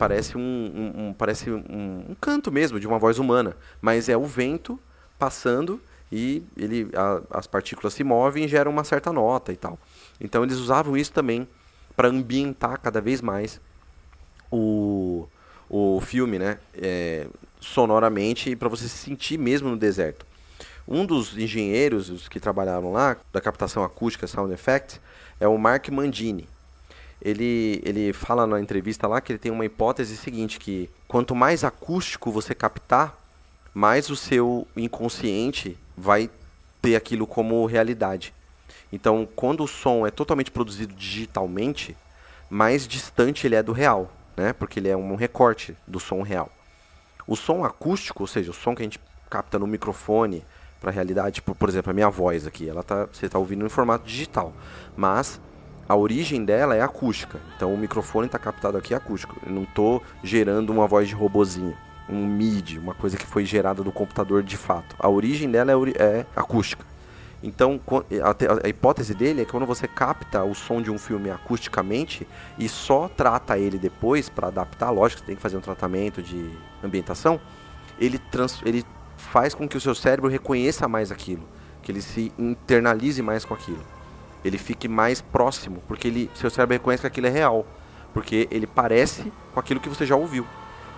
parece um, um, um parece um, um, canto mesmo de uma voz humana, mas é o vento passando e ele, a, as partículas se movem e geram uma certa nota e tal. Então eles usavam isso também para ambientar cada vez mais o, o filme, né, é, sonoramente para você se sentir mesmo no deserto. Um dos engenheiros os que trabalharam lá da captação acústica Sound Effects é o Mark Mandini ele, ele fala na entrevista lá que ele tem uma hipótese seguinte, que quanto mais acústico você captar, mais o seu inconsciente vai ter aquilo como realidade. Então, quando o som é totalmente produzido digitalmente, mais distante ele é do real, né? Porque ele é um recorte do som real. O som acústico, ou seja, o som que a gente capta no microfone para a realidade, tipo, por exemplo, a minha voz aqui, ela tá, você está ouvindo em formato digital, mas a origem dela é acústica. Então o microfone está captado aqui acústico. Eu não estou gerando uma voz de robozinho, um MIDI, uma coisa que foi gerada do computador de fato. A origem dela é, é acústica. Então a, a, hipótese dele é que quando você capta o som de um filme acusticamente e só trata ele depois para adaptar, lógico, você tem que fazer um tratamento de ambientação, ele, trans, ele faz com que o seu cérebro reconheça mais aquilo, que ele se internalize mais com aquilo ele fique mais próximo, porque ele, seu cérebro reconhece que aquilo é real, porque ele parece com aquilo que você já ouviu.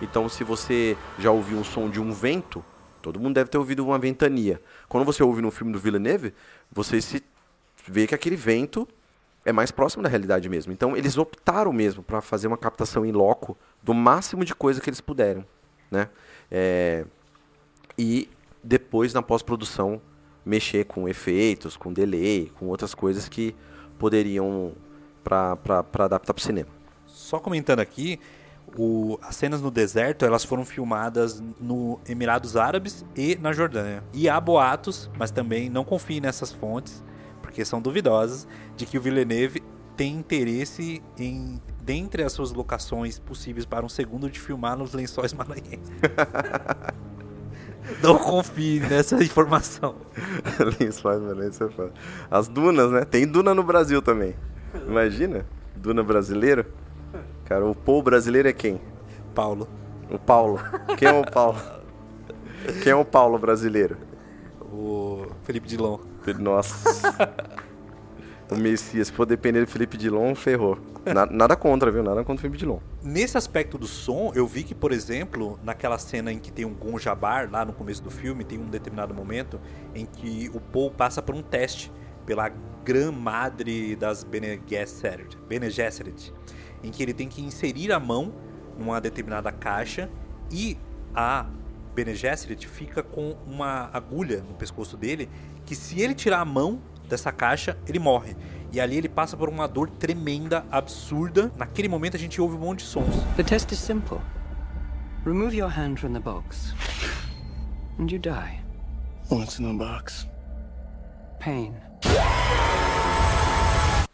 Então, se você já ouviu um som de um vento, todo mundo deve ter ouvido uma ventania. Quando você ouve no filme do Villeneuve, você se vê que aquele vento é mais próximo da realidade mesmo. Então, eles optaram mesmo para fazer uma captação em loco do máximo de coisa que eles puderam, né? É... E depois na pós-produção mexer com efeitos, com delay, com outras coisas que poderiam para adaptar para o cinema. Só comentando aqui, o, as cenas no deserto elas foram filmadas no Emirados Árabes e na Jordânia. E há boatos, mas também não confie nessas fontes, porque são duvidosas, de que o Villeneuve tem interesse em, dentre as suas locações possíveis para um segundo, de filmar nos lençóis maranhenses. Não confie nessa informação. É As dunas, né? Tem duna no Brasil também. Imagina? Duna brasileiro. Cara, o Paul brasileiro é quem? Paulo. O Paulo. Quem é o Paulo? Quem é o Paulo brasileiro? O Felipe Dilon. Nossa. o Messias, for depender do Felipe Dilon, ferrou. Nada, nada contra, viu? Nada contra o Felipe Dilon. Nesse aspecto do som, eu vi que, por exemplo, naquela cena em que tem um Gonjabar, lá no começo do filme, tem um determinado momento em que o Paul passa por um teste pela Gran Madre das Bene Gesserit, Bene Gesserit, em que ele tem que inserir a mão numa determinada caixa e a Bene Gesserit fica com uma agulha no pescoço dele que se ele tirar a mão dessa caixa, ele morre. E ali ele passa por uma dor tremenda, absurda. Naquele momento a gente ouve um monte de sons. The test is simple. Remove your hand from the box. And you die. What's in the box? Pain.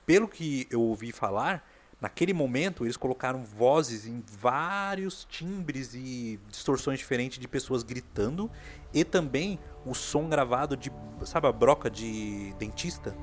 Pelo que eu ouvi falar, Naquele momento, eles colocaram vozes em vários timbres e distorções diferentes de pessoas gritando e também o som gravado de, sabe, a broca de dentista.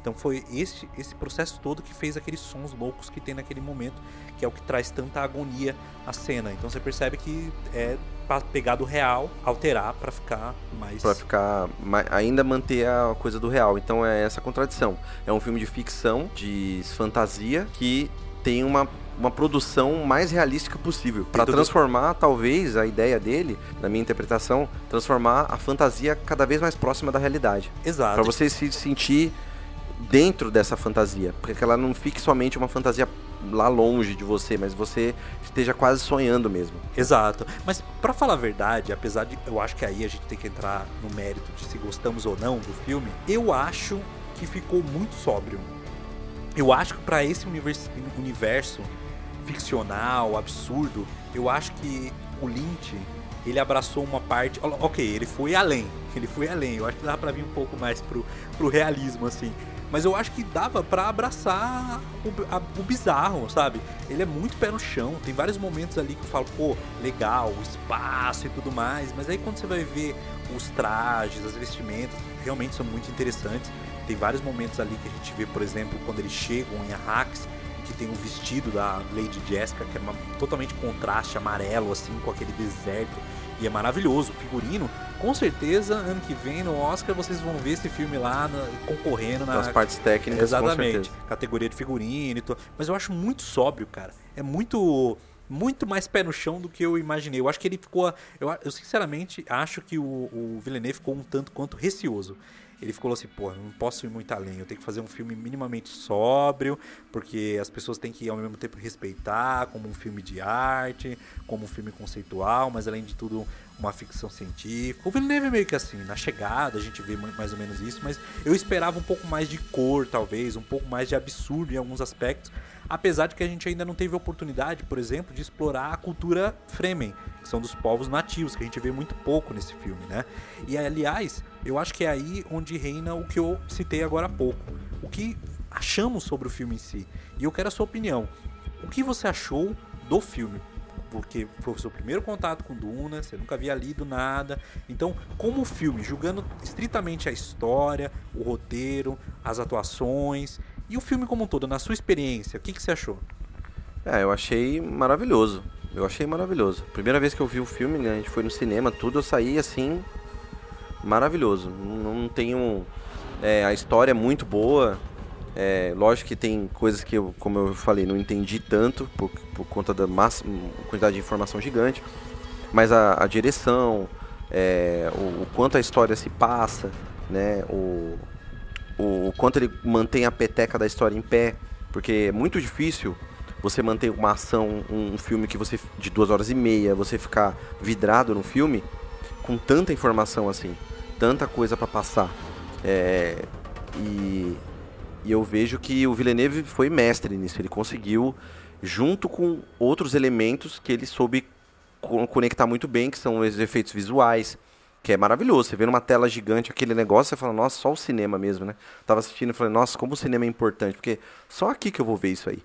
Então foi esse, esse processo todo que fez aqueles sons loucos que tem naquele momento, que é o que traz tanta agonia à cena. Então você percebe que é pra pegar do real, alterar pra ficar mais. Pra ficar. ainda manter a coisa do real. Então é essa contradição. É um filme de ficção, de fantasia, que tem uma, uma produção mais realística possível. Pra tudo- transformar, talvez, a ideia dele, na minha interpretação, transformar a fantasia cada vez mais próxima da realidade. Exato. Pra você se sentir dentro dessa fantasia. Porque ela não fique somente uma fantasia lá longe de você, mas você esteja quase sonhando mesmo. Exato. Mas pra falar a verdade, apesar de eu acho que aí a gente tem que entrar no mérito de se gostamos ou não do filme, eu acho que ficou muito sóbrio. Eu acho que pra esse univers- universo ficcional, absurdo, eu acho que o Lynch ele abraçou uma parte. Ok, ele foi além. Ele foi além. Eu acho que dava pra vir um pouco mais pro, pro realismo, assim. Mas eu acho que dava pra abraçar o, a- o bizarro, sabe? Ele é muito pé no chão. Tem vários momentos ali que eu falo, pô, legal, o espaço e tudo mais. Mas aí quando você vai ver os trajes, as vestimentas, realmente são muito interessantes. Tem vários momentos ali que a gente vê, por exemplo, quando eles chegam em Arrakis, que tem um vestido da Lady Jessica, que é uma- totalmente contraste amarelo, assim, com aquele deserto. E é maravilhoso. O figurino, com certeza, ano que vem no Oscar vocês vão ver esse filme lá na- concorrendo na Nas partes técnicas, Exatamente. Categoria de figurino e tudo. Mas eu acho muito sóbrio, cara. É muito. Muito mais pé no chão do que eu imaginei. Eu acho que ele ficou. Eu, eu sinceramente acho que o, o Villeneuve ficou um tanto quanto receoso. Ele ficou assim, pô, não posso ir muito além. Eu tenho que fazer um filme minimamente sóbrio, porque as pessoas têm que ao mesmo tempo respeitar como um filme de arte, como um filme conceitual, mas além de tudo uma ficção científica. O Villeneuve é meio que assim, na chegada a gente vê ma- mais ou menos isso, mas eu esperava um pouco mais de cor, talvez, um pouco mais de absurdo em alguns aspectos, apesar de que a gente ainda não teve oportunidade, por exemplo, de explorar a cultura Fremen, que são dos povos nativos, que a gente vê muito pouco nesse filme, né? E aliás, eu acho que é aí onde reina o que eu citei agora há pouco. O que achamos sobre o filme em si. E eu quero a sua opinião. O que você achou do filme? Porque foi o seu primeiro contato com Duna, você nunca havia lido nada. Então, como o filme, julgando estritamente a história, o roteiro, as atuações e o filme como um todo, na sua experiência, o que, que você achou? É, eu achei maravilhoso. Eu achei maravilhoso. Primeira vez que eu vi o filme, né? A gente foi no cinema, tudo, eu saí assim. Maravilhoso. Não, tenho. é, a história é muito boa. É, lógico que tem coisas que eu, como eu falei, não entendi tanto por, por conta da massa, quantidade de informação gigante. Mas a, a direção, é, o, o quanto a história se passa, né? O, o, o quanto ele mantém a peteca da história em pé, porque é muito difícil você manter uma ação, um, um filme que você de duas horas e meia, você ficar vidrado no filme com tanta informação assim, tanta coisa para passar. É, e, e eu vejo que o Villeneuve foi mestre nisso, ele conseguiu junto com outros elementos que ele soube co- conectar muito bem, que são os efeitos visuais, que é maravilhoso. Você vê numa tela gigante aquele negócio, você fala, nossa, só o cinema mesmo, né? Tava assistindo e falei, nossa, como o cinema é importante, porque só aqui que eu vou ver isso aí.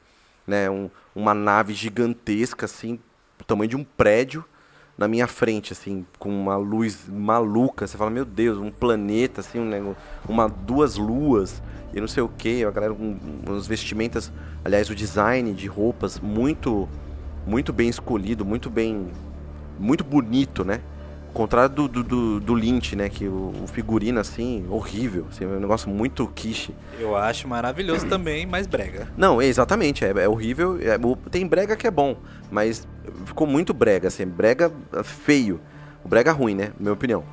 Né? Um- uma nave gigantesca, assim, tamanho de um prédio, na minha frente, assim, com uma luz maluca. Você fala, meu Deus, um planeta, assim, um negócio, uma, duas luas, e não sei o que, a galera com umas vestimentas, aliás, o design de roupas muito, muito bem escolhido, muito bem, muito bonito, né? Ao contrário do, do, do, do Lynch, né? Que o, o figurino, assim, horrível. Assim, é um negócio muito quiche. Eu acho maravilhoso também, mas brega. Não, exatamente, é, é horrível. é- tem brega que é bom, mas ficou muito brega, assim, brega feio. O brega ruim, né? Na minha opinião.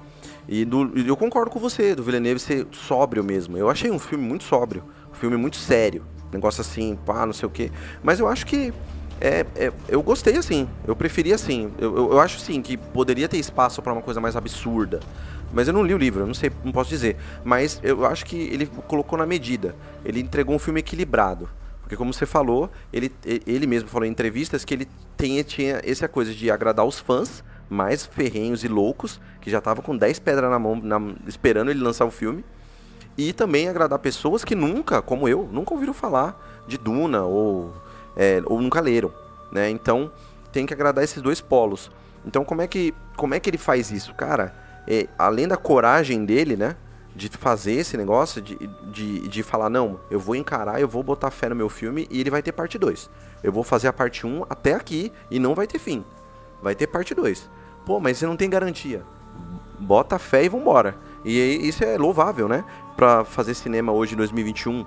E do- eu concordo com você, do Villeneuve ser sóbrio mesmo. Eu achei um filme muito sóbrio, um filme muito sério. Negócio assim, pá, não sei o quê. Mas eu acho que. É, é- eu gostei assim, eu preferi assim. Eu, eu, eu acho sim que poderia ter espaço para uma coisa mais absurda. Mas eu não li o livro, eu não sei, não posso dizer. Mas eu acho que ele colocou na medida. Ele entregou um filme equilibrado. Porque como você falou, ele, ele mesmo falou em entrevistas que ele tem, tinha essa coisa de agradar os fãs mais ferrenhos e loucos, que já estavam com 10 pedras na mão, na- esperando ele lançar o filme. E também agradar pessoas que nunca, como eu, nunca ouviram falar de Duna ou é, ou nunca leram, né? Então tem que agradar esses dois polos. Então como é que como é que ele faz isso, cara? É, além da coragem dele, né? De fazer esse negócio, de, de, de falar, não, eu vou encarar, eu vou botar fé no meu filme e ele vai ter parte 2. Eu vou fazer a parte 1 um até aqui e não vai ter fim. Vai ter parte 2. Pô, mas você não tem garantia. Bota fé e vambora. E isso é louvável, né? Pra fazer cinema hoje em 2021,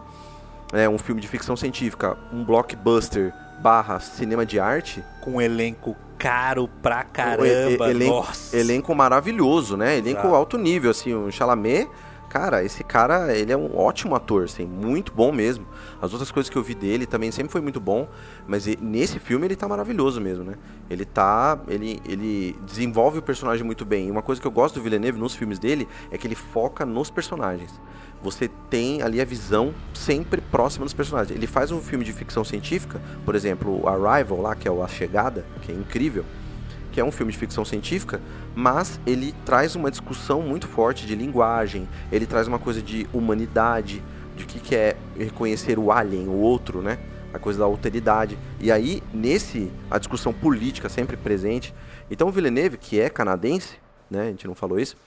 é um filme de ficção científica, um blockbuster barra cinema de arte. Com um elenco caro pra caramba. Elenco, Nossa. elenco maravilhoso, né? Elenco Exato. alto nível, assim, o Chalamet, cara, esse cara, ele é um ótimo ator, assim, muito bom mesmo. As outras coisas que eu vi dele também sempre foi muito bom, mas nesse filme ele tá maravilhoso mesmo, né? Ele tá, ele, ele desenvolve o personagem muito bem. E uma coisa que eu gosto do Villeneuve nos filmes dele é que ele foca nos personagens. Você tem ali a visão sempre próxima dos personagens. Ele faz um filme de ficção científica, por exemplo, Arrival lá, que é o A Chegada, que é incrível que é um filme de ficção científica, mas ele traz uma discussão muito forte de linguagem, ele traz uma coisa de humanidade, de que, que é reconhecer o alien, o outro, né? A coisa da alteridade. E aí, nesse, a discussão política sempre presente. Então, o Villeneuve, que é canadense, né? A gente não falou isso,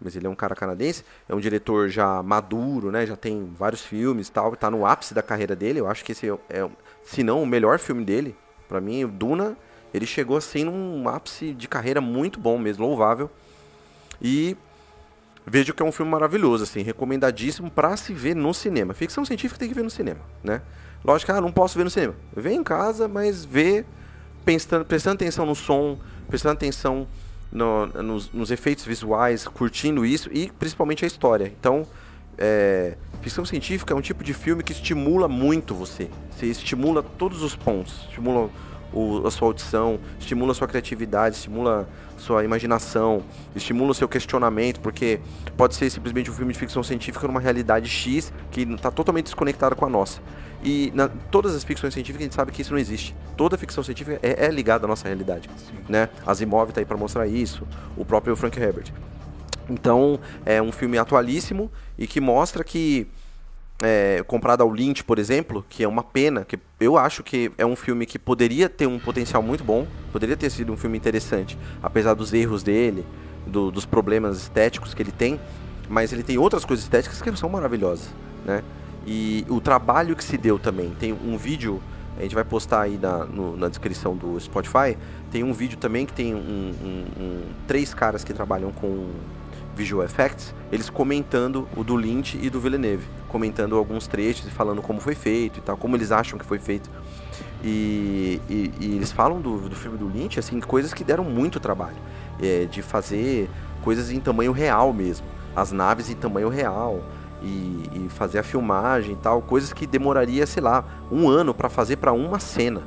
mas ele é um cara canadense, é um diretor já maduro, né? Já tem vários filmes e tal, tá no ápice da carreira dele. Eu acho que esse é, é se não o melhor filme dele, Pra mim, o Duna, ele chegou assim num ápice de carreira muito bom mesmo, louvável. E vejo que é um filme maravilhoso, assim, recomendadíssimo pra se ver no cinema. Ficção científica tem que ver no cinema, né? Lógico ah, não posso ver no cinema. Vem em casa, mas vê pensando, prestando atenção no som, prestando atenção no- nos, nos efeitos visuais, curtindo isso e principalmente a história. Então, é, ficção científica é um tipo de filme que estimula muito você. Você estimula todos os pontos, estimula o- a sua audição, estimula a sua criatividade, estimula a sua imaginação, estimula o seu questionamento, porque pode ser simplesmente um filme de ficção científica numa realidade X que está totalmente desconectada com a nossa. E na, todas as ficções científicas a gente sabe que isso não existe. Toda ficção científica é, é ligada à nossa realidade. Né? Asimov está aí para mostrar isso, o próprio Frank Herbert. Então, é um filme atualíssimo e que mostra que, é, comparado ao Lynch, por exemplo, que é uma pena, que eu acho que é um filme que poderia ter um potencial muito bom, poderia ter sido um filme interessante, apesar dos erros dele, do- dos problemas estéticos que ele tem, mas ele tem outras coisas estéticas que são maravilhosas, né? E o trabalho que se deu também, tem um vídeo, a gente vai postar aí na, no- na descrição do Spotify, tem um vídeo também que tem um, um- um- três caras que trabalham com visual effects, eles comentando o do Lynch e do Villeneuve, comentando alguns trechos e falando como foi feito e tal, como eles acham que foi feito. E, e- e eles falam do, do filme do Lynch, assim, coisas que deram muito trabalho, é, de fazer coisas em tamanho real mesmo, as naves em tamanho real. E, e fazer a filmagem e tal, coisas que demoraria, sei lá, um ano para fazer para uma cena.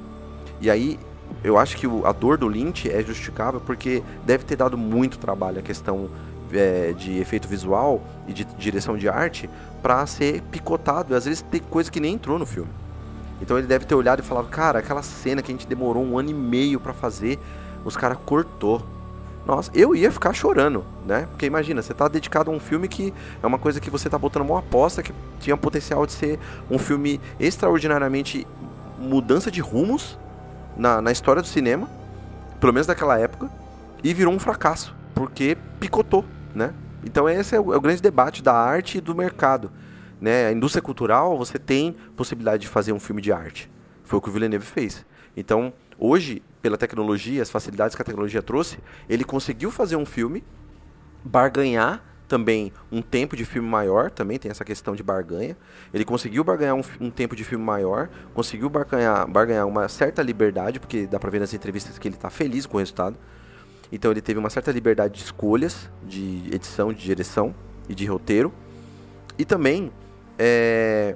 E aí, eu acho que a dor do Lynch é justificável porque deve ter dado muito trabalho a questão é, de efeito visual e de direção de arte para ser picotado. Às vezes tem coisa que nem entrou no filme. Então ele deve ter olhado e falado, cara, aquela cena que a gente demorou um ano e meio para fazer, os caras cortou. Nossa, eu ia ficar chorando, né? Porque imagina, você tá dedicado a um filme que é uma coisa que você tá botando uma aposta que tinha potencial de ser um filme extraordinariamente mudança de rumos na, na história do cinema, pelo menos daquela época, e virou um fracasso, porque picotou, né? Então esse é o, é o grande debate da arte e do mercado. Né? A indústria cultural, você tem possibilidade de fazer um filme de arte. Foi o que o Villeneuve fez. Então, hoje, pela tecnologia, as facilidades que a tecnologia trouxe, ele conseguiu fazer um filme, barganhar também um tempo de filme maior, também tem essa questão de barganha. Ele conseguiu barganhar um, um tempo de filme maior, conseguiu barganhar, barganhar uma certa liberdade, porque dá pra ver nas entrevistas que ele tá feliz com o resultado. Então ele teve uma certa liberdade de escolhas, de edição, de direção e de roteiro. E também, é,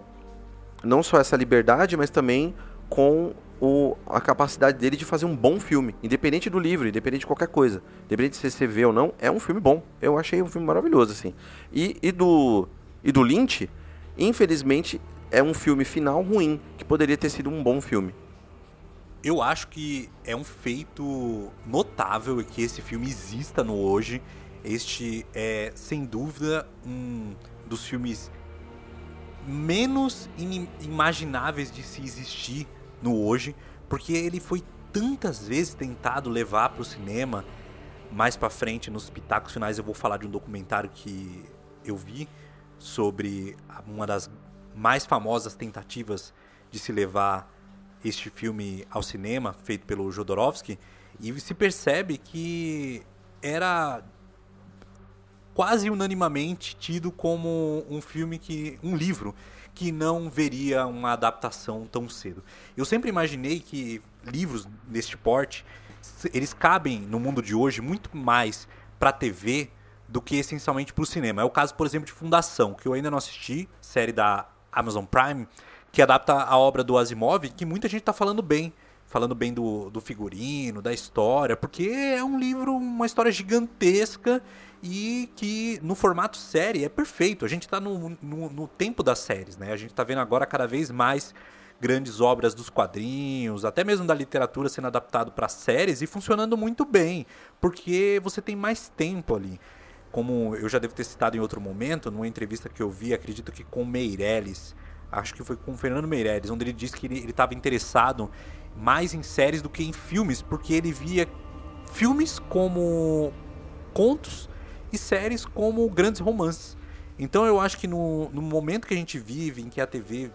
não só essa liberdade, mas também com o, a capacidade dele de fazer um bom filme, independente do livro, independente de qualquer coisa, independente se você vê ou não, é um filme bom. Eu achei um filme maravilhoso, assim. E, e do e do Lynch, infelizmente, é um filme final ruim, que poderia ter sido um bom filme. Eu acho que é um feito notável que esse filme exista no hoje. Este é, sem dúvida, um dos filmes menos imagináveis de se existir no hoje, porque ele foi tantas vezes tentado levar para o cinema. Mais para frente, nos pitacos finais, eu vou falar de um documentário que eu vi sobre uma das mais famosas tentativas de se levar este filme ao cinema, feito pelo Jodorowsky, e se percebe que era quase unanimamente tido como um filme que um livro que não veria uma adaptação tão cedo. Eu sempre imaginei que livros deste porte eles cabem no mundo de hoje muito mais para TV do que essencialmente para o cinema. É o caso, por exemplo, de Fundação, que eu ainda não assisti, série da Amazon Prime, que adapta a obra do Asimov, que muita gente está falando bem falando bem do, do figurino, da história, porque é um livro, uma história gigantesca e que no formato série é perfeito. A gente está no, no, no, tempo das séries, né? A gente está vendo agora cada vez mais grandes obras dos quadrinhos, até mesmo da literatura sendo adaptado para séries e funcionando muito bem, porque você tem mais tempo ali. Como eu já devo ter citado em outro momento, numa entrevista que eu vi, acredito que com Meirelles, acho que foi com o Fernando Meirelles, onde ele disse que ele estava interessado mais em séries do que em filmes, porque ele via filmes como contos e séries como grandes romances. Então eu acho que no, no momento que a gente vive, em que a TV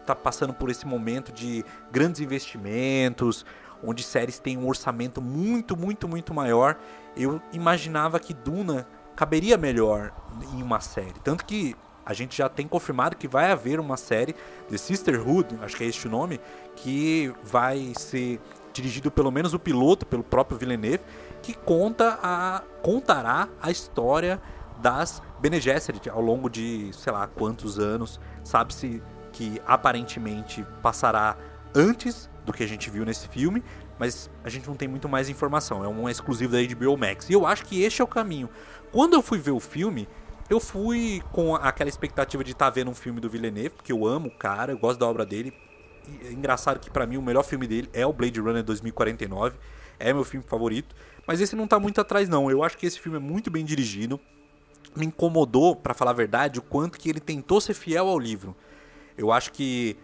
está passando por esse momento de grandes investimentos, onde séries têm um orçamento muito, muito, muito maior, eu imaginava que Duna caberia melhor em uma série. Tanto que a gente já tem confirmado que vai haver uma série The Sisterhood, acho que é este o nome, que vai ser dirigido pelo menos o piloto pelo próprio Villeneuve, que conta a contará a história das Bene Gesserit ao longo de, sei lá, quantos anos. Sabe-se que aparentemente passará antes do que a gente viu nesse filme, mas a gente não tem muito mais informação. É um exclusivo da HBO Max. E eu acho que este é o caminho. Quando eu fui ver o filme, eu fui com aquela expectativa de estar tá vendo um filme do Villeneuve, porque eu amo o cara, eu gosto da obra dele. E é engraçado que para mim o melhor filme dele é o Blade Runner 2049, é meu filme favorito, mas esse não tá muito atrás não. Eu acho que esse filme é muito bem dirigido. Me incomodou, para falar a verdade, o quanto que ele tentou ser fiel ao livro. Eu acho que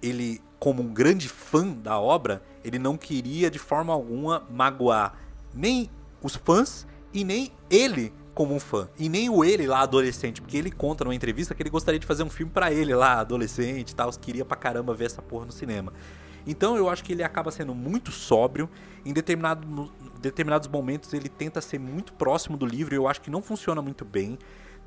ele, como um grande fã da obra, ele não queria de forma alguma magoar nem os fãs e nem ele como um fã. E nem o ele lá adolescente, porque ele conta numa entrevista que ele gostaria de fazer um filme para ele lá adolescente e tal, queria pra caramba ver essa porra no cinema. Então eu acho que ele acaba sendo muito sóbrio. Em determinado, determinados momentos ele tenta ser muito próximo do livro e eu acho que não funciona muito bem.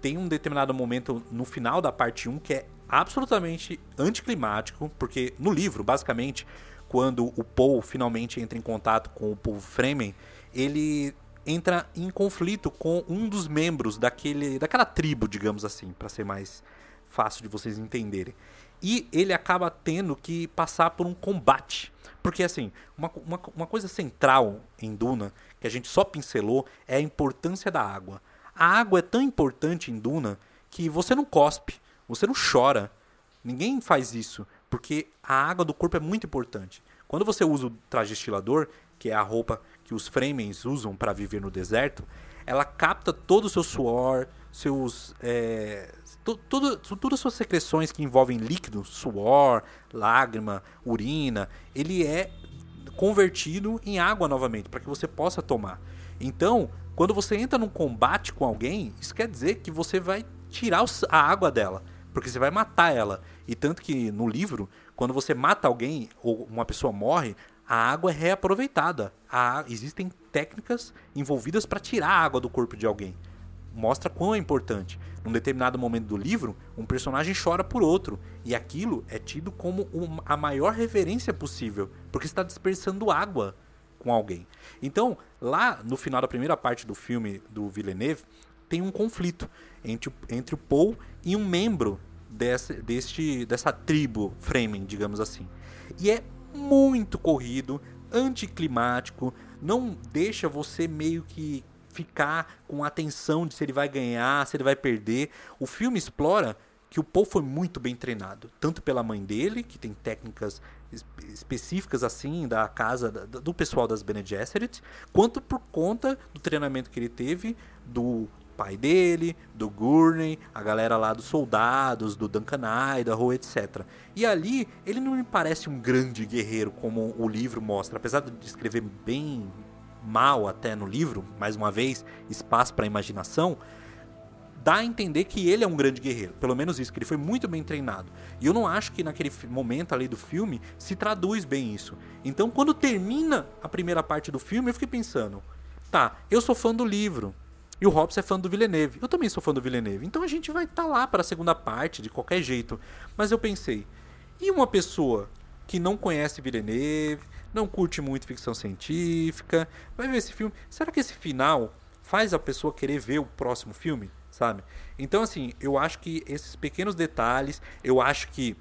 Tem um determinado momento no final da parte 1 que é absolutamente anticlimático, porque no livro, basicamente, quando o Paul finalmente entra em contato com o Paul Fremen, ele entra em conflito com um dos membros daquele, daquela tribo, digamos assim, para ser mais fácil de vocês entenderem. E ele acaba tendo que passar por um combate. Porque, assim, uma, uma, uma coisa central em Duna, que a gente só pincelou, é a importância da água. A água é tão importante em Duna que você não cospe, você não chora. Ninguém faz isso, porque a água do corpo é muito importante. Quando você usa o traje estilador, que é a roupa que os Fremens usam para viver no deserto, ela capta todo o seu suor, seus é, todas as suas secreções que envolvem líquido, suor, lágrima, urina, ele é convertido em água novamente para que você possa tomar. Então, quando você entra num combate com alguém, isso quer dizer que você vai tirar a água dela, porque você vai matar ela. E tanto que no livro, quando você mata alguém ou uma pessoa morre, a água é reaproveitada. A, existem técnicas envolvidas para tirar a água do corpo de alguém. Mostra quão é importante. Num determinado momento do livro, um personagem chora por outro. E aquilo é tido como a maior reverência possível, porque está dispersando água com alguém. Então, lá no final da primeira parte do filme do Villeneuve, tem um conflito entre, entre o Paul e um membro desse, deste, dessa tribo Fremen, digamos assim. E é muito corrido, anticlimático, não deixa você meio que ficar com atenção de se ele vai ganhar, se ele vai perder. O filme explora que o Paul foi muito bem treinado, tanto pela mãe dele, que tem técnicas específicas assim da casa do pessoal das Bene Gesserit, quanto por conta do treinamento que ele teve do pai dele, do Gurney, a galera lá dos soldados, do Duncan Idaho, etc. E ali, ele não me parece um grande guerreiro como o livro mostra, apesar de escrever bem mal até no livro, mais uma vez, espaço para imaginação, dá a entender que ele é um grande guerreiro. Pelo menos isso, que ele foi muito bem treinado. E eu não acho que naquele momento ali do filme se traduz bem isso. Então, quando termina a primeira parte do filme, eu fiquei pensando: tá, eu sou fã do livro. E o Hobbs é fã do Villeneuve. Eu também sou fã do Villeneuve. Então a gente vai estar tá lá para a segunda parte, de qualquer jeito. Mas eu pensei: e uma pessoa que não conhece Villeneuve, não curte muito ficção científica, vai ver esse filme? Será que esse final faz a pessoa querer ver o próximo filme? sabe? Então, assim, eu acho que esses pequenos detalhes, eu acho que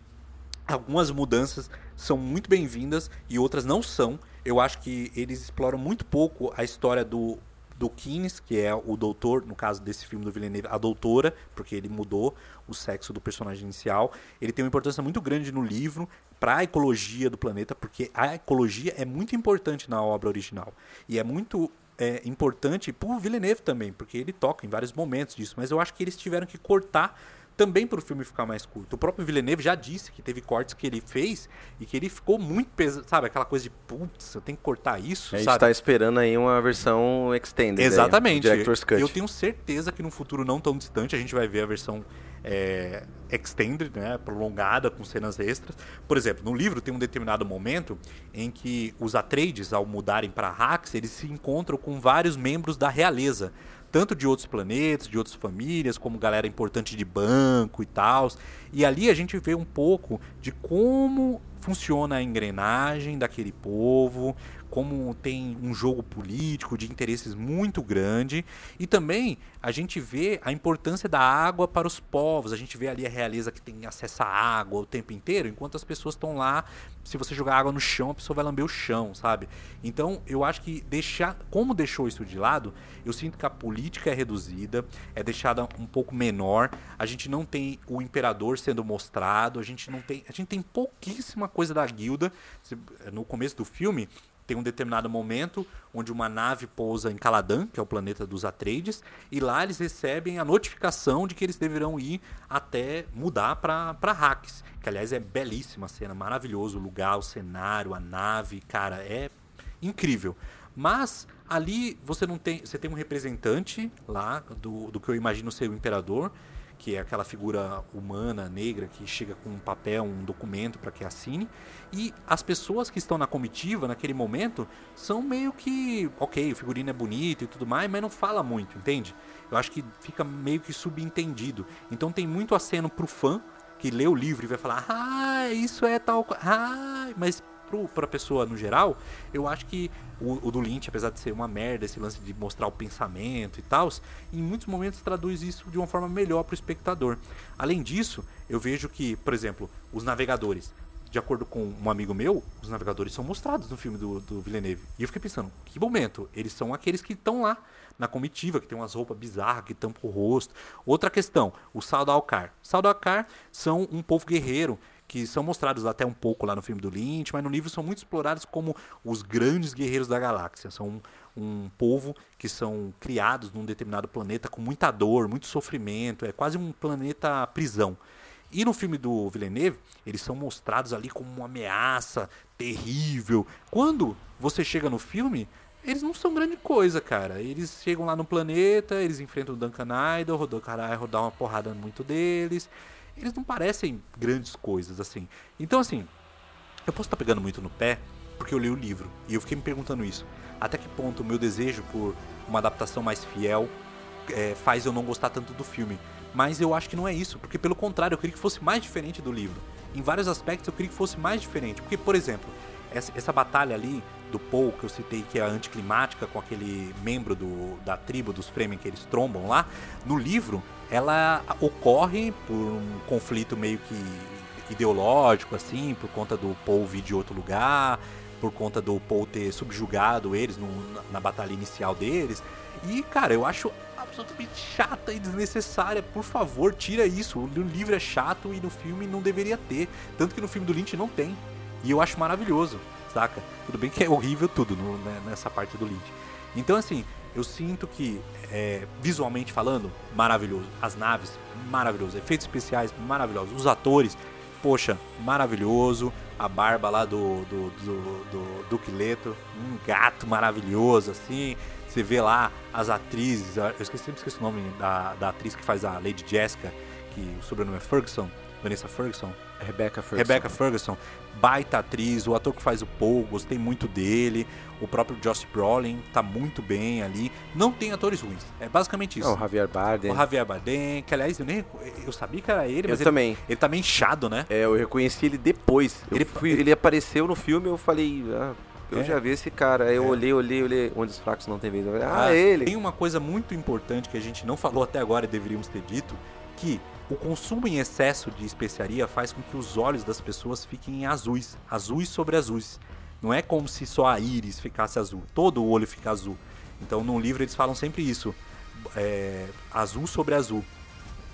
algumas mudanças são muito bem-vindas e outras não são. Eu acho que eles exploram muito pouco a história do do Keynes, que é o doutor, no caso desse filme do Villeneuve, a doutora, porque ele mudou o sexo do personagem inicial. Ele tem uma importância muito grande no livro para a ecologia do planeta, porque a ecologia é muito importante na obra original. E é muito é, importante pro Villeneuve também, porque ele toca em vários momentos disso, mas eu acho que eles tiveram que cortar também para o filme ficar mais curto. O próprio Villeneuve já disse que teve cortes que ele fez e que ele ficou muito pesado, sabe? Aquela coisa de, putz, eu tenho que cortar isso, A gente está esperando aí uma versão extended. Exatamente. Aí, Director's Cut. Eu tenho certeza que no futuro não tão distante a gente vai ver a versão é, extended, né, prolongada, com cenas extras. Por exemplo, no livro tem um determinado momento em que os Atreides, ao mudarem para Hax, eles se encontram com vários membros da realeza tanto de outros planetas, de outras famílias, como galera importante de banco e tal. E ali a gente vê um pouco de como funciona a engrenagem daquele povo, como tem um jogo político de interesses muito grande e também a gente vê a importância da água para os povos. A gente vê ali a realeza que tem acesso à água o tempo inteiro, enquanto as pessoas estão lá, se você jogar água no chão, a pessoa vai lamber o chão, sabe? Então, eu acho que deixar, como deixou isso de lado, eu sinto que a política é reduzida, é deixada um pouco menor. A gente não tem o imperador sendo mostrado, a gente não tem, a gente tem pouquíssima coisa da guilda. No começo do filme, tem um determinado momento onde uma nave pousa em Caladan, que é o planeta dos Atreides, e lá eles recebem a notificação de que eles deverão ir até mudar para Hax, que aliás é belíssima a cena, maravilhoso o lugar, o cenário, a nave, cara, é incrível. Mas ali você não tem, você tem um representante lá do, do que eu imagino ser o imperador, que é aquela figura humana, negra, que chega com um papel, um documento para que assine. E as pessoas que estão na comitiva naquele momento são meio que, ok, o figurino é bonito e tudo mais, mas não fala muito, entende? Eu acho que fica meio que subentendido. Então tem muito aceno pro fã que lê o livro e vai falar, ah, isso é tal, ah, mas para a pessoa no geral, eu acho que o, o, do Lynch, apesar de ser uma merda, esse lance de mostrar o pensamento e tal, em muitos momentos traduz isso de uma forma melhor para o espectador. Além disso, eu vejo que, por exemplo, os navegadores, de acordo com um amigo meu, os navegadores são mostrados no filme do, do Villeneuve. E eu fiquei pensando, que momento? Eles são aqueles que estão lá na comitiva, que tem umas roupas bizarras, que tampam o rosto. Outra questão, o Saldalcar. Saldalcar são um povo guerreiro que são mostrados até um pouco lá no filme do Lynch, mas no livro são muito explorados como os grandes guerreiros da galáxia. São um, um povo que são criados num determinado planeta com muita dor, muito sofrimento, é quase um planeta prisão. E no filme do Villeneuve, eles são mostrados ali como uma ameaça terrível. Quando você chega no filme, eles não são grande coisa, cara. Eles chegam lá no planeta, eles enfrentam o Duncan Idol, o Idol dá uma porrada muito deles eles não parecem grandes coisas, assim. Então, assim, eu posso estar pegando muito no pé porque eu li o livro. E eu fiquei me perguntando isso. Até que ponto o meu desejo por uma adaptação mais fiel é, faz eu não gostar tanto do filme. Mas eu acho que não é isso, porque pelo contrário, eu queria que fosse mais diferente do livro. Em vários aspectos eu queria que fosse mais diferente. Porque, por exemplo, essa, essa batalha ali do Paul, que eu citei que é anticlimática, com aquele membro do, da tribo dos Fremen que eles trombam lá, no livro ela ocorre por um conflito meio que ideológico, assim, por conta do Paul vir de outro lugar, por conta do Paul ter subjugado eles no, na batalha inicial deles. E, cara, eu acho absolutamente chata e desnecessária. Por favor, tira isso. O livro é chato e no filme não deveria ter. Tanto que no filme do Lynch não tem. E eu acho maravilhoso, saca? Tudo bem que é horrível tudo no, né, nessa parte do Lynch. Então, assim, Eu sinto que, é, visualmente falando, maravilhoso. As naves, maravilhoso. Efeitos especiais, maravilhosos. Os atores, poxa, maravilhoso. A barba lá do, do, do, do Duque Leto, um gato maravilhoso, assim. Você vê lá as atrizes, eu esqueci, sempre esqueci o nome da, da atriz que faz a Lady Jessica, que o sobrenome é Ferguson, Vanessa Ferguson. Rebecca Ferguson. Rebecca Ferguson, baita atriz, o ator que faz o Paul, gostei muito dele. O próprio Josh Brolin tá muito bem ali. Não tem atores ruins, é basicamente isso. Não, o Javier Bardem. O Javier Bardem, que aliás eu nem eu sabia que era ele, Eu mas ele, também. ele tá meio inchado, né? É, eu reconheci ele depois. Eu Ele- fui- ele apareceu no filme eu falei, ah, eu É. já vi esse cara. Aí eu É. olhei, olhei, olhei. Onde os fracos não tem vez. Eu Ah, Ah, ele. Tem uma coisa muito importante que a gente não falou até agora e deveríamos ter dito, que o consumo em excesso de especiaria faz com que os olhos das pessoas fiquem azuis, azuis sobre azuis. Não é como se só a íris ficasse azul, todo o olho fica azul. Então no livro eles falam sempre isso, é, azul sobre azul,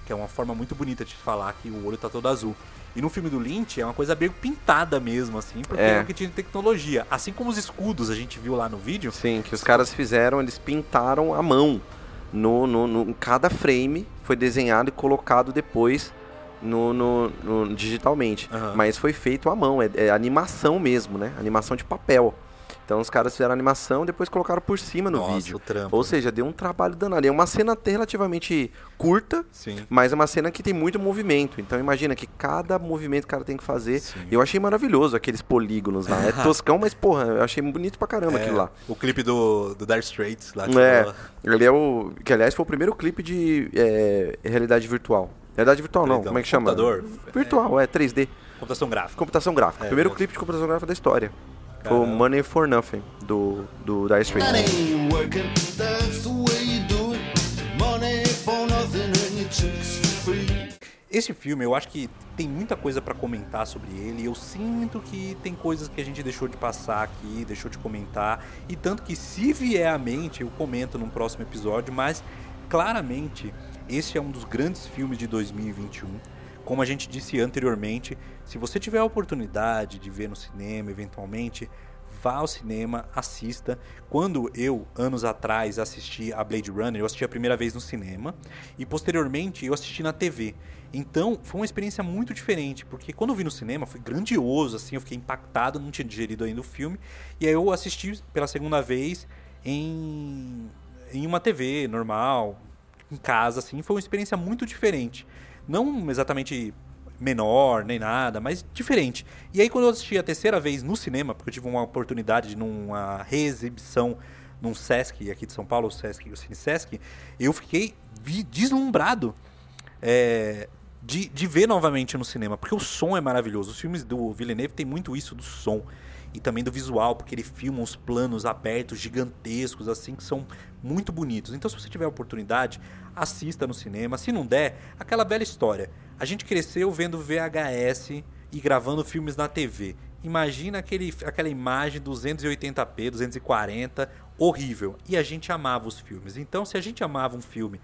que é uma forma muito bonita de falar que o olho tá todo azul. E no filme do Lynch é uma coisa meio pintada mesmo, assim, porque É. é o que tinha de tecnologia. Assim como os escudos a gente viu lá no vídeo, Sim, que os caras fizeram, eles pintaram a mão. No, no, no- em cada frame foi desenhado e colocado depois no, no- no- digitalmente. Aham. Mas foi feito à mão, é, é animação mesmo, né? Animação de papel. Então os caras fizeram animação e depois colocaram por cima no Nossa, vídeo. o trampo. Ou seja, deu um trabalho danado. É uma cena até relativamente curta, Sim. mas é uma cena que tem muito movimento. Então imagina que cada movimento que o cara tem que fazer. Sim. Eu achei maravilhoso aqueles polígonos lá. É toscão, mas porra, eu achei bonito pra caramba É, aquilo lá. O clipe do, do Dire Straits lá. que É, ele é o. Que aliás foi o primeiro clipe de é, realidade virtual. Realidade virtual não, Então, como é que chama? computador. Virtual, é, 3D. Computação gráfica. Computação gráfica. É, primeiro mesmo. clipe de computação gráfica da história. Foi o. Money for Nothing, do, do Dire Straits. Esse filme, eu acho que tem muita coisa pra comentar sobre ele. Eu sinto que tem coisas que a gente deixou de passar aqui, deixou de comentar. E tanto que, se vier à mente, eu comento num próximo episódio. Mas, claramente, esse é um dos grandes filmes de 2021. Como a gente disse anteriormente, se você tiver a oportunidade de ver no cinema, eventualmente, vá ao cinema, assista. Quando eu, anos atrás, assisti a Blade Runner, eu assisti a primeira vez no cinema e posteriormente eu assisti na TV. Então foi uma experiência muito diferente, porque quando eu vi no cinema foi grandioso, assim, eu fiquei impactado, não tinha digerido ainda o filme, e aí eu assisti pela segunda vez em, em uma TV normal, em casa, assim, foi uma experiência muito diferente. Não exatamente menor, nem nada, mas diferente. E aí quando eu assisti a terceira vez no cinema, porque eu tive uma oportunidade de numa reexibição num Sesc aqui de São Paulo, o Sesc, o Cine Sesc, eu fiquei deslumbrado é, de, de ver novamente no cinema, porque o som é maravilhoso. Os filmes do Villeneuve tem muito isso do som e também do visual, porque ele filma os planos abertos, gigantescos, assim, que são muito bonitos. Então, se você tiver a oportunidade, assista no cinema. Se não der, aquela velha história. A gente cresceu vendo VHS e gravando filmes na TV. Imagina aquele, aquela imagem 280p, 240, horrível. E a gente amava os filmes. Então, se a gente amava um filme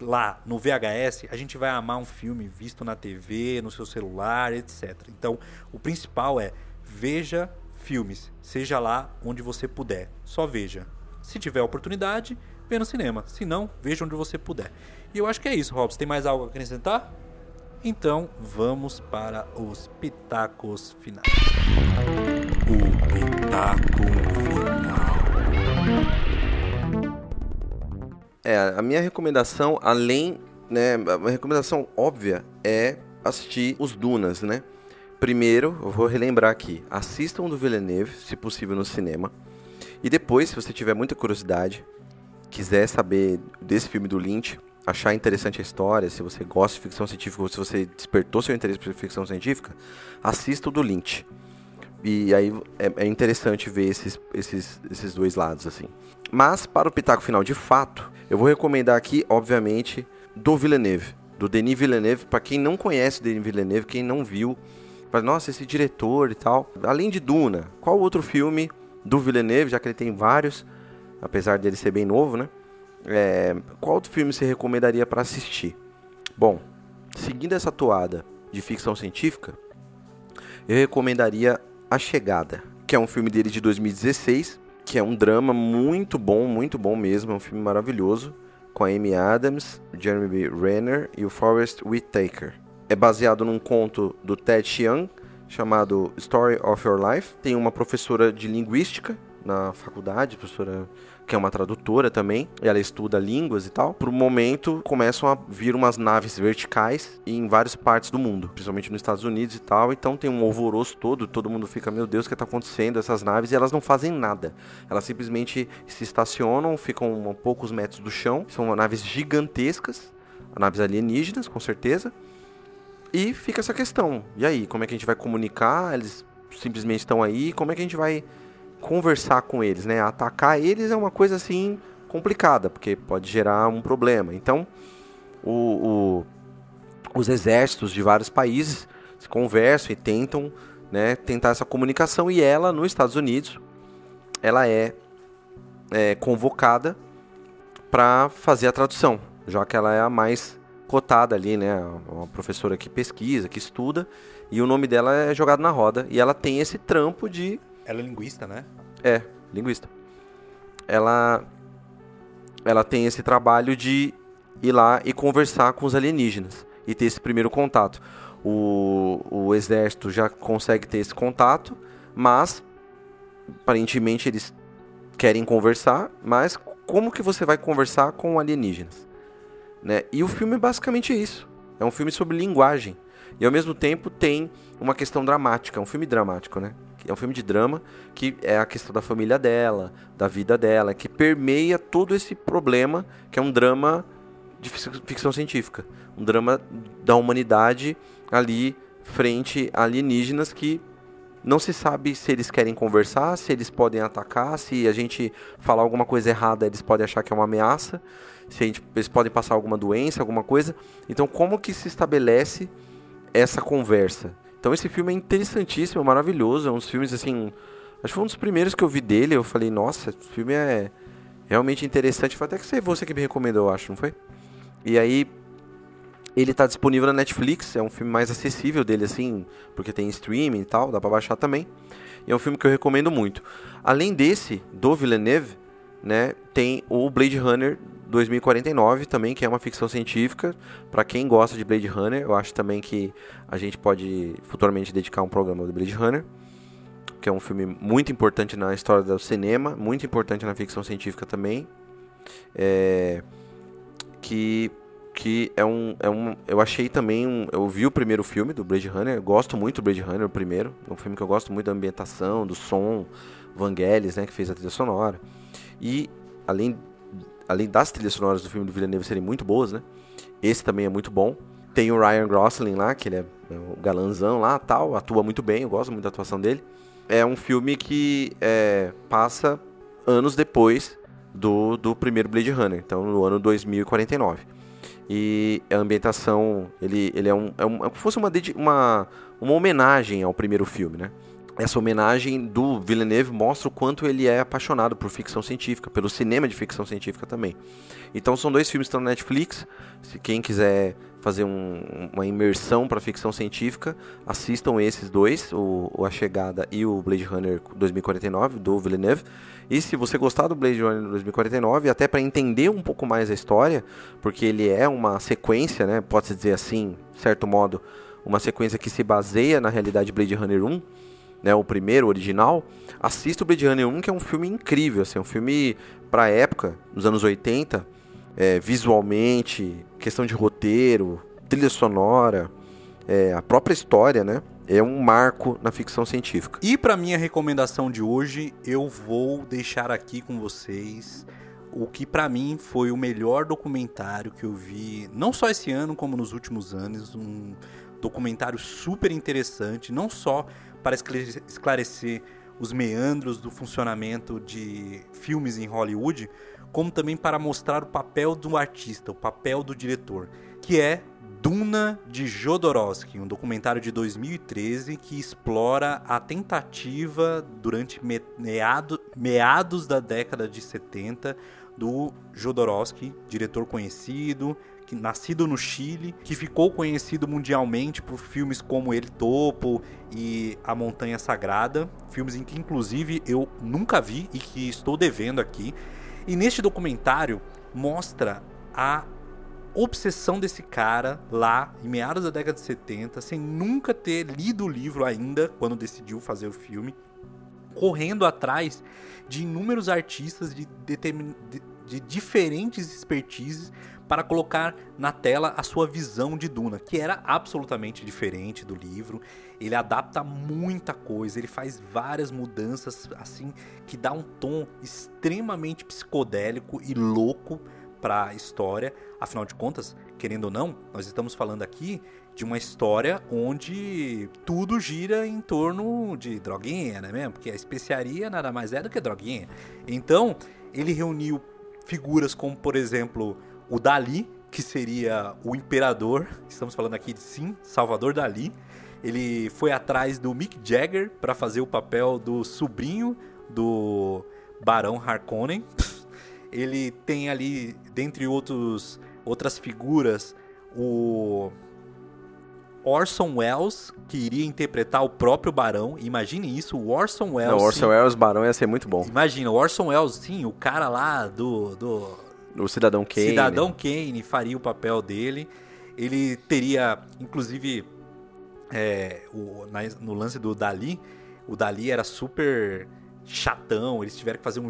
lá no VHS, a gente vai amar um filme visto na TV, no seu celular, etc. Então, o principal é veja filmes, seja lá onde você puder. Só veja. Se tiver oportunidade, vê no cinema. Se não, veja onde você puder. E eu acho que é isso, Robson. Tem mais algo a acrescentar? Então, vamos para os pitacos finais. O pitaco final. É, a minha recomendação, além, né, a recomendação óbvia é assistir os Dunas, né? Primeiro, eu vou relembrar aqui, assistam do Villeneuve, se possível no cinema. E depois, se você tiver muita curiosidade, quiser saber desse filme do Lynch, achar interessante a história, se você gosta de ficção científica ou se você despertou seu interesse por ficção científica, assista o do Lynch. E aí é, é interessante ver esses, esses, esses dois lados, assim. Mas, para o pitaco final, de fato, eu vou recomendar aqui, obviamente, do Villeneuve. Do Denis Villeneuve, para quem não conhece o Denis Villeneuve, quem não viu, fala, nossa, esse diretor e tal. Além de Duna, qual outro filme do Villeneuve, já que ele tem vários, apesar dele ser bem novo, né? É, qual outro filme você recomendaria para assistir? Bom, seguindo essa toada de ficção científica, eu recomendaria A Chegada, que é um filme dele de 2016, que é um drama muito bom, muito bom mesmo, é um filme maravilhoso, com a Amy Adams, Jeremy. Renner e o Forrest Whitaker. É baseado num conto do Ted Chiang, chamado Story of Your Life. Tem uma professora de linguística na faculdade, professora que é uma tradutora também, ela estuda línguas e tal. Por um momento, começam a vir umas naves verticais em várias partes do mundo, principalmente nos Estados Unidos e tal. Então tem um alvoroço todo, todo mundo fica, meu Deus, o que está acontecendo? Essas naves, e elas não fazem nada. Elas simplesmente se estacionam, ficam a poucos metros do chão. São naves gigantescas, naves alienígenas, com certeza. E fica essa questão. E aí, como é que a gente vai comunicar? Eles simplesmente estão aí, como é que a gente vai conversar com eles, né? Atacar eles é uma coisa assim complicada, porque pode gerar um problema. Então, o, o, os exércitos de vários países se conversam e tentam, né, tentar essa comunicação. E ela, nos Estados Unidos, ela é, é convocada para fazer a tradução, já que ela é a mais cotada ali, né? Uma professora que pesquisa, que estuda, e o nome dela é jogado na roda. E ela tem esse trampo de Ela é linguista, né? é, linguista. Ela ela tem esse trabalho de ir lá e conversar com os alienígenas e ter esse primeiro contato. O, o exército já consegue ter esse contato, mas aparentemente eles querem conversar, mas como que você vai conversar com alienígenas? Né? E o filme é basicamente isso. É um filme sobre linguagem. E ao mesmo tempo tem uma questão dramática, é um filme dramático, né? É um filme de drama que é a questão da família dela, da vida dela, que permeia todo esse problema, que é um drama de fic- ficção científica, um drama da humanidade ali frente a alienígenas que não se sabe se eles querem conversar, se eles podem atacar, se a gente falar alguma coisa errada, eles podem achar que é uma ameaça, se gente, eles podem passar alguma doença, alguma coisa. Então, como que se estabelece essa conversa? Então, esse filme é interessantíssimo, maravilhoso, é um dos filmes assim, acho que foi um dos primeiros que eu vi dele, eu falei, nossa, esse filme é realmente interessante, foi até que você, que me recomendou, eu acho, não foi? E aí ele tá disponível na Netflix, é um filme mais acessível dele, assim, porque tem streaming e tal, dá pra baixar também. E é um filme que eu recomendo muito. Além desse, do Villeneuve, né, tem o Blade Runner 2049 também, que é uma ficção científica. Pra quem gosta de Blade Runner, eu acho também que a gente pode futuramente dedicar um programa do Blade Runner, que é um filme muito importante na história do cinema, muito importante na ficção científica também. É, que que é um, é um. Eu achei também. Um, eu vi o primeiro filme do Blade Runner. Gosto muito do Blade Runner, o primeiro. É um filme que eu gosto muito da ambientação, do som. Vangelis, né? Que fez a trilha sonora. E além, além das trilhas sonoras do filme do Villeneuve serem muito boas, né? Esse também é muito bom. Tem o Ryan Gosling lá, que ele é o galanzão lá tal. Atua muito bem, eu gosto muito da atuação dele. É um filme que é, passa anos depois do, do primeiro Blade Runner. Então, no ano 2049 e a ambientação ele, ele é um é um, é como se fosse uma, uma uma homenagem ao primeiro filme, né? Essa homenagem do Villeneuve mostra o quanto ele é apaixonado por ficção científica, pelo cinema de ficção científica também. Então são dois filmes que estão na Netflix. Se quem quiser fazer um- uma imersão para ficção científica, assistam esses dois, o, o A Chegada e o Blade Runner 2049 do Villeneuve. E se você gostar do Blade Runner 2049, até para entender um pouco mais a história, porque ele é uma sequência, né, pode-se dizer assim, certo modo, uma sequência que se baseia na realidade de Blade Runner 1, né, o primeiro, o original, assista o Blade Runner 1, que é um filme incrível, assim, um filme para época, nos anos 80, é, visualmente, questão de roteiro, trilha sonora, é, a própria história, né, é um marco na ficção científica. E para minha recomendação de hoje, eu vou deixar aqui com vocês o que para mim foi o melhor documentário que eu vi, não só esse ano como nos últimos anos, um documentário super interessante, não só para esclare- esclarecer os meandros do funcionamento de filmes em Hollywood, como também para mostrar o papel do artista, o papel do diretor, que é Duna de Jodorowsky, um documentário de 2013 que explora a tentativa durante me- meado- meados da década de 70 do Jodorowsky, diretor conhecido, que nascido no Chile, que ficou conhecido mundialmente por filmes como El Topo e A Montanha Sagrada, filmes em que inclusive eu nunca vi e que estou devendo aqui. E neste documentário mostra a obsessão desse cara lá em meados da década de 70, sem nunca ter lido o livro ainda quando decidiu fazer o filme, correndo atrás de inúmeros artistas de, de diferentes expertises para colocar na tela a sua visão de Duna, que era absolutamente diferente do livro. Ele adapta muita coisa, ele faz várias mudanças assim que dá um tom extremamente psicodélico e louco para a história. Afinal de contas, querendo ou não, nós estamos falando aqui de uma história onde tudo gira em torno de droguinha, né mesmo? Porque a especiaria nada mais é do que droguinha. Então, ele reuniu figuras como, por exemplo, o Dali, que seria o imperador. Estamos falando aqui de sim, Salvador Dali. Ele foi atrás do Mick Jagger para fazer o papel do sobrinho do Barão Harkonnen. Ele tem ali, dentre outros, outras figuras, o Orson Welles, que iria interpretar o próprio Barão. Imagine isso, o Orson Welles. Não, Orson sim. Welles Barão ia ser muito bom. Imagina, o Orson Welles, sim, o cara lá do, do O Cidadão Kane. Cidadão Kane faria o papel dele. Ele teria, inclusive, é, o- na- no lance do Dali, o Dali era super chatão. Eles tiveram que fazer um,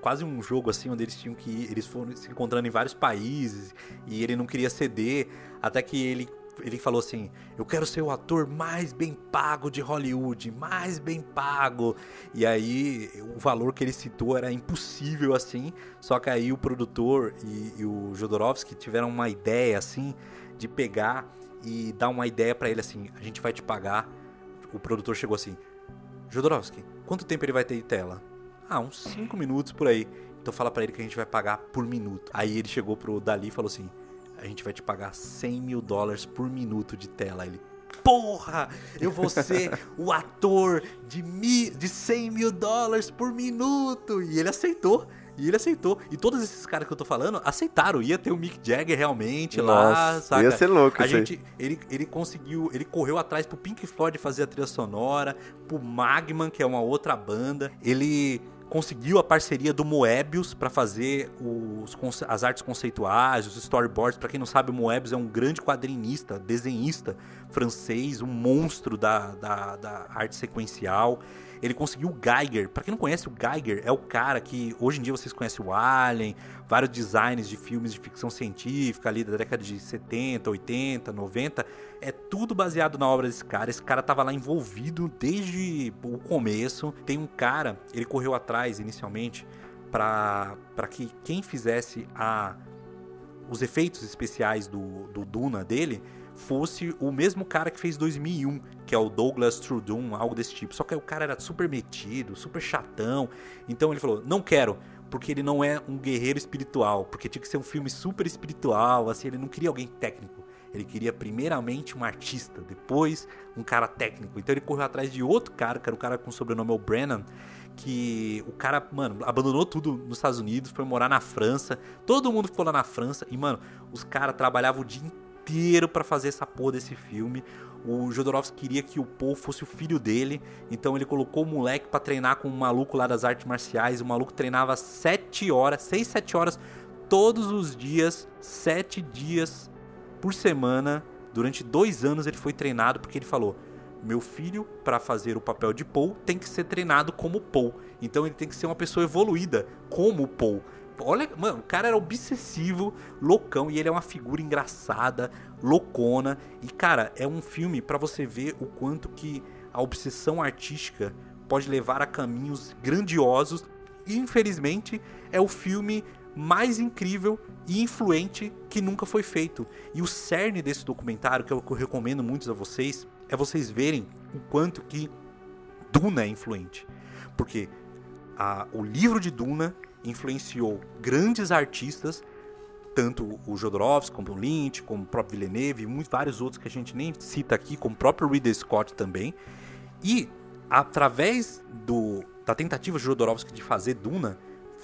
quase um jogo assim, onde eles tinham que ir, eles foram se encontrando em vários países e ele não queria ceder, até que ele ele falou assim: Eu quero ser o ator mais bem pago de Hollywood, mais bem pago. E aí, o valor que ele citou era impossível assim. Só que aí o produtor e, e o Jodorowsky tiveram uma ideia assim de pegar e dar uma ideia pra ele assim: A gente vai te pagar. O produtor chegou assim: Jodorowsky, quanto tempo ele vai ter de tela? Ah, uns 5 minutos por aí. Então fala pra ele que a gente vai pagar por minuto. Aí ele chegou pro Dali e falou assim: a gente vai te pagar 100 mil dólares por minuto de tela. Ele, porra, eu vou ser o ator de, mi, de 100 mil dólares por minuto. E ele aceitou. E ele aceitou. E todos esses caras que eu tô falando aceitaram. Ia ter o Mick Jagger realmente lá, Nossa, saca? ia ser louco A gente, ele, ele conseguiu, ele correu atrás pro Pink Floyd fazer a trilha sonora, pro Magman, que é uma outra banda. Ele conseguiu a parceria do Moebius para fazer os, as artes conceituais, os storyboards. Para quem não sabe, o Moebius é um grande quadrinista, desenhista francês, um monstro da, da, da arte sequencial. Ele conseguiu o Geiger. Para quem não conhece, o Geiger é o cara que hoje em dia vocês conhecem o Alien, vários designs de filmes de ficção científica ali da década de 70, 80, 90. É tudo baseado na obra desse cara. Esse cara tava lá envolvido desde o começo. Tem um cara, ele correu atrás inicialmente para que quem fizesse a os efeitos especiais do, do Duna dele fosse o mesmo cara que fez 2001, que é o Douglas Trudon, algo desse tipo. Só que o cara era super metido, super chatão. Então ele falou: "Não quero, porque ele não é um guerreiro espiritual, porque tinha que ser um filme super espiritual, assim, ele não queria alguém técnico. Ele queria primeiramente um artista, depois um cara técnico. Então ele correu atrás de outro cara, que era o cara com o sobrenome O'Brennan, que o cara, mano, abandonou tudo nos Estados Unidos, foi morar na França. Todo mundo ficou lá na França e, mano, os caras trabalhavam o dia inteiro pra fazer essa porra desse filme. O Jodorowsky queria que o Paul fosse o filho dele, então ele colocou o moleque pra treinar com um maluco lá das artes marciais. O maluco treinava 7 horas, 6, 7 horas todos os dias, 7 dias por semana. Durante dois anos ele foi treinado porque ele falou: meu filho, para fazer o papel de Paul, tem que ser treinado como Paul. Então ele tem que ser uma pessoa evoluída, como Paul. Olha, mano, o cara era obsessivo, loucão, e ele é uma figura engraçada, loucona. E, cara, é um filme para você ver o quanto que a obsessão artística pode levar a caminhos grandiosos. E, infelizmente, é o filme mais incrível e influente que nunca foi feito. E o cerne desse documentário, que eu recomendo muito a vocês, é vocês verem o quanto que Duna é influente. Porque a- o livro de Duna influenciou grandes artistas, tanto o Jodorowsky, como o Lynch, como o próprio Villeneuve e muitos vários outros que a gente nem cita aqui, como o próprio Ridley Scott também. E através do, da tentativa de Jodorowsky de fazer Duna,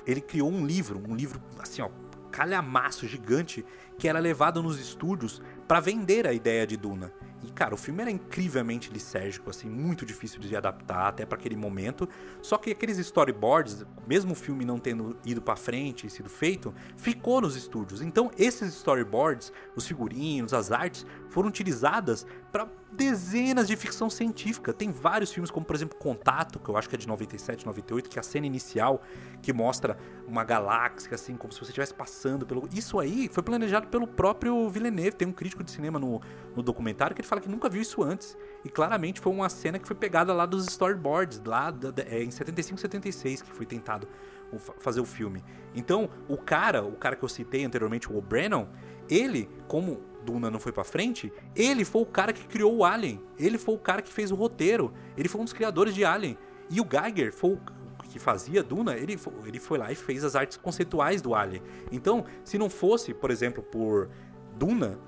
ele criou um livro, um livro assim, ó, calhamaço gigante que era levado nos estúdios pra vender a ideia de Duna. E, cara, o filme era incrivelmente lisérgico, assim, muito difícil de adaptar até pra aquele momento. Só que aqueles storyboards, mesmo o filme não tendo ido pra frente e sido feito, ficou nos estúdios. Então, esses storyboards, os figurinos, as artes, foram utilizadas pra dezenas de ficção científica. Tem vários filmes, como por exemplo Contato, que eu acho que é de 97, 98, que a cena inicial que mostra uma galáxia, assim, como se você estivesse passando pelo. Isso aí foi planejado pelo próprio Villeneuve. Tem um crítico de cinema no, no documentário que ele fala que nunca viu isso antes. E claramente foi uma cena que foi pegada lá dos storyboards, lá da- da- é, em 75, 76, que foi tentado o fa- fazer o filme. Então, o cara, o cara que eu citei anteriormente, o O'Brien, ele, como Duna não foi pra frente, ele foi o cara que criou o Alien. Ele foi o cara que fez o roteiro. Ele foi um dos criadores de Alien. E o Geiger foi o que fazia Duna, ele, ele foi lá e fez as artes conceituais do Alien. Então, se não fosse, por exemplo, por Duna,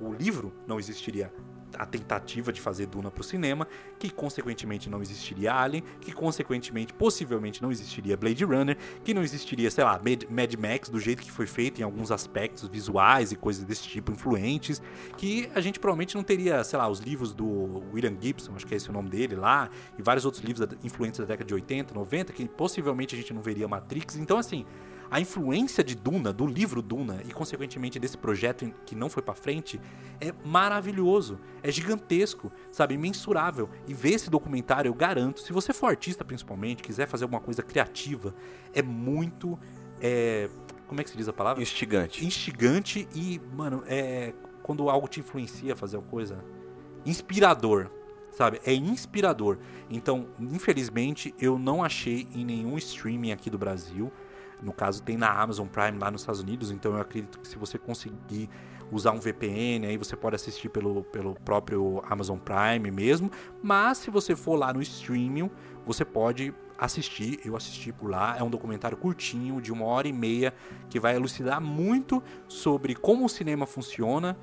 o livro, não existiria a tentativa de fazer Duna pro cinema, que consequentemente não existiria Alien, que consequentemente possivelmente não existiria Blade Runner, que não existiria, sei lá, Mad, Max do jeito que foi feito em alguns aspectos visuais e coisas desse tipo influentes, que a gente provavelmente não teria, sei lá, os livros do William Gibson, acho que é esse o nome dele lá, e vários outros livros influentes da década de 80, 90, que possivelmente a gente não veria Matrix. Então, assim, a influência de Duna, do livro Duna, e consequentemente desse projeto que não foi pra frente, é maravilhoso, é gigantesco, sabe, imensurável. E ver esse documentário, eu garanto, se você for artista principalmente, quiser fazer alguma coisa criativa, é muito. é, como é que se diz a palavra? Instigante. instigante e, mano, é quando algo te influencia a fazer uma coisa inspirador, sabe? É inspirador. Então, infelizmente, eu não achei em nenhum streaming aqui do Brasil. No caso, tem na Amazon Prime lá nos Estados Unidos, então eu acredito que se você conseguir usar um VPN, aí você pode assistir pelo, pelo próprio Amazon Prime mesmo. Mas se você for lá no streaming, você pode assistir. Eu assisti por lá. É um documentário curtinho, de uma hora e meia, que vai elucidar muito sobre como o cinema funciona,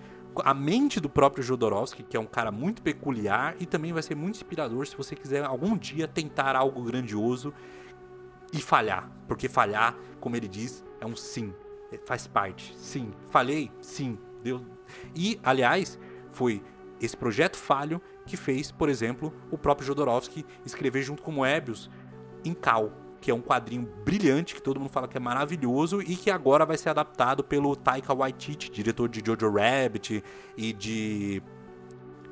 a mente do próprio Jodorowsky, que é um cara muito peculiar e também vai ser muito inspirador se você quiser algum dia tentar algo grandioso e falhar, porque falhar, como ele diz, é um sim, É, faz parte. Sim, falhei, sim, deu. E aliás, foi esse projeto falho que fez, por exemplo, o próprio Jodorowsky escrever junto com Moebius em Cal, que é um quadrinho brilhante que todo mundo fala que é maravilhoso e que agora vai ser adaptado pelo Taika Waititi, diretor de Jojo Rabbit e de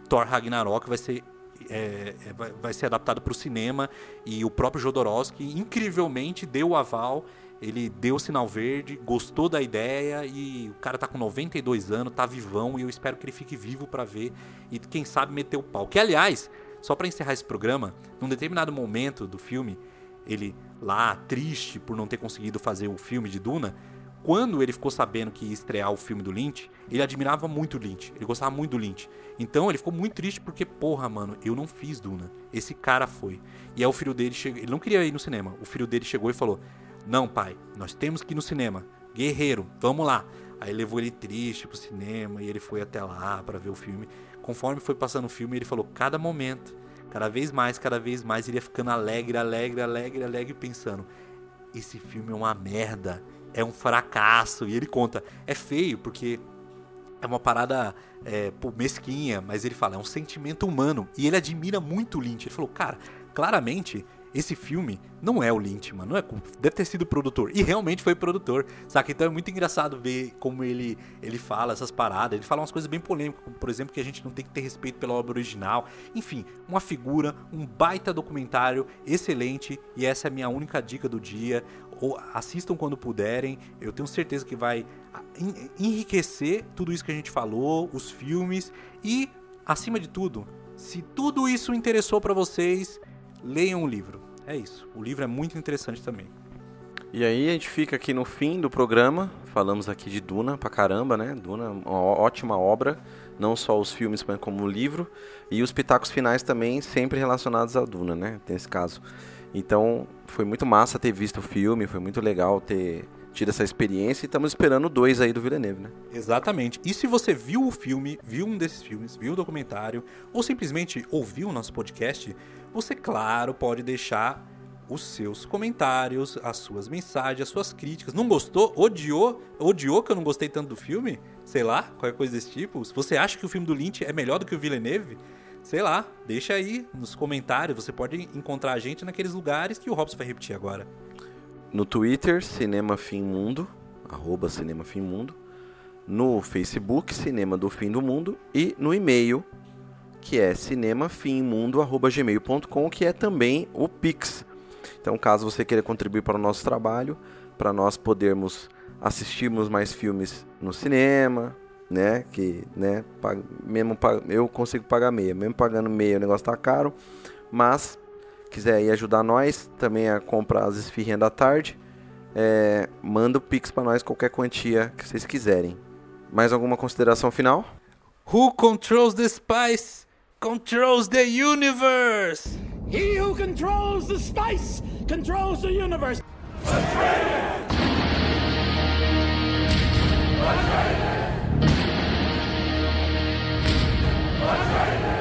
Thor Ragnarok, vai ser é, é, vai, vai ser adaptado para o cinema e o próprio Jodorowsky incrivelmente deu o aval, ele deu o sinal verde, gostou da ideia e o cara tá com 92 anos, tá vivão e eu espero que ele fique vivo para ver e quem sabe meter o pau. Que aliás, só para encerrar esse programa, num determinado momento do filme, ele lá triste por não ter conseguido fazer o filme de Duna, quando ele ficou sabendo que ia estrear o filme do Lynch, ele admirava muito o Lynch, ele gostava muito do Lynch. Então ele ficou muito triste porque, porra, mano, eu não fiz Duna. Esse cara foi. E aí o filho dele chegou, ele não queria ir no cinema. O filho dele chegou e falou: "Não, pai, nós temos que ir no cinema. Guerreiro, vamos lá". Aí levou ele triste pro cinema e ele foi até lá para ver o filme. Conforme foi passando o filme, ele falou: "Cada momento, cada vez mais, cada vez mais ele ia ficando alegre, alegre, alegre, alegre pensando: esse filme é uma merda, é um fracasso. E ele conta, é feio porque é uma parada é, mesquinha, mas ele fala, é um sentimento humano. E ele admira muito o Lynch. Ele falou, cara, claramente esse filme não é o Lynch, mano. Não é, deve ter sido produtor. E realmente foi produtor. Saca? Então é muito engraçado ver como ele, ele fala essas paradas. Ele fala umas coisas bem polêmicas, como por exemplo que a gente não tem que ter respeito pela obra original. Enfim, uma figura, um baita documentário excelente. E essa é a minha única dica do dia. Ou assistam quando puderem. Eu tenho certeza que vai en- enriquecer tudo isso que a gente falou, os filmes e, acima de tudo, se tudo isso interessou pra vocês, leiam o livro. É isso. O livro é muito interessante também. E aí a gente fica aqui no fim do programa, falamos aqui de Duna pra caramba, né? Duna, uma ótima obra, não só os filmes, mas como o livro, e os pitacos finais também sempre relacionados a Duna, né? Nesse caso. Então, foi muito massa ter visto o filme, foi muito legal ter tido essa experiência e estamos esperando dois aí do Villeneuve, né? Exatamente. E se você viu o filme, viu um desses filmes, viu o documentário, ou simplesmente ouviu o nosso podcast, você, claro, pode deixar os seus comentários, as suas mensagens, as suas críticas. Não gostou? Odiou? Odiou que eu não gostei tanto do filme? Sei lá, qualquer coisa desse tipo. Se você acha que o filme do Lynch é melhor do que o Villeneuve, sei lá, deixa aí nos comentários. Você pode encontrar a gente naqueles lugares que o Robson vai repetir agora. No Twitter, Cinema Fim Mundo, arroba Cinema Fim Mundo. No Facebook, Cinema do Fim do Mundo. E no e-mail, que é cinemafimmundo.gmail.com, que é também o Pix. Então, caso você queira contribuir para o nosso trabalho, para nós podermos assistirmos mais filmes no cinema, né? Que, né? Mesmo eu consigo pagar meia, mesmo pagando meia, o negócio tá caro, mas quiser aí ajudar nós também a comprar as esfirrinhas da tarde, é, manda o Pix para nós qualquer quantia que vocês quiserem. Mais alguma consideração final? Who controls the spice controls the universe! He who controls the spice controls the universe. Australia! Let's